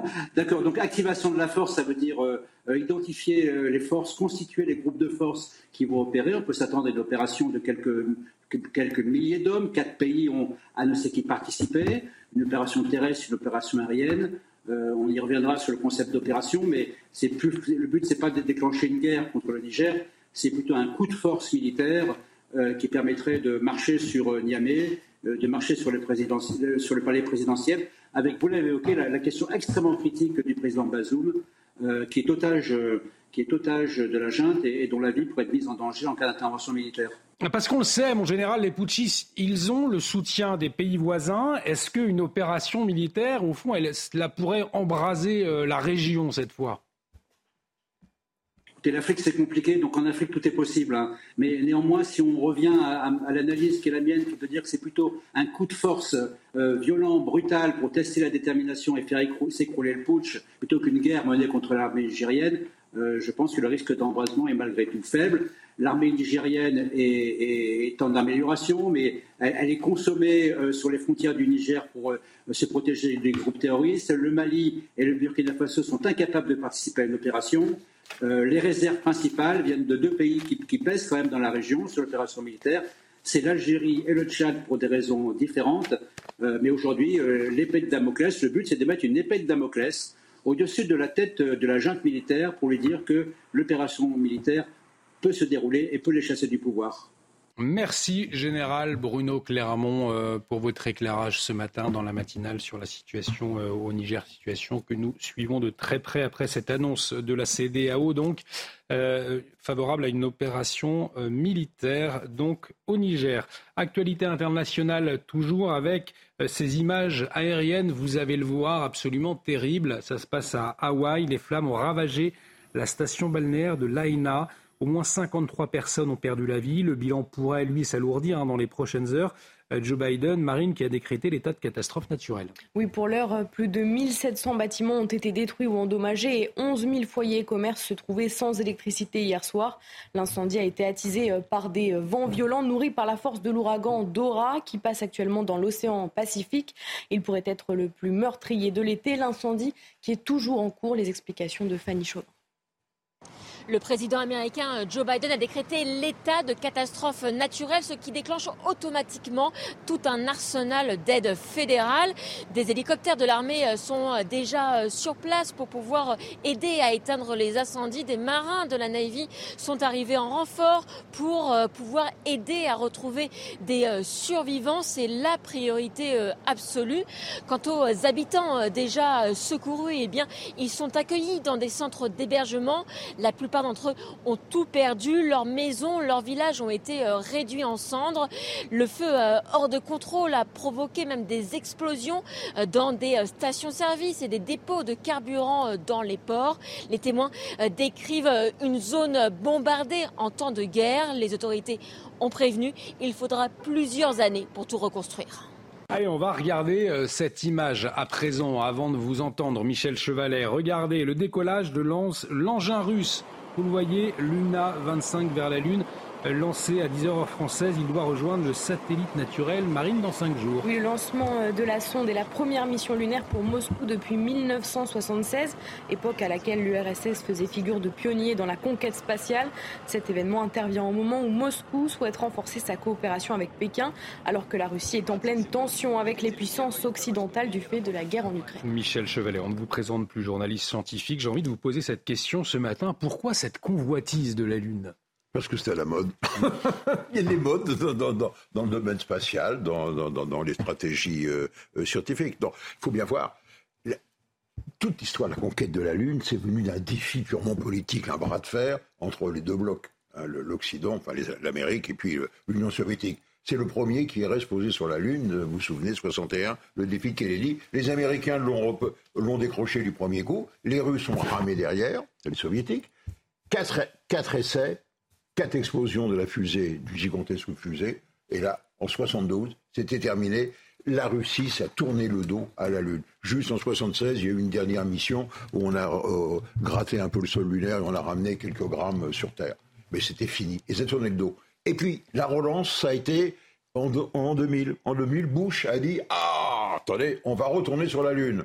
D'accord, donc activation de la force, ça veut dire euh, euh, identifier euh, les forces, constituer les groupes de forces qui vont opérer. On peut s'attendre à une opération de quelques, milliers d'hommes. Quatre pays ont annoncé qu'ils participaient. Une opération terrestre, une opération aérienne. on y reviendra sur le concept d'opération, mais le but, c'est pas de déclencher une guerre contre le Niger, c'est plutôt un coup de force militaire qui permettrait de marcher sur Niamey, de marcher sur le palais présidentiel avec, vous l'avez évoqué, la, question extrêmement critique du président Bazoum, euh, qui, est otage, qui est otage de la junte et, dont la vie pourrait être mise en danger en cas d'intervention militaire. Parce qu'on le sait, mon général, les putschistes, ils ont le soutien des pays voisins. Est-ce qu'une opération militaire, au fond, elle, elle pourrait embraser euh, la région cette fois? L'Afrique, c'est compliqué, donc en Afrique, tout est possible. Hein. Mais néanmoins, si on revient à, l'analyse qui est la mienne, qui peut dire que c'est plutôt un coup de force euh, violent, brutal, pour tester la détermination et faire s'écrouler le putsch, plutôt qu'une guerre menée contre l'armée nigérienne, euh, je pense que le risque d'embrasement est malgré tout faible. L'armée nigérienne est, en amélioration, mais elle, est consommée euh, sur les frontières du Niger pour se protéger des groupes terroristes. Le Mali et le Burkina Faso sont incapables de participer à une opération. Euh, les réserves principales viennent de deux pays qui, pèsent quand même dans la région sur l'opération militaire. C'est l'Algérie et le Tchad pour des raisons différentes. Euh, mais aujourd'hui, euh, l'épée de Damoclès, le but c'est de mettre une épée de Damoclès au-dessus de la tête de la junte militaire pour lui dire que l'opération militaire peut se dérouler et peut les chasser du pouvoir. Merci, Général Bruno Clermont, euh, pour votre éclairage ce matin dans la matinale sur la situation euh, au Niger, situation que nous suivons de très près après cette annonce de la CDAO, donc euh, favorable à une opération militaire donc au Niger. Actualité internationale toujours avec ces images aériennes, vous allez le voir, absolument terribles. Ça se passe à Hawaï, les flammes ont ravagé la station balnéaire de Laina. Au moins 53 personnes ont perdu la vie. Le bilan pourrait, lui, s'alourdir hein, dans les prochaines heures. Euh, Joe Biden, Marine, qui a décrété l'état de catastrophe naturelle. Oui, pour l'heure, euh, plus de 1700 bâtiments ont été détruits ou endommagés et 11 000 foyers et commerces se trouvaient sans électricité hier soir. L'incendie a été attisé euh, par des vents violents nourris par la force de l'ouragan Dora qui passe actuellement dans l'océan Pacifique. Il pourrait être le plus meurtrier de l'été. L'incendie qui est toujours en cours. Les explications de Fanny Chauvin. Le président américain euh, Joe Biden a décrété l'état de catastrophe naturelle, ce qui déclenche automatiquement tout un arsenal d'aide fédérale. Des hélicoptères de l'armée euh, sont euh, déjà sur place pour pouvoir aider à éteindre les incendies. Des marins de la Navy sont arrivés en renfort pour pouvoir aider à retrouver des survivants. C'est la priorité absolue. Quant aux habitants déjà secourus, eh bien, ils sont accueillis dans des centres d'hébergement. La plupart d'entre eux ont tout perdu. Leurs maisons, leurs villages ont été euh, réduits en cendres. Le feu euh, hors de contrôle a provoqué même des explosions euh, dans des stations-service et des dépôts de carburant dans les ports. Les témoins décrivent une zone bombardée en temps de guerre. Les autorités ont prévenu, il faudra plusieurs années pour tout reconstruire. Allez, on va regarder cette image à présent avant de vous entendre, Michel Chevalet. Regardez le décollage de l'engin russe vous le voyez, Luna 25 vers la Lune lancé à 10h heure française. Il doit rejoindre le satellite naturel Marine dans 5 jours. Oui, le lancement euh, de la sonde est la première mission lunaire pour Moscou depuis 1976, époque à laquelle l'URSS faisait figure de pionnier dans la conquête spatiale. Cet événement intervient au moment où Moscou souhaite renforcer sa coopération avec Pékin, alors que la Russie est en pleine tension avec les puissances occidentales du fait de la guerre en Ukraine. Michel Chevalet, on ne vous présente plus journaliste scientifique. J'ai envie de vous poser cette question ce matin. Pourquoi cette convoitise de la Lune? Parce que c'était à la mode. Il y a des modes dans, le domaine spatial, dans, les stratégies euh, euh, scientifiques. Donc, il faut bien voir. toute l'histoire de la conquête de la Lune, c'est venu d'un défi purement politique, un bras de fer entre les deux blocs, hein, l'Occident, enfin l'Amérique et puis l'Union soviétique. C'est le premier qui reste posé sur la Lune, vous vous souvenez, 61, le défi de Kennedy. Les Américains l'ont décroché du premier coup, les Russes ont ramé derrière, les Soviétiques. Quatre, quatre essais, quatre explosions de la fusée, du gigantesque fusée. Et là, en 72, c'était terminé. La Russie s'est tourné le dos à la Lune. Juste en 76, il y a eu une dernière mission où on a euh, gratté un peu le sol lunaire et on a ramené quelques grammes sur Terre. Mais c'était fini. Et ça tourné le dos. Et puis, la relance, ça a été en, en 2000. En 2000, Bush a dit Ah, attendez, on va retourner sur la Lune.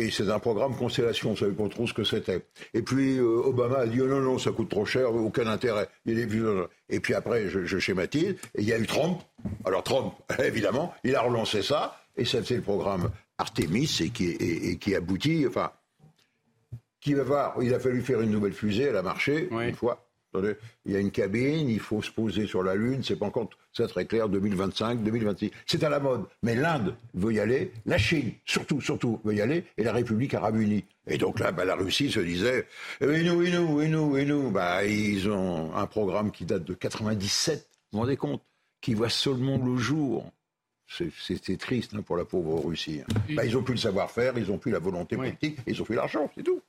Et c'est un programme Constellation, on ne savait pas trop ce que c'était. Et puis euh, Obama a dit oh non, non, ça coûte trop cher, aucun intérêt. Et puis après, je, schématise, et il y a eu Trump. Alors Trump, évidemment, il a relancé ça, et ça c'est le programme Artemis, et qui, et, qui aboutit, enfin, qui va voir, il a fallu faire une nouvelle fusée, elle a marché, une fois. Il y a une cabine, il faut se poser sur la Lune, c'est pas encore c'est très clair, 2025, 2026. C'est à la mode. Mais l'Inde veut y aller, la Chine, surtout, surtout, veut y aller, et la République arabe unie. Et donc là, bah, la Russie se disait, et nous, et nous, et nous, et nous. Bah, ils ont un programme qui date de 97, vous vous rendez compte, qui voit seulement le jour. C'est triste hein, pour la pauvre Russie. Hein. Bah, ils ont plus le savoir-faire, ils ont plus la volonté politique, ils ont plus l'argent, c'est tout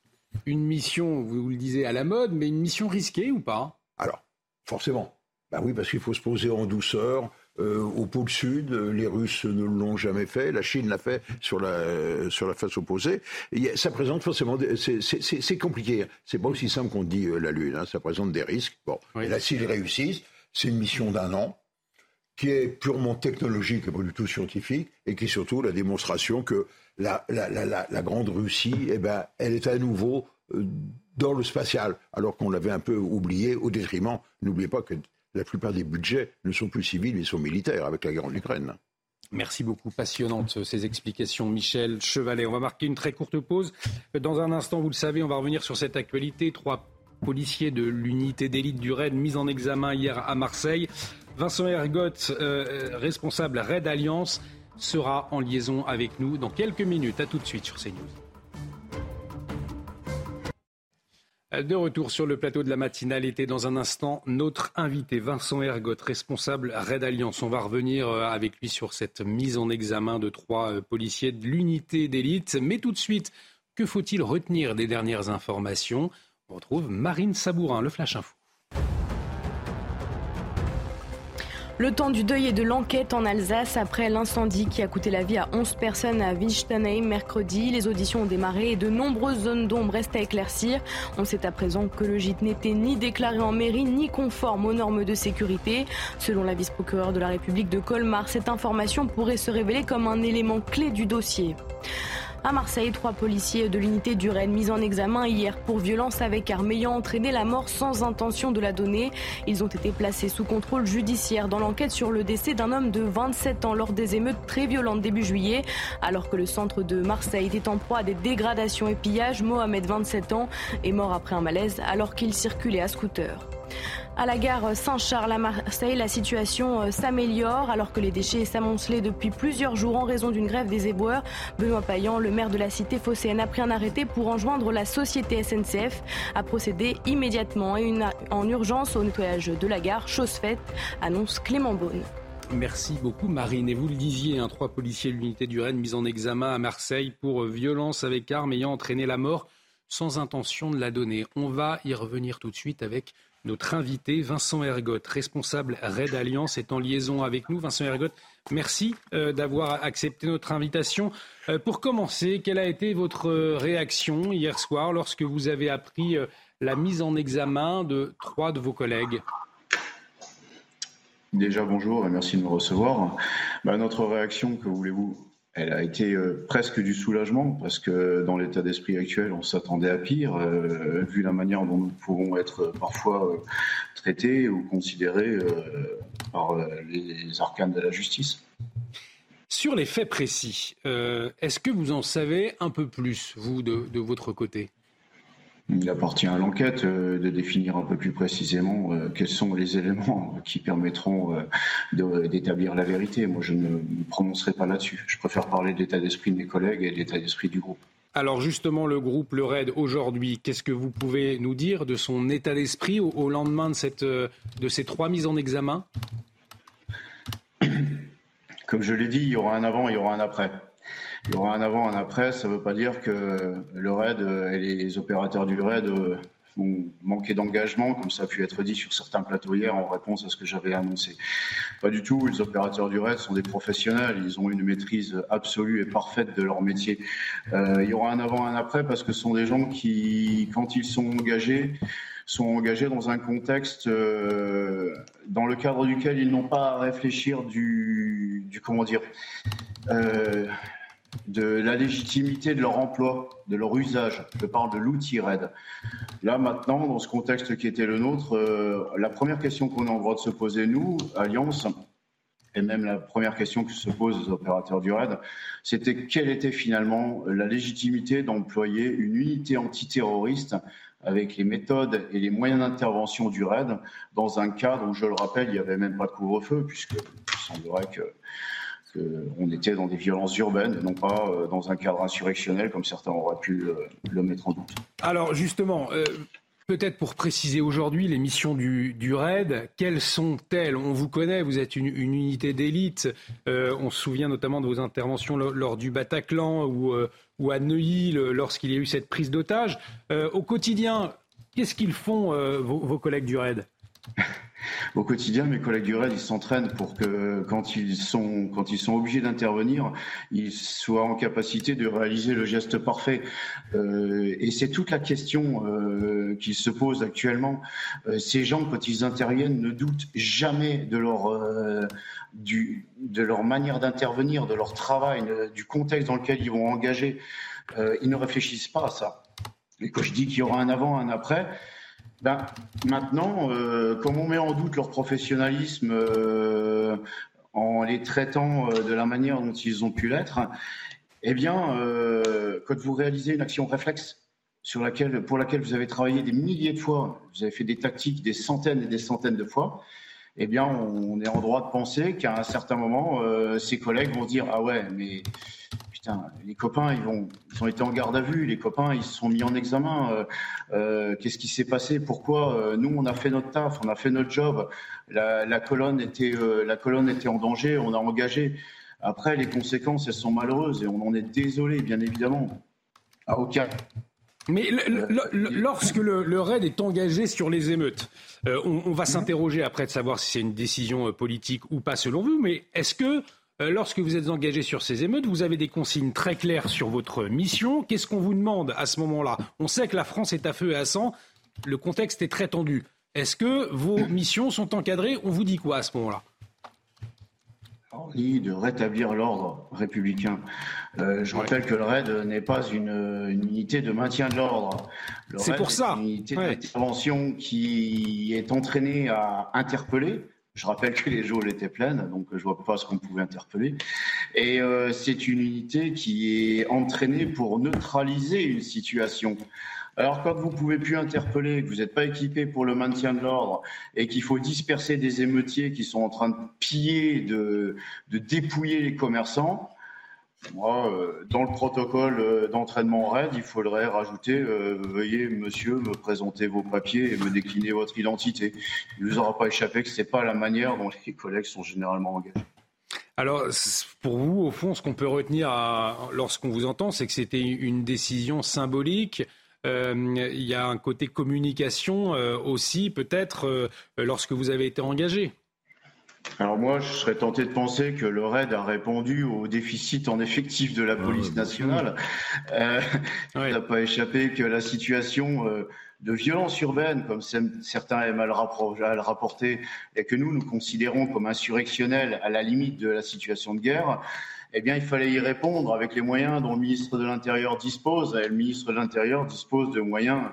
une mission, vous le disiez, à la mode, mais une mission risquée ou pas? Alors, forcément. Ben oui, parce qu'il faut se poser en douceur. Euh, au pôle sud, les Russes ne l'ont jamais fait, la Chine l'a fait sur la, sur la face opposée. ça présente forcément, c'est compliqué. C'est pas aussi simple qu'on dit euh, la Lune. Hein. ça présente des risques. Bon, et là, s'ils réussissent, c'est une mission d'un an qui est purement technologique et pas du tout scientifique, et qui est surtout la démonstration que la, grande Russie, eh ben, elle est à nouveau euh, dans le spatial, alors qu'on l'avait un peu oublié au détriment. N'oubliez pas que la plupart des budgets ne sont plus civils, mais sont militaires avec la guerre en Ukraine. Merci beaucoup, passionnantes ces explications, Michel Chevalet. On va marquer une très courte pause. Dans un instant, vous le savez, on va revenir sur cette actualité. Trois policiers de l'unité d'élite du RAID mis en examen hier à Marseille. Vincent Ergotte, euh, responsable RAID Alliance, sera en liaison avec nous dans quelques minutes. A tout de suite sur CNews. De retour sur le plateau de la matinale était dans un instant notre invité Vincent Ergotte, responsable Red Alliance. On va revenir euh, avec lui sur cette mise en examen de trois euh, policiers de l'unité d'élite. Mais tout de suite, que faut-il retenir des dernières informations? On retrouve Marine Sabourin, le Flash Info. Le temps du deuil et de l'enquête en Alsace après l'incendie qui a coûté la vie à 11 personnes à Wittgenheim mercredi. Les auditions ont démarré et de nombreuses zones d'ombre restent à éclaircir. On sait à présent que le gîte n'était ni déclaré en mairie ni conforme aux normes de sécurité. Selon la vice-procureure de la République de Colmar, cette information pourrait se révéler comme un élément clé du dossier. À Marseille, trois policiers de l'unité du Rennes mis en examen hier pour violence avec arme ayant entraîné la mort sans intention de la donner. Ils ont été placés sous contrôle judiciaire dans l'enquête sur le décès d'un homme de 27 ans lors des émeutes très violentes début juillet. Alors que le centre de Marseille était en proie à des dégradations et pillages, Mohamed, 27 ans, est mort après un malaise alors qu'il circulait à scooter. À la gare Saint-Charles à Marseille, la situation euh, s'améliore alors que les déchets s'amoncelaient depuis plusieurs jours en raison d'une grève des éboueurs. Benoît Payan, le maire de la cité phocéenne, a pris un arrêté pour enjoindre la société SNCF à procéder immédiatement et en urgence au nettoyage de la gare. Chose faite, annonce Clément Beaune. Merci beaucoup Marine. Et vous le disiez, un trois policiers de l'unité du Rennes mis en examen à Marseille pour euh, violence avec arme ayant entraîné la mort sans intention de la donner. On va y revenir tout de suite avec notre invité, Vincent Ergotte, responsable Red Alliance, est en liaison avec nous. Vincent Ergotte, merci euh, d'avoir accepté notre invitation. Euh, pour commencer, quelle a été votre réaction hier soir lorsque vous avez appris euh, la mise en examen de trois de vos collègues? Déjà, bonjour et merci de me recevoir. Bah, notre réaction, que voulez-vous? Elle a été euh, presque du soulagement parce que dans l'état d'esprit actuel, on s'attendait à pire, euh, vu la manière dont nous pouvons être parfois euh, traités ou considérés par les arcanes de la justice. Sur les faits précis, est-ce que vous en savez un peu plus, vous, de votre côté? Il appartient à l'enquête euh, de définir un peu plus précisément euh, quels sont les éléments qui permettront euh, d'établir la vérité. Moi, je ne me prononcerai pas là-dessus. Je préfère parler de l'état d'esprit de mes collègues et de l'état d'esprit du groupe. Alors justement, le groupe Le Raid aujourd'hui, qu'est-ce que vous pouvez nous dire de son état d'esprit au, lendemain de, cette, de ces trois mises en examen? Comme je l'ai dit, il y aura un avant et il y aura un après. Il y aura un avant, un après. Ça ne veut pas dire que le RAID et les opérateurs du RAID vont manquer d'engagement, comme ça a pu être dit sur certains plateaux hier en réponse à ce que j'avais annoncé. Pas du tout. Les opérateurs du RAID sont des professionnels. Ils ont une maîtrise absolue et parfaite de leur métier. Euh, il y aura un avant, un après, parce que ce sont des gens qui, quand ils sont engagés, sont engagés dans un contexte euh, dans le cadre duquel ils n'ont pas à réfléchir du, comment dire, euh, de la légitimité de leur emploi, de leur usage. Je parle de l'outil RAID. Là, maintenant, dans ce contexte qui était le nôtre, euh, la première question qu'on a le droit de se poser, nous, Alliance, et même la première question que se posent les opérateurs du RAID, c'était quelle était finalement la légitimité d'employer une unité antiterroriste avec les méthodes et les moyens d'intervention du RAID dans un cadre où, je le rappelle, il n'y avait même pas de couvre-feu, puisque il semblerait que qu'on était dans des violences urbaines non pas euh, dans un cadre insurrectionnel comme certains auraient pu le, mettre en doute. Alors justement, euh, Peut-être pour préciser aujourd'hui les missions du, RAID, quelles sont-elles? On vous connaît, vous êtes une, unité d'élite. Euh, on se souvient notamment de vos interventions lors, du Bataclan ou, euh, à Neuilly lorsqu'il y a eu cette prise d'otage. Euh, au quotidien, qu'est-ce qu'ils font vos, vos collègues du RAID? au quotidien, mes collègues du RAID, ils s'entraînent pour que quand ils sont, quand ils sont obligés d'intervenir, ils soient en capacité de réaliser le geste parfait. Euh, et c'est toute la question euh, qui se pose actuellement. Euh, ces gens, quand ils interviennent, ne doutent jamais de leur, euh, du, de leur manière d'intervenir, de leur travail, du contexte dans lequel ils vont engager. Ils ne réfléchissent pas à ça. Et quand je dis qu'il y aura un avant, un après, ben, maintenant, euh, comme on met en doute leur professionnalisme euh, en les traitant euh, de la manière dont ils ont pu l'être, eh bien, quand vous réalisez une action réflexe sur laquelle, pour laquelle vous avez travaillé des milliers de fois, vous avez fait des tactiques des centaines et des centaines de fois, eh bien, on est en droit de penser qu'à un certain moment, ses collègues vont dire ah ouais, mais les copains, ils, vont, ils ont été en garde à vue, les copains, ils se sont mis en examen. Euh, euh, qu'est-ce qui s'est passé Pourquoi euh, Nous, on a fait notre taf, on a fait notre job. La, colonne était, en danger, on a engagé. Après, les conséquences, elles sont malheureuses et on en est désolé, bien évidemment. À aucun. Mais lorsque le, RAID est engagé sur les émeutes, on, va s'interroger après de savoir si c'est une décision politique ou pas selon vous, mais est-ce que lorsque vous êtes engagé sur ces émeutes, vous avez des consignes très claires sur votre mission. Qu'est-ce qu'on vous demande à ce moment-là? On sait que la France est à feu et à sang. Le contexte est très tendu. Est-ce que vos missions sont encadrées? On vous dit quoi à ce moment-là? On dit de rétablir l'ordre républicain. Euh, je rappelle que le RAID n'est pas une, unité de maintien de l'ordre. C'est pour ça. Une unité d'intervention qui est entraînée à interpeller, je rappelle que les geôles étaient pleines, donc je vois pas ce qu'on pouvait interpeller. Et euh, c'est une unité qui est entraînée pour neutraliser une situation. Alors quand vous pouvez plus interpeller, que vous n'êtes pas équipé pour le maintien de l'ordre et qu'il faut disperser des émeutiers qui sont en train de piller, de, de dépouiller les commerçants, moi, euh, dans le protocole euh, d'entraînement RAID, il faudrait rajouter euh, Veuillez, monsieur, me présenter vos papiers et me décliner votre identité. Il ne vous aura pas échappé que ce n'est pas la manière dont les collègues sont généralement engagés. Alors, pour vous, au fond, ce qu'on peut retenir lorsqu'on vous entend, c'est que c'était une décision symbolique. il y a un côté communication aussi, peut-être, lorsque vous avez été engagé. Alors moi, je serais tenté de penser que le RAID a répondu au déficit en effectif de la ah, police nationale. Euh, il n'a pas échappé que la situation euh, de violence urbaine, comme certains aiment à le, rapporter, et que nous, nous considérons comme insurrectionnelle à la limite de la situation de guerre, eh bien, il fallait y répondre avec les moyens dont le ministre de l'Intérieur dispose. Et le ministre de l'Intérieur dispose de moyens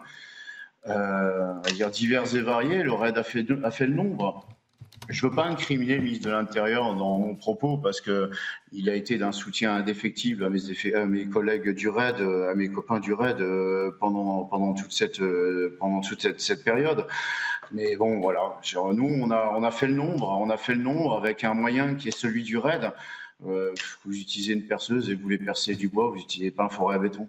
euh, dire divers et variés. Le RAID a fait, a fait le nombre. Je ne veux pas incriminer le ministre de l'Intérieur dans mon propos parce qu'il a été d'un soutien indéfectible à mes, collègues du RAID, à mes copains du RAID euh, pendant, toute, cette, euh, cette, période. Mais bon, voilà, nous, on a, on a fait le nombre, on a fait le nombre avec un moyen qui est celui du RAID. Euh, vous utilisez une perceuse et vous voulez percer du bois, vous n'utilisez pas un forêt à béton.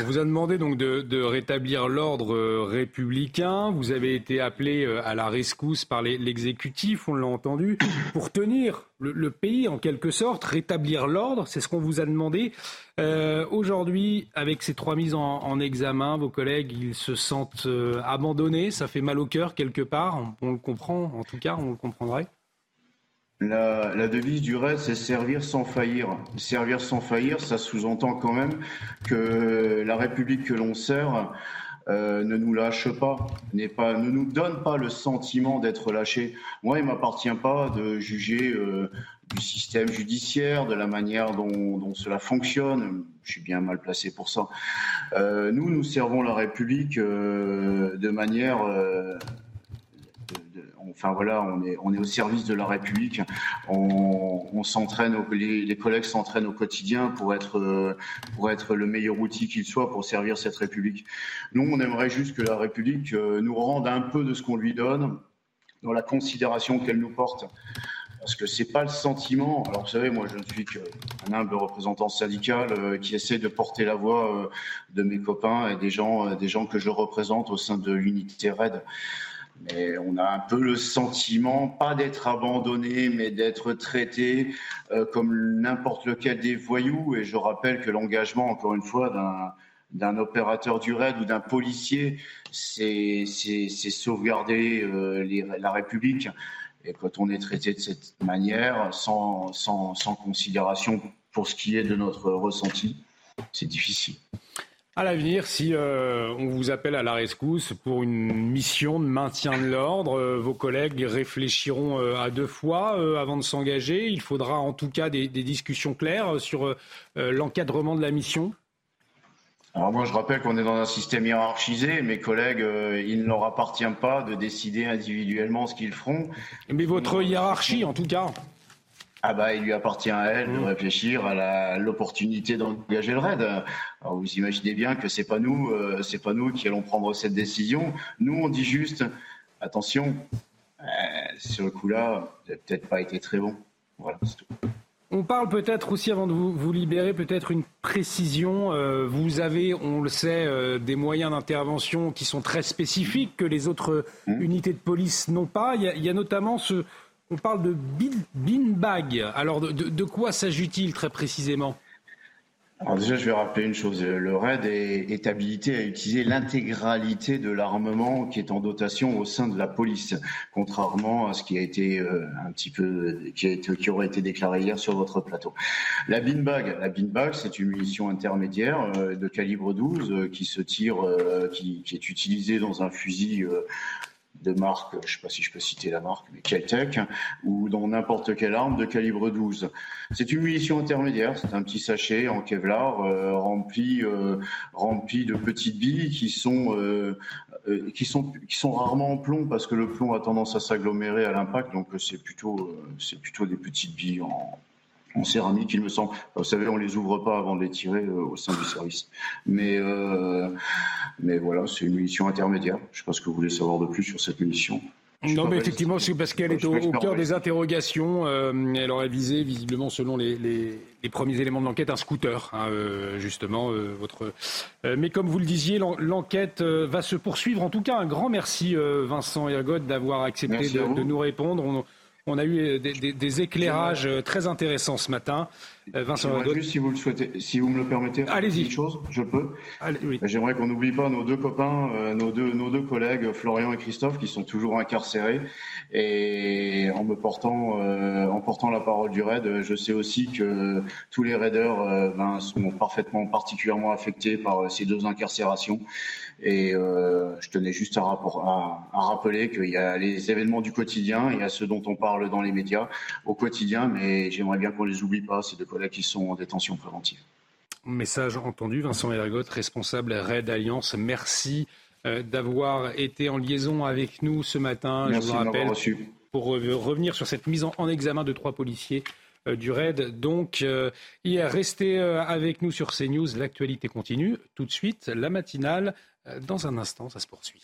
On vous a demandé donc de, rétablir l'ordre euh, républicain. Vous avez été appelé euh, à la rescousse par l'exécutif, on l'a entendu, pour tenir le, pays en quelque sorte, rétablir l'ordre. C'est ce qu'on vous a demandé. Euh, aujourd'hui, avec ces trois mises en, examen, vos collègues, ils se sentent abandonnés. Ça fait mal au cœur quelque part. on le comprend, en tout cas, on le comprendrait. La, devise du RAID, c'est servir sans faillir. Servir sans faillir, ça sous-entend quand même que la République que l'on sert euh, ne nous lâche pas, pas, ne nous donne pas le sentiment d'être lâché. Moi, il m'appartient pas de juger euh, du système judiciaire, de la manière dont, cela fonctionne. Je suis bien mal placé pour ça. Euh, nous, nous servons la République de manière enfin voilà, on est, au service de la République. On, s'entraîne, les, collègues s'entraînent au quotidien pour être, pour être le meilleur outil qu'il soit pour servir cette République. Nous, on aimerait juste que la République nous rende un peu de ce qu'on lui donne dans la considération qu'elle nous porte. Parce que c'est pas le sentiment. Alors vous savez, moi je ne suis qu'un humble représentant syndical euh, qui essaie de porter la voix euh, de mes copains et des gens, euh, des gens que je représente au sein de l'unité RAID. Mais on a un peu le sentiment, pas d'être abandonné, mais d'être traité comme n'importe lequel des voyous. Et je rappelle que l'engagement, encore une fois, d'un opérateur du raid ou d'un policier, c'est sauvegarder la République. Et quand on est traité de cette manière, sans considération pour ce qui est de notre ressenti, c'est difficile. À l'avenir, si euh, on vous appelle à la rescousse pour une mission de maintien de l'ordre, euh, vos collègues réfléchiront euh, à deux fois avant de s'engager. Il faudra en tout cas des, des discussions claires sur l'encadrement de la mission. Alors moi, je rappelle qu'on est dans un système hiérarchisé. Mes collègues, euh, il ne leur appartient pas de décider individuellement ce qu'ils feront. Mais votre hiérarchie, en tout cas. Ah bah, il lui appartient à elle de mmh. réfléchir à l'opportunité d'engager le raid. Alors vous imaginez bien que c'est pas nous, euh, c'est pas nous qui allons prendre cette décision. Nous, on dit juste, attention, euh, sur le coup-là, vous n'avez peut-être pas été très bon. Voilà, c'est tout. On parle peut-être aussi, avant de vous, libérer, peut-être une précision. Euh, vous avez, on le sait, euh, des moyens d'intervention qui sont très spécifiques que les autres mmh. unités de police n'ont pas. Il y, a, notamment ce. On parle de beanbag. Alors, de quoi s'agit-il très précisément? Alors déjà, je vais rappeler une chose. Le RAID est, habilité à utiliser l'intégralité de l'armement qui est en dotation au sein de la police, contrairement à ce qui a été euh, un petit peu, qui, aurait été déclaré hier sur votre plateau. La beanbag, la beanbag, c'est une munition intermédiaire euh, de calibre 12 euh, qui se tire, qui, est utilisée dans un fusil de marque, je ne sais pas si je peux citer la marque, mais Keltec, ou dans n'importe quelle arme de calibre 12. C'est une munition intermédiaire, c'est un petit sachet en Kevlar euh, rempli, euh, rempli de petites billes qui sont, euh, qui, sont, qui sont rarement en plomb parce que le plomb a tendance à s'agglomérer à l'impact, donc c'est plutôt, c'est plutôt des petites billes en, en céramique, il me semble. Vous savez, on les ouvre pas avant de les tirer euh, au sein du service. Mais, euh, mais voilà, c'est une munition intermédiaire. Je ne sais pas ce que vous voulez savoir de plus sur cette munition. Non, mais effectivement, c'est parce qu'elle est au, cœur des interrogations. Euh, elle aurait visé, visiblement, selon les, premiers éléments de l'enquête, un scooter, hein, justement. votre. mais comme vous le disiez, l'enquête va se poursuivre. En tout cas, un grand merci, Vincent Ergot, d'avoir accepté de, nous répondre. On a eu euh, des, éclairages euh, très intéressants ce matin. Euh, Vincent juste, si vous le souhaitez, si vous me le permettez, allez-y. chose, je peux. J'aimerais qu'on n'oublie pas nos deux copains, nos deux, nos deux collègues, Florian et Christophe, qui sont toujours incarcérés. Et en me portant, en portant la parole du raid, je sais aussi que tous les raiders ben, sont parfaitement, particulièrement affectés par ces deux incarcérations. Et euh, je tenais juste à, rappeler qu'il y a les événements du quotidien, il y a ceux dont on parle dans les médias au quotidien, mais j'aimerais bien qu'on les oublie pas, ces deux collègues qui sont en détention préventive. Message entendu, Vincent Ergot, responsable RAID Alliance. Merci euh, d'avoir été en liaison avec nous ce matin. Merci je vous rappelle, pour revenir sur cette mise en examen de trois policiers euh, du RAID. Donc, hier, restez avec nous sur CNews. L'actualité continue. Tout de suite, la matinale dans un instant, ça se poursuit.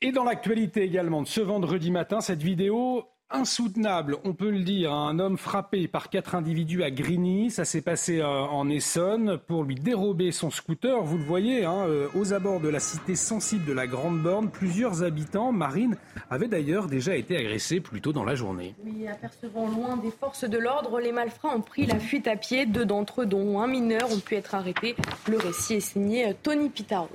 Et dans l'actualité également de ce vendredi matin, cette vidéo insoutenable, on peut le dire. Un homme frappé par quatre individus à Grigny. Ça s'est passé euh, en Essonne pour lui dérober son scooter. Vous le voyez, hein, euh, aux abords de la cité sensible de la Grande Borne, plusieurs habitants, marines, avaient d'ailleurs déjà été agressés plus tôt dans la journée. Oui, apercevant loin des forces de l'ordre, les malfrats ont pris la fuite à pied. Deux d'entre eux, dont un mineur, ont pu être arrêtés. Le récit est signé euh, Tony Pitaro.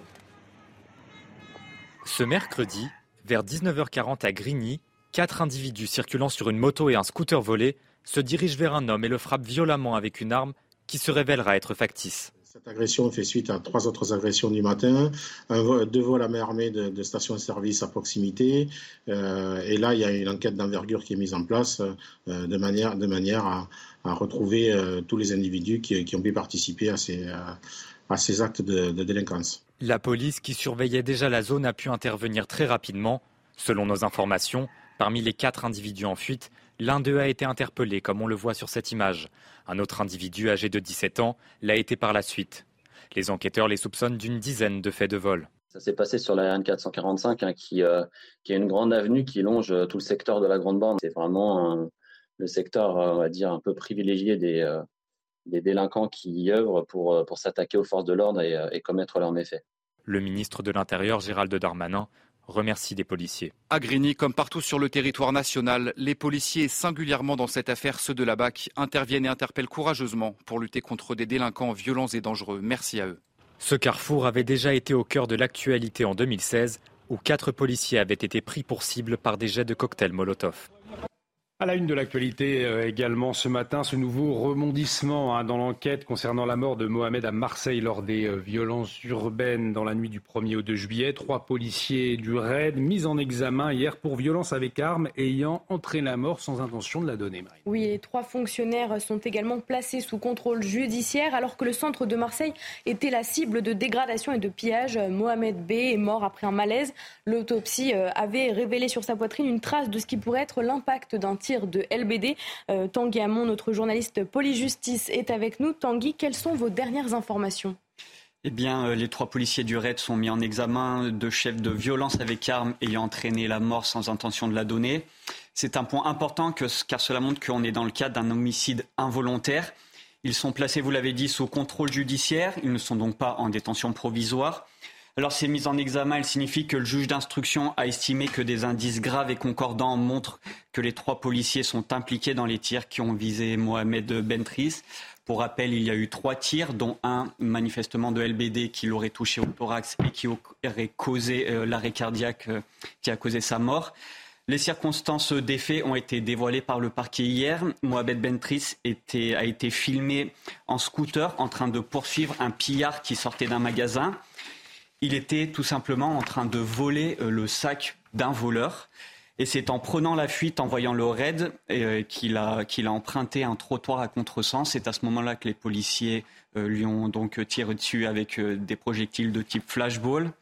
Ce mercredi, vers 19h40 à Grigny, Quatre individus circulant sur une moto et un scooter volé se dirigent vers un homme et le frappent violemment avec une arme qui se révélera être factice. Cette agression fait suite à trois autres agressions du matin, deux vols à main armée de, de stations-service à proximité. Euh, et là, il y a une enquête d'envergure qui est mise en place euh, de manière, de manière à, retrouver euh, tous les individus qui, ont pu participer à ces, à ces actes de, de délinquance. La police qui surveillait déjà la zone a pu intervenir très rapidement. Selon nos informations, parmi les quatre individus en fuite, l'un d'eux a été interpellé, comme on le voit sur cette image. Un autre individu âgé de 17 ans l'a été par la suite. Les enquêteurs les soupçonnent d'une dizaine de faits de vol. Ça s'est passé sur la RN 445, hein, qui, euh, qui est une grande avenue qui longe euh, tout le secteur de la Grande Bande. C'est vraiment le secteur, euh, on va dire, un peu privilégié des, des délinquants qui y œuvrent pour, pour s'attaquer aux forces de l'ordre et, et commettre leurs méfaits. Le ministre de l'Intérieur, Gérald Darmanin, remercie des policiers. À Grigny, comme partout sur le territoire national, les policiers, singulièrement dans cette affaire, ceux de la BAC, interviennent et interpellent courageusement pour lutter contre des délinquants violents et dangereux. Merci à eux. Ce carrefour avait déjà été au cœur de l'actualité en 2016, où quatre policiers avaient été pris pour cible par des jets de cocktails Molotov. À la une de l'actualité euh, également ce matin, ce nouveau remondissement hein, dans l'enquête concernant la mort de Mohamed à Marseille lors des euh, violences urbaines dans la nuit du 1er au 2 juillet. Trois policiers du RAID mis en examen hier pour violence avec arme ayant entraîné la mort sans intention de la donner. Oui, les trois fonctionnaires sont également placés sous contrôle judiciaire alors que le centre de Marseille était la cible de dégradation et de pillage. Mohamed B est mort après un malaise. L'autopsie euh, avait révélé sur sa poitrine une trace de ce qui pourrait être l'impact d'un tir de LBD. Euh, Tanguy Hamon, notre journaliste Polyjustice, est avec nous. Tanguy, quelles sont vos dernières informations? Eh bien, euh, les trois policiers du RAID sont mis en examen de chefs de violence avec arme ayant entraîné la mort sans intention de la donner. C'est un point important car cela montre qu'on est dans le cadre d'un homicide involontaire. Ils sont placés, vous l'avez dit, sous contrôle judiciaire. Ils ne sont donc pas en détention provisoire. Alors ces mises en examen, elles signifient que le juge d'instruction a estimé que des indices graves et concordants montrent que les trois policiers sont impliqués dans les tirs qui ont visé Mohamed Bentris. Pour rappel, il y a eu trois tirs, dont un manifestement de LBD qui l'aurait touché au thorax et qui aurait causé euh, l'arrêt cardiaque euh, qui a causé sa mort. Les circonstances des faits ont été dévoilées par le parquet hier. Mohamed Bentris a été filmé en scooter en train de poursuivre un pillard qui sortait d'un magasin. Il était tout simplement en train de voler euh, le sac d'un voleur. Et c'est en prenant la fuite, en voyant le raid, euh, qu'il a, emprunté un trottoir à contresens. C'est à ce moment-là que les policiers euh, lui ont donc tiré dessus avec des projectiles de type flashball.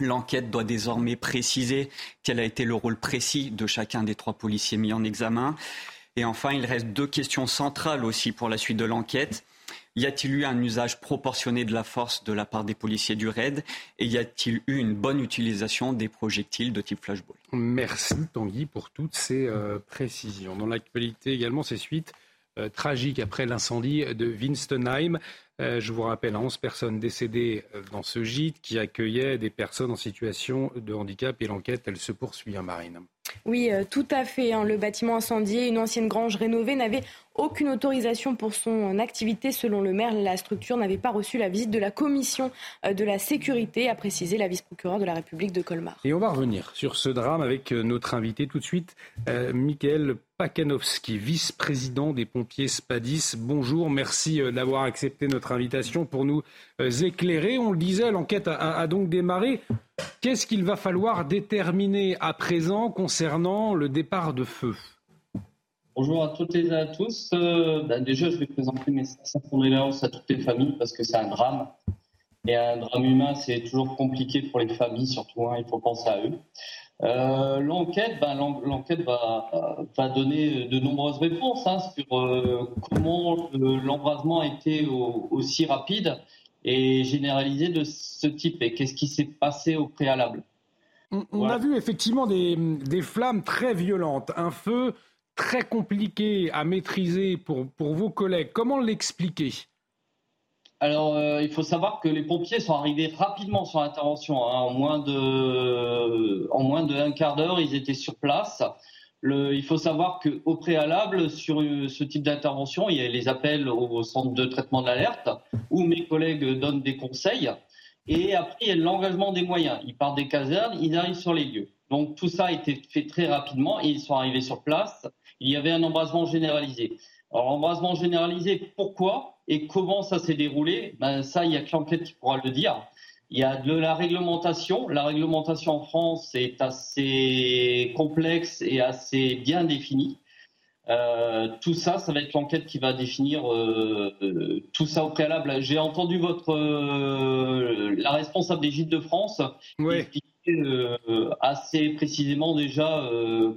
L'enquête doit désormais préciser quel a été le rôle précis de chacun des trois policiers mis en examen. Et enfin, il reste deux questions centrales aussi pour la suite de l'enquête. Y a-t-il eu un usage proportionné de la force de la part des policiers du RAID Et y a-t-il eu une bonne utilisation des projectiles de type flashball? Merci Tanguy pour toutes ces euh, précisions. Dans l'actualité également, ces suites euh, tragiques après l'incendie de Winstonheim. Euh, je vous rappelle, 11 personnes décédées dans ce gîte qui accueillait des personnes en situation de handicap et l'enquête, elle se poursuit, hein, Marine. Oui, tout à fait. Hein. Le bâtiment incendié, une ancienne grange rénovée, n'avait aucune autorisation pour son activité. Selon le maire, la structure n'avait pas reçu la visite de la commission euh, de la sécurité, a précisé la vice-procureure de la République de Colmar. Et on va revenir sur ce drame avec euh, notre invité tout de suite, euh, Michael Pakanowski, vice-président des pompiers Spadis. Bonjour, merci d'avoir accepté notre invitation pour nous éclairer. On le disait, l'enquête a donc démarré. Qu'est-ce qu'il va falloir déterminer à présent concernant le départ de feu Bonjour à toutes et à tous. Euh, bah, déjà, je vais présenter mes condoléances à toutes les familles parce que c'est un drame. Et un drame humain, c'est toujours compliqué pour les familles, surtout. Hein, il faut penser à eux. Euh, l'enquête, ben, l'enquête va, va, donner de nombreuses réponses hein, sur euh, comment l'embrasement a été aussi rapide et généralisé de ce type et qu'est-ce qui s'est passé au préalable? On, a vu effectivement des, des, flammes très violentes, un feu très compliqué à maîtriser pour, pour vos collègues. Comment l'expliquer? Alors, euh, il faut savoir que les pompiers sont arrivés rapidement sur l'intervention. Hein. En moins de, en moins de un quart d'heure, ils étaient sur place. Il faut savoir qu'au préalable, sur ce type d'intervention, il y a les appels au centre de traitement de l'alerte, où mes collègues donnent des conseils. Et après, il y a l'engagement des moyens. Ils partent des casernes, ils arrivent sur les lieux. Donc tout ça a été fait très rapidement et ils sont arrivés sur place il y avait un embrasement généralisé. Alors, embrasement généralisé, pourquoi et comment ça s'est déroulé? Ben, Ça, il n'y a que l'enquête qui pourra le dire. Il y a de la réglementation. La réglementation en France est assez complexe et assez bien définie. Euh, tout ça, ça va être l'enquête qui va définir euh, euh, tout ça au préalable. J'ai entendu votre la responsable des Gîtes de France expliquait assez précisément déjà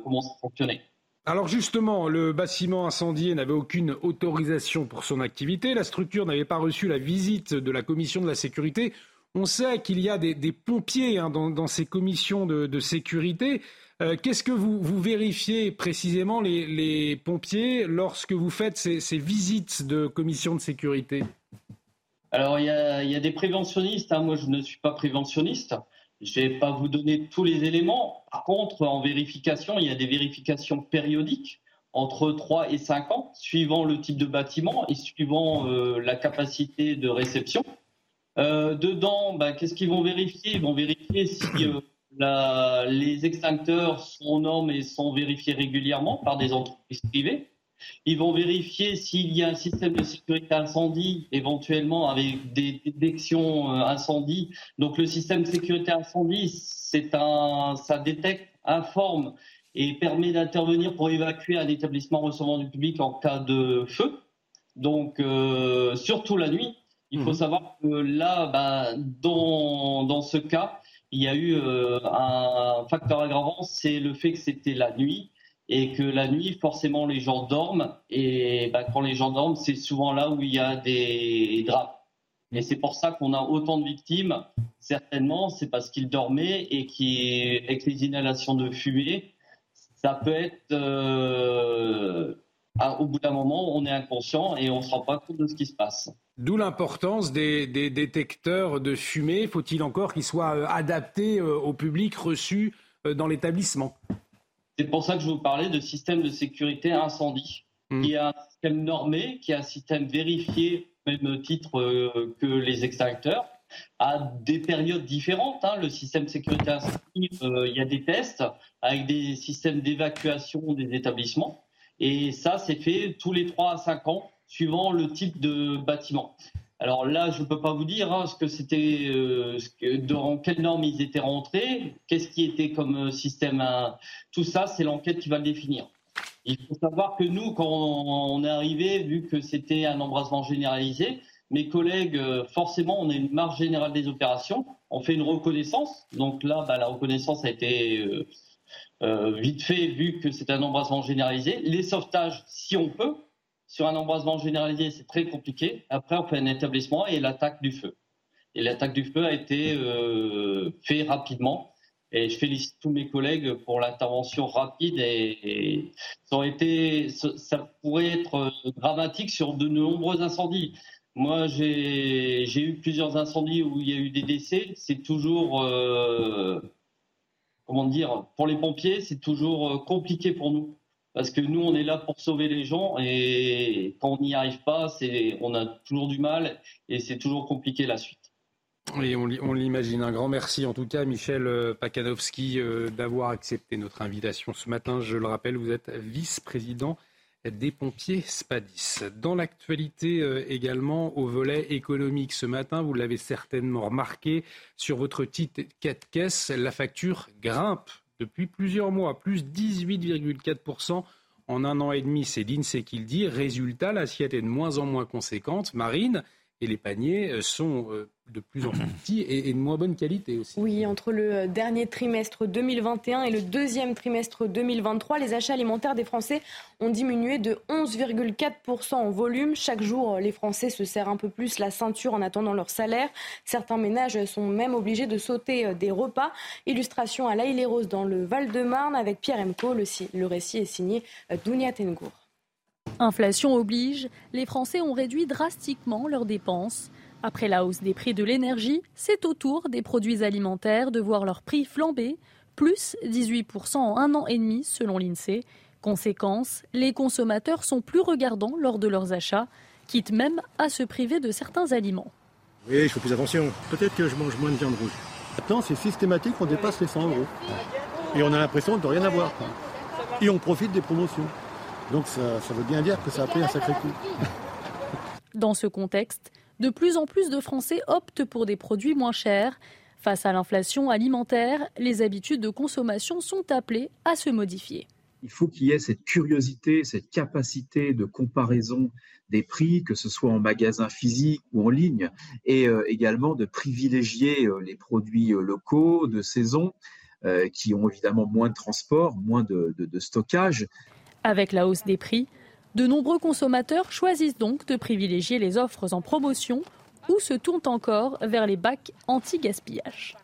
comment ça fonctionnait. Alors justement, le bâtiment incendié n'avait aucune autorisation pour son activité. La structure n'avait pas reçu la visite de la commission de la sécurité. On sait qu'il y a des, pompiers hein, dans, ces commissions de, sécurité. Euh, qu'est-ce que vous, vérifiez précisément, les, pompiers, lorsque vous faites ces, visites de commission de sécurité? Alors, il y, a, des préventionnistes. Hein. Moi, je ne suis pas préventionniste. Je ne vais pas vous donner tous les éléments. Par contre, en vérification, il y a des vérifications périodiques entre 3 et 5 ans, suivant le type de bâtiment et suivant euh, la capacité de réception. Euh, dedans, bah, qu'est-ce qu'ils vont vérifier? Ils vont vérifier si euh, les extincteurs sont aux normes et sont vérifiés régulièrement par des entreprises privées. Ils vont vérifier s'il y a un système de sécurité incendie, éventuellement avec des détections euh, incendie. Donc le système de sécurité incendie, un, ça détecte, informe et permet d'intervenir pour évacuer un établissement recevant du public en cas de feu. Donc surtout la nuit. Il faut mmh. savoir que là, ben, dans, dans ce cas, il y a eu euh, un facteur aggravant, c'est le fait que c'était la nuit et que la nuit, forcément, les gens dorment. Et bah, quand les gens dorment, c'est souvent là où il y a des drames. Et c'est pour ça qu'on a autant de victimes. Certainement, c'est parce qu'ils dormaient et qu'avec les inhalations de fumée, ça peut être euh, au bout d'un moment, on est inconscient et on ne se rend pas compte de ce qui se passe. D'où l'importance des, détecteurs de fumée. Faut-il encore qu'ils soient euh, adaptés euh, au public reçu dans l'établissement? C'est pour ça que je vous parlais de système de sécurité incendie, mmh. qui est un système normé, qui est un système vérifié au même titre euh, que les extincteurs, à des périodes différentes. Hein. Le système de sécurité incendie, euh, il y a des tests avec des systèmes d'évacuation des établissements. Et ça, c'est fait tous les 3 à 5 ans, suivant le type de bâtiment. Alors là, je ne peux pas vous dire hein, ce que c'était, euh, dans quelles normes ils étaient rentrés, qu'est-ce qui était comme euh, système. tout ça, c'est l'enquête qui va le définir. Il faut savoir que nous, quand on est arrivé, vu que c'était un embrasement généralisé, mes collègues, euh, forcément, on a une marge générale des opérations, on fait une reconnaissance. Donc là, bah, la reconnaissance a été vite fait, vu que c'est un embrasement généralisé. Les sauvetages, si on peut, sur un embrasement généralisé, c'est très compliqué. Après, on fait un établissement et l'attaque du feu. Et l'attaque du feu a été euh, fait rapidement. Et je félicite tous mes collègues pour l'intervention rapide et, ça, pourrait être dramatique sur de nombreux incendies. Moi, j'ai eu plusieurs incendies où il y a eu des décès. C'est toujours, euh, comment dire, pour les pompiers, c'est toujours euh, compliqué pour nous parce que nous, on est là pour sauver les gens et quand on n'y arrive pas, c'est, on a toujours du mal et c'est toujours compliqué la suite. Oui, on, l'imagine. Un grand merci en tout cas, Michel euh, Pakanowski, euh, d'avoir accepté notre invitation ce matin. Je le rappelle, vous êtes vice-président des pompiers Spadis. Dans l'actualité euh, également, au volet économique ce matin, vous l'avez certainement remarqué, sur votre titre 4 caisses, la facture grimpe depuis plusieurs mois, plus 18,4% en un an et demi. C'est l'INSEE qui le dit. Résultat, l'assiette est de moins en moins conséquente. Marine, et les paniers euh, sont euh, de plus en plus petits et, de moins bonne qualité aussi. Oui, entre le euh, dernier trimestre 2021 et le deuxième trimestre 2023, les achats alimentaires des Français ont diminué de 11,4% en volume. Chaque jour, les Français se serrent un peu plus la ceinture en attendant leur salaire. Certains ménages sont même obligés de sauter des repas. Illustration à l'Aïle les Roses dans le Val-de-Marne avec Pierre Emco. Le, le récit est signé Dounia Tengour. Inflation oblige, les Français ont réduit drastiquement leurs dépenses. Après la hausse des prix de l'énergie, c'est au tour des produits alimentaires de voir leur prix flamber, plus 18% en un an et demi selon l'INSEE. Conséquence, les consommateurs sont plus regardants lors de leurs achats, quitte même à se priver de certains aliments. Oui, je fais plus attention. Peut-être que je mange moins de viande rouge. Maintenant, c'est systématique, on dépasse les 100 euros. Et on a l'impression de rien avoir. Et on profite des promotions. Donc ça, veut bien dire que ça a pris un sacré coup. Dans ce contexte, de plus en plus de Français optent pour des produits moins chers. Face à l'inflation alimentaire, les habitudes de consommation sont appelées à se modifier. il faut qu'il y ait cette curiosité, cette capacité de comparaison des prix, que ce soit en magasin physique ou en ligne, et euh, également de privilégier euh, les produits euh, locaux, de saison, qui ont évidemment moins de transport, moins de, de stockage. Avec la hausse des prix, de nombreux consommateurs choisissent donc de privilégier les offres en promotion ou se tournent encore vers les bacs anti-gaspillage.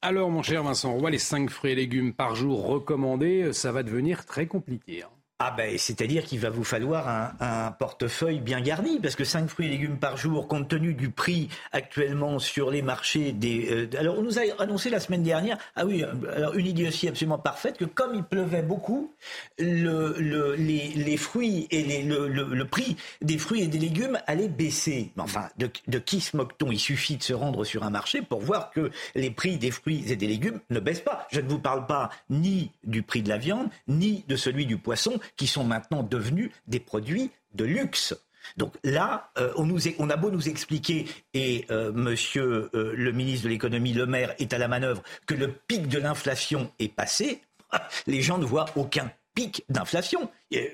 Alors, mon cher Vincent Roy, les 5 fruits et légumes par jour recommandés, ça va devenir très compliqué. Ah ben, c'est-à-dire qu'il va vous falloir un, portefeuille bien garni, parce que 5 fruits et légumes par jour, compte tenu du prix actuellement sur les marchés des... Euh, alors, on nous a annoncé la semaine dernière, ah oui, alors une aussi absolument parfaite, que comme il pleuvait beaucoup, le, les, fruits et les, le, prix des fruits et des légumes allait baisser. Mais enfin, de, de qui se moque-t-on? Il suffit de se rendre sur un marché pour voir que les prix des fruits et des légumes ne baissent pas. Je ne vous parle pas ni du prix de la viande, ni de celui du poisson qui sont maintenant devenus des produits de luxe. Donc là, euh, on, a beau nous expliquer, et euh, monsieur euh, le ministre de l'économie, Le Maire, est à la manœuvre, que le pic de l'inflation est passé, les gens ne voient aucun pic d'inflation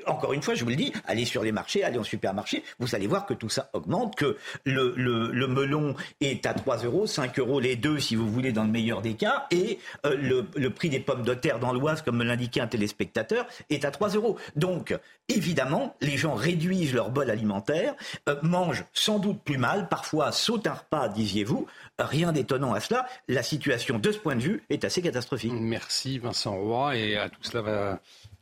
encore une fois, je vous le dis, allez sur les marchés, allez en supermarché, vous allez voir que tout ça augmente, que le, melon est à 3 euros, 5 euros les deux si vous voulez dans le meilleur des cas, et euh, le, le, prix des pommes de terre dans l'Oise, comme me l'indiquait un téléspectateur, est à 3 euros. Donc, évidemment, les gens réduisent leur bol alimentaire, euh, mangent sans doute plus mal, parfois sautent un repas, disiez-vous. Rien d'étonnant à cela. La situation, de ce point de vue, est assez catastrophique. Merci Vincent Roy, et à tout cela va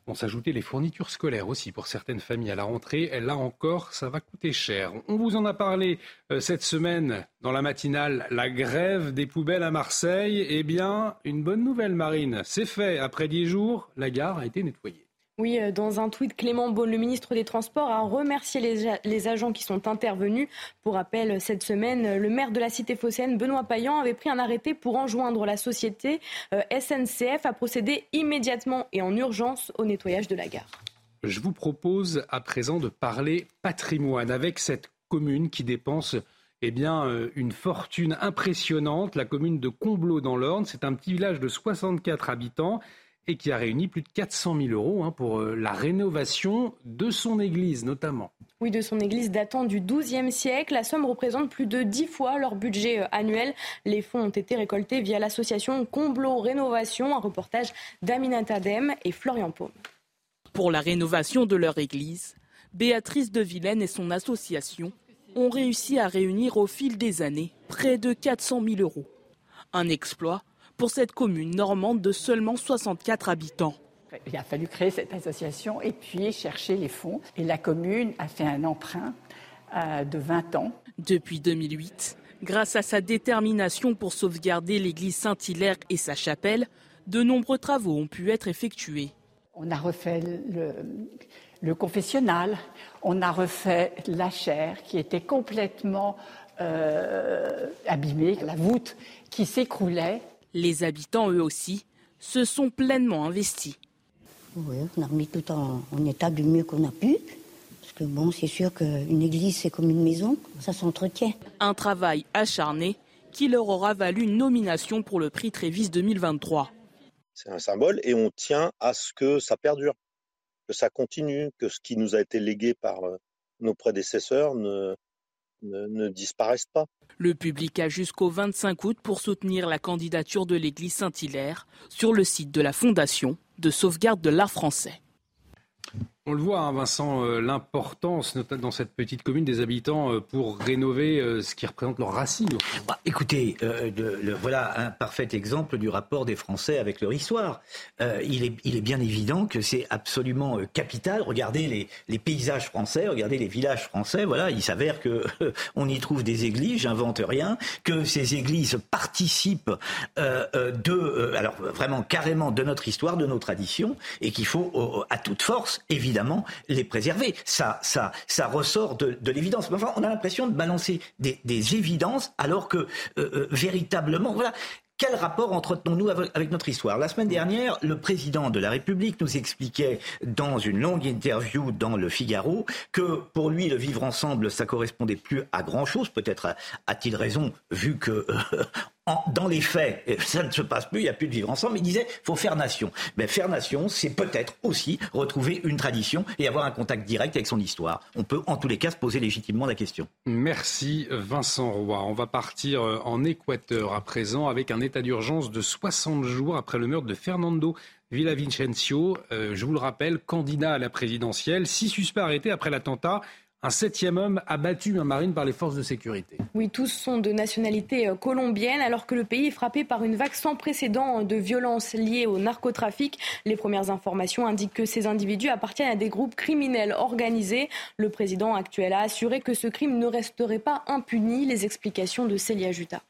vont s'ajouter les fournitures scolaires aussi pour certaines familles à la rentrée. Là encore, ça va coûter cher. On vous en a parlé euh, cette semaine dans la matinale, la grève des poubelles à Marseille. Eh bien, une bonne nouvelle, Marine. C'est fait. Après dix jours, la gare a été nettoyée. Oui, euh, dans un tweet, Clément Beaune, le ministre des Transports, a remercié les, agents qui sont intervenus. Pour rappel, cette semaine, le maire de la cité phocéenne, Benoît Payan, avait pris un arrêté pour enjoindre la société euh, SNCF à procéder immédiatement et en urgence au nettoyage de la gare. Je vous propose à présent de parler patrimoine avec cette commune qui dépense eh euh, une fortune impressionnante, la commune de Combloux dans l'Orne. C'est un petit village de 64 habitants et qui a réuni plus de 400 000 euros hein, pour euh, la rénovation de son église notamment. Oui, de son église datant du XIIe siècle. La somme représente plus de 10 fois leur budget euh, annuel. Les fonds ont été récoltés via l'association Comblo Rénovation, un reportage d'Aminata Tadem et Florian Paume. Pour la rénovation de leur église, Béatrice de Vilaine et son association ont réussi à réunir au fil des années près de 400 000 euros. Un exploit pour cette commune normande de seulement 64 habitants. Il a fallu créer cette association et puis chercher les fonds. Et la commune a fait un emprunt euh, de 20 ans. Depuis 2008, grâce à sa détermination pour sauvegarder l'église Saint-Hilaire et sa chapelle, de nombreux travaux ont pu être effectués. On a refait le, confessionnal, on a refait la chaire qui était complètement euh, abîmée, la voûte qui s'écroulait. Les habitants, eux aussi, se sont pleinement investis. Oui, on a remis tout en, état du mieux qu'on a pu. Parce que bon, c'est sûr qu'une église, c'est comme une maison, ça s'entretient. Un travail acharné qui leur aura valu une nomination pour le prix Trévis 2023. C'est un symbole et on tient à ce que ça perdure, que ça continue, que ce qui nous a été légué par euh, nos prédécesseurs ne, ne, disparaissent pas. Le public a jusqu'au 25 août pour soutenir la candidature de l'église Saint-Hilaire sur le site de la Fondation de sauvegarde de l'art français. On le voit, hein, Vincent, euh, l'importance dans cette petite commune des habitants euh, pour rénover euh, ce qui représente leurs racines. Bah, écoutez, voilà un parfait exemple du rapport des Français avec leur histoire. il, est, il, est, bien évident que c'est absolument capital. Regardez les, paysages français, regardez les villages français. Voilà, il s'avère que on y trouve des églises. J'invente rien. Que ces églises participent de, alors vraiment carrément de notre histoire, de nos traditions, et qu'il faut à toute force, évidemment les préserver. Ça, ressort de, l'évidence. Enfin, on a l'impression de balancer des, évidences alors que euh, euh, véritablement, voilà. Quel rapport entretenons-nous avec notre histoire? La semaine dernière, le président de la République nous expliquait dans une longue interview dans Le Figaro que pour lui, le vivre ensemble, ça correspondait plus à grand-chose. Peut-être a-t-il raison, vu que euh, dans les faits, ça ne se passe plus, il n'y a plus de vivre ensemble, il disait faut faire nation. Mais ben, faire nation, c'est peut-être aussi retrouver une tradition et avoir un contact direct avec son histoire. On peut en tous les cas se poser légitimement la question. Merci Vincent Roy. On va partir euh, en Équateur à présent avec un état d'urgence de 60 jours après le meurtre de Fernando Villavicencio. Euh, je vous le rappelle, candidat à la présidentielle, six suspects arrêtés après l'attentat un septième homme abattu un marine par les forces de sécurité. Oui, tous sont de nationalité euh, colombienne, alors que le pays est frappé par une vague sans précédent de violences liées au narcotrafic. Les premières informations indiquent que ces individus appartiennent à des groupes criminels organisés. Le président actuel a assuré que ce crime ne resterait pas impuni. Les explications de Célia Juta.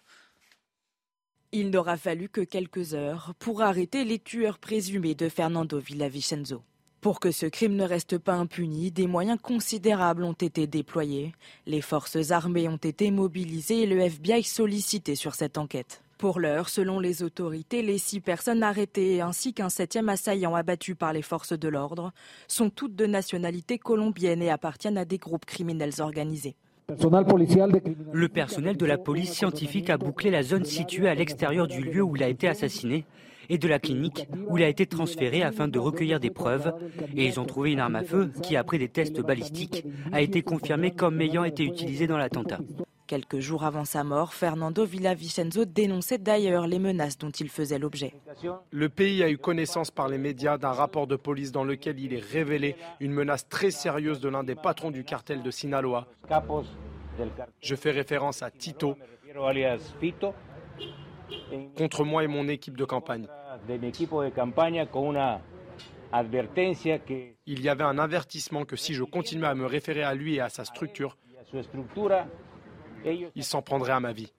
Il n'aura fallu que quelques heures pour arrêter les tueurs présumés de Fernando Villavicenzo. Pour que ce crime ne reste pas impuni, des moyens considérables ont été déployés. Les forces armées ont été mobilisées et le FBI sollicité sur cette enquête. Pour l'heure, selon les autorités, les six personnes arrêtées ainsi qu'un septième assaillant abattu par les forces de l'ordre sont toutes de nationalité colombienne et appartiennent à des groupes criminels organisés. Le personnel de la police scientifique a bouclé la zone située à l'extérieur du lieu où il a été assassiné et de la clinique où il a été transféré afin de recueillir des preuves. Et ils ont trouvé une arme à feu qui, après des tests balistiques, a été confirmée comme ayant été utilisée dans l'attentat. Quelques jours avant sa mort, Fernando Villavicenzo dénonçait d'ailleurs les menaces dont il faisait l'objet. Le pays a eu connaissance par les médias d'un rapport de police dans lequel il est révélé une menace très sérieuse de l'un des patrons du cartel de Sinaloa. Je fais référence à Tito, contre moi et mon équipe de campagne. Il y avait un avertissement que si je continuais à me référer à lui et à sa structure, il s'en prendrait à ma vie.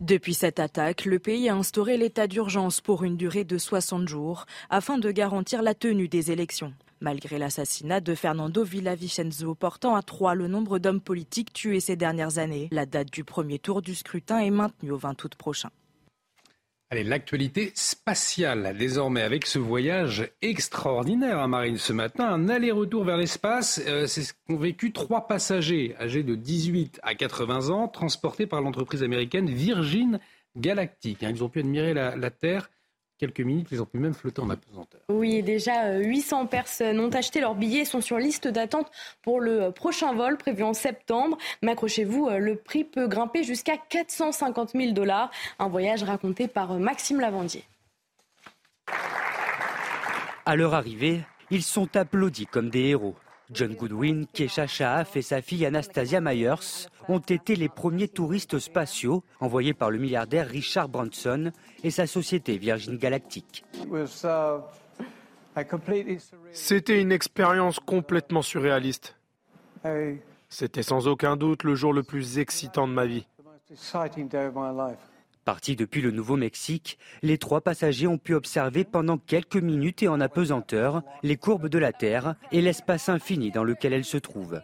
Depuis cette attaque, le pays a instauré l'état d'urgence pour une durée de 60 jours afin de garantir la tenue des élections. Malgré l'assassinat de Fernando Villavicenzo, portant à trois le nombre d'hommes politiques tués ces dernières années, la date du premier tour du scrutin est maintenue au 20 août prochain. Allez, l'actualité spatiale, désormais, avec ce voyage extraordinaire à Marine ce matin, un aller-retour vers l'espace. Euh, c'est ce qu'ont vécu trois passagers âgés de 18 à 80 ans, transportés par l'entreprise américaine Virgin Galactic. Ils ont pu admirer la Terre quelques minutes, ils ont pu même flotter en apesanteur. Oui, déjà 800 euh, personnes ont acheté leurs billets, sont sur liste d'attente pour le euh, prochain vol prévu en septembre. Mais accrochez-vous, euh, le prix peut grimper jusqu'à 450 000 dollars. Un voyage raconté par Maxime Lavandier. À leur arrivée, ils sont applaudis comme des héros. John Goodwin, Kesha Shaaf et sa fille Anastasia Myers ont été les premiers touristes spatiaux envoyés par le milliardaire Richard Branson et sa société Virgin Galactic. C'était une expérience complètement surréaliste. C'était sans aucun doute le jour le plus excitant de ma vie. Partis depuis le Nouveau-Mexique, les trois passagers ont pu observer pendant quelques minutes et en apesanteur les courbes de la Terre et l'espace infini dans lequel elle se trouve.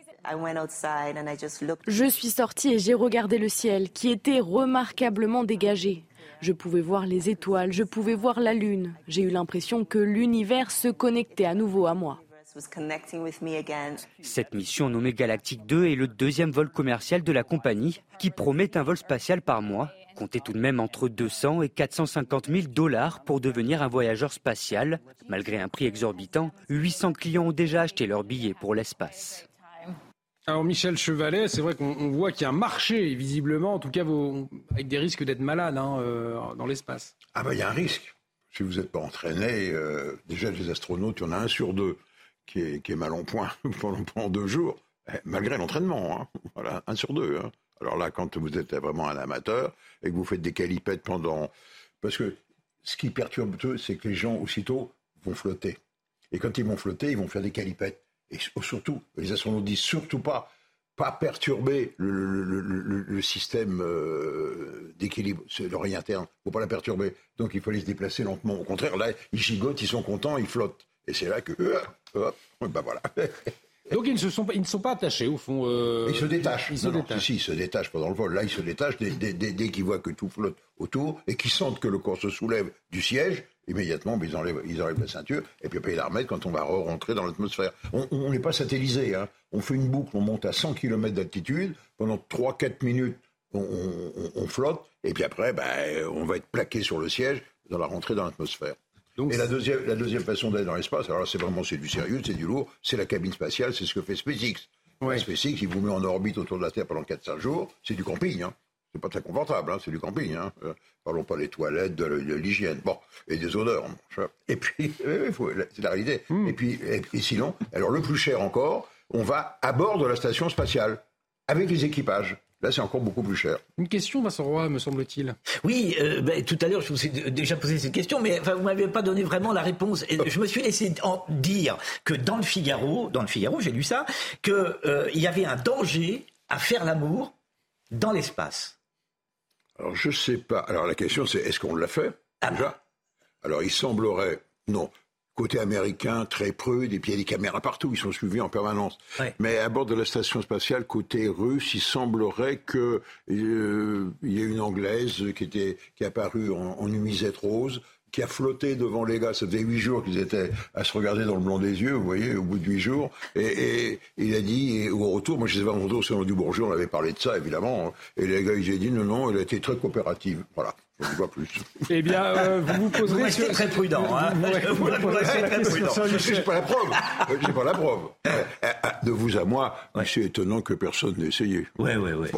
Je suis sortie et j'ai regardé le ciel qui était remarquablement dégagé. Je pouvais voir les étoiles, je pouvais voir la Lune. J'ai eu l'impression que l'univers se connectait à nouveau à moi. Cette mission nommée Galactic 2 est le deuxième vol commercial de la compagnie qui promet un vol spatial par mois comptez tout de même entre 200 et 450 000 dollars pour devenir un voyageur spatial. Malgré un prix exorbitant, 800 clients ont déjà acheté leur billet pour l'espace. Alors Michel Chevalet, c'est vrai qu'on voit qu'il y a un marché, visiblement, en tout cas avec des risques d'être malade hein, euh, dans l'espace. Ah ben il y a un risque. Si vous n'êtes pas entraîné, euh, déjà les astronautes, il y en a un sur deux qui est, mal en point pendant, deux jours, eh, malgré l'entraînement. Hein. Voilà, un sur deux. Hein. Alors là, quand vous êtes vraiment un amateur et que vous faites des calipettes pendant... Parce que ce qui perturbe c'est que les gens, aussitôt, vont flotter. Et quand ils vont flotter, ils vont faire des calipettes. Et surtout, les astronautes disent surtout pas, pas perturber le, système euh, d'équilibre, l'oreille interne. Il ne faut pas la perturber. Donc il faut les se déplacer lentement. Au contraire, là, ils gigotent, ils sont contents, ils flottent. Et c'est là que, hop, ben voilà. Donc ils ne, se sont pas, ils ne sont pas attachés au fond. Euh, ils se détachent. Ils se détachent. Si, ils se détachent pendant le vol. Là, ils se détachent dès, dès, qu'ils voient que tout flotte autour et qu'ils sentent que le corps se soulève du siège. Immédiatement, ils enlèvent, ils enlèvent la ceinture et puis après ils la remettent quand on va rentrer dans l'atmosphère. On n'est pas satellisé. Hein. On fait une boucle, on monte à 100 km d'altitude pendant 3-4 minutes. on, flotte, et puis après, ben, on va être plaqué sur le siège dans la rentrée dans l'atmosphère. Et la deuxième, la deuxième façon d'aller dans l'espace, alors c'est vraiment c'est du sérieux, c'est du lourd, c'est la cabine spatiale, c'est ce que fait SpaceX. SpaceX, il vous met en orbite autour de la Terre pendant 4-5 jours, c'est du camping. Hein. C'est pas très confortable, hein, c'est du camping. Hein. Euh, parlons pas des toilettes, de, l'hygiène, bon, et des odeurs. Et puis, c'est la réalité. Hmm. Et puis, et sinon, alors le plus cher encore, on va à bord de la station spatiale avec les équipages. Là, c'est encore beaucoup plus cher. Une question, Vincent Roy, me semble-t-il. Oui, euh, ben, tout à l'heure, je vous ai déjà posé cette question, mais enfin, vous m'avez pas donné vraiment la réponse. Je me suis laissé en dire que dans le Figaro, dans le Figaro, j'ai lu ça, qu'il euh, y avait un danger à faire l'amour dans l'espace. Alors, je sais pas. Alors, la question, c'est est-ce qu'on l'a fait ah déjà? Alors, il semblerait, non, côté américain très prude, et puis il y a des caméras partout, ils sont suivis en permanence. Mais à bord de la station spatiale, côté russe, il semblerait que euh, il y ait une anglaise qui était qui est apparue en, en nuisette rose, qui a flotté devant les gars. Ça faisait huit jours qu'ils étaient à se regarder dans le blanc des yeux, vous voyez, au bout de huit jours. Et, il a dit, et au retour, moi je sais pas, au retour, c'est du Bourgeois, on avait parlé de ça, évidemment. Et les gars, ils ont dit, non, non, elle a été très coopérative. Voilà. Je ne vois plus. Eh bien, euh, vous vous poserez... Vous restez très prudent. Hein vous, vous, restez très prudent. Je n'ai pas la preuve. J'ai pas la preuve. De vous à moi, c'est étonnant que personne n'ait essayé. Oui, oui, oui.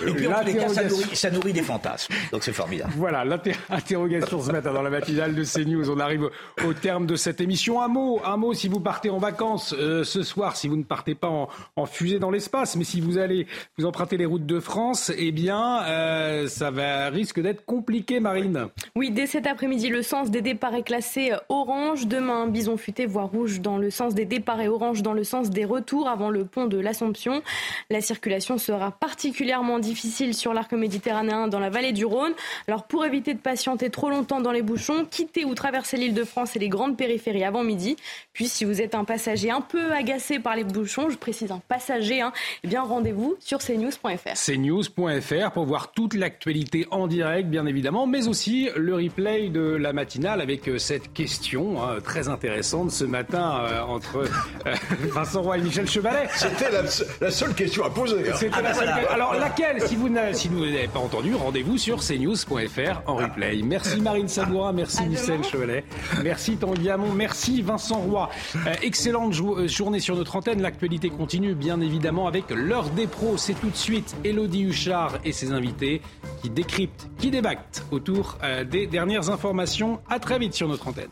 Et puis, en tous les cas, ça nourrit, ça nourrit des fantasmes. Donc, c'est formidable. Voilà, l'interrogation ce matin dans la matinale de CNews. On arrive au terme de cette émission. Un mot, un mot si vous partez en vacances euh, ce soir, si vous ne partez pas en, en fusée dans l'espace, mais si vous allez vous emprunter les routes de France, eh bien, euh, ça va, risque d'être compliqué, Marine. Oui, dès cet après-midi, le sens des départs est classé orange. Demain, bison futé, voie rouge dans le sens des départs et orange dans le sens des retours avant le pont de l'Assomption. La circulation sera particulièrement difficile sur l'arc méditerranéen dans la vallée du Rhône. Alors pour éviter de patienter trop longtemps dans les bouchons, quittez ou traversez l'île de France et les grandes périphéries avant midi. Puis si vous êtes un passager un peu agacé par les bouchons, je précise un passager, hein, eh bien rendez-vous sur cnews.fr. cnews.fr pour voir toute l'actualité en direct bien évidemment, mais aussi le replay de la matinale avec euh, cette question hein, très intéressante ce matin euh, entre euh, Vincent Roy et Michel Chevalet. C'était la, seule question à poser. Hein. Ah, Alors laquelle si vous n'avez pas entendu, rendez-vous sur cnews.fr en replay. Merci Marine Sabourin, merci Michel Chevalet, merci Tanguy Hamon, merci Vincent Roy. Euh, excellente euh, journée sur notre antenne. L'actualité continue bien évidemment avec l'heure des pros. C'est tout de suite Elodie Huchard et ses invités qui décryptent, qui débattent autour euh, des dernières informations. À très vite sur notre antenne.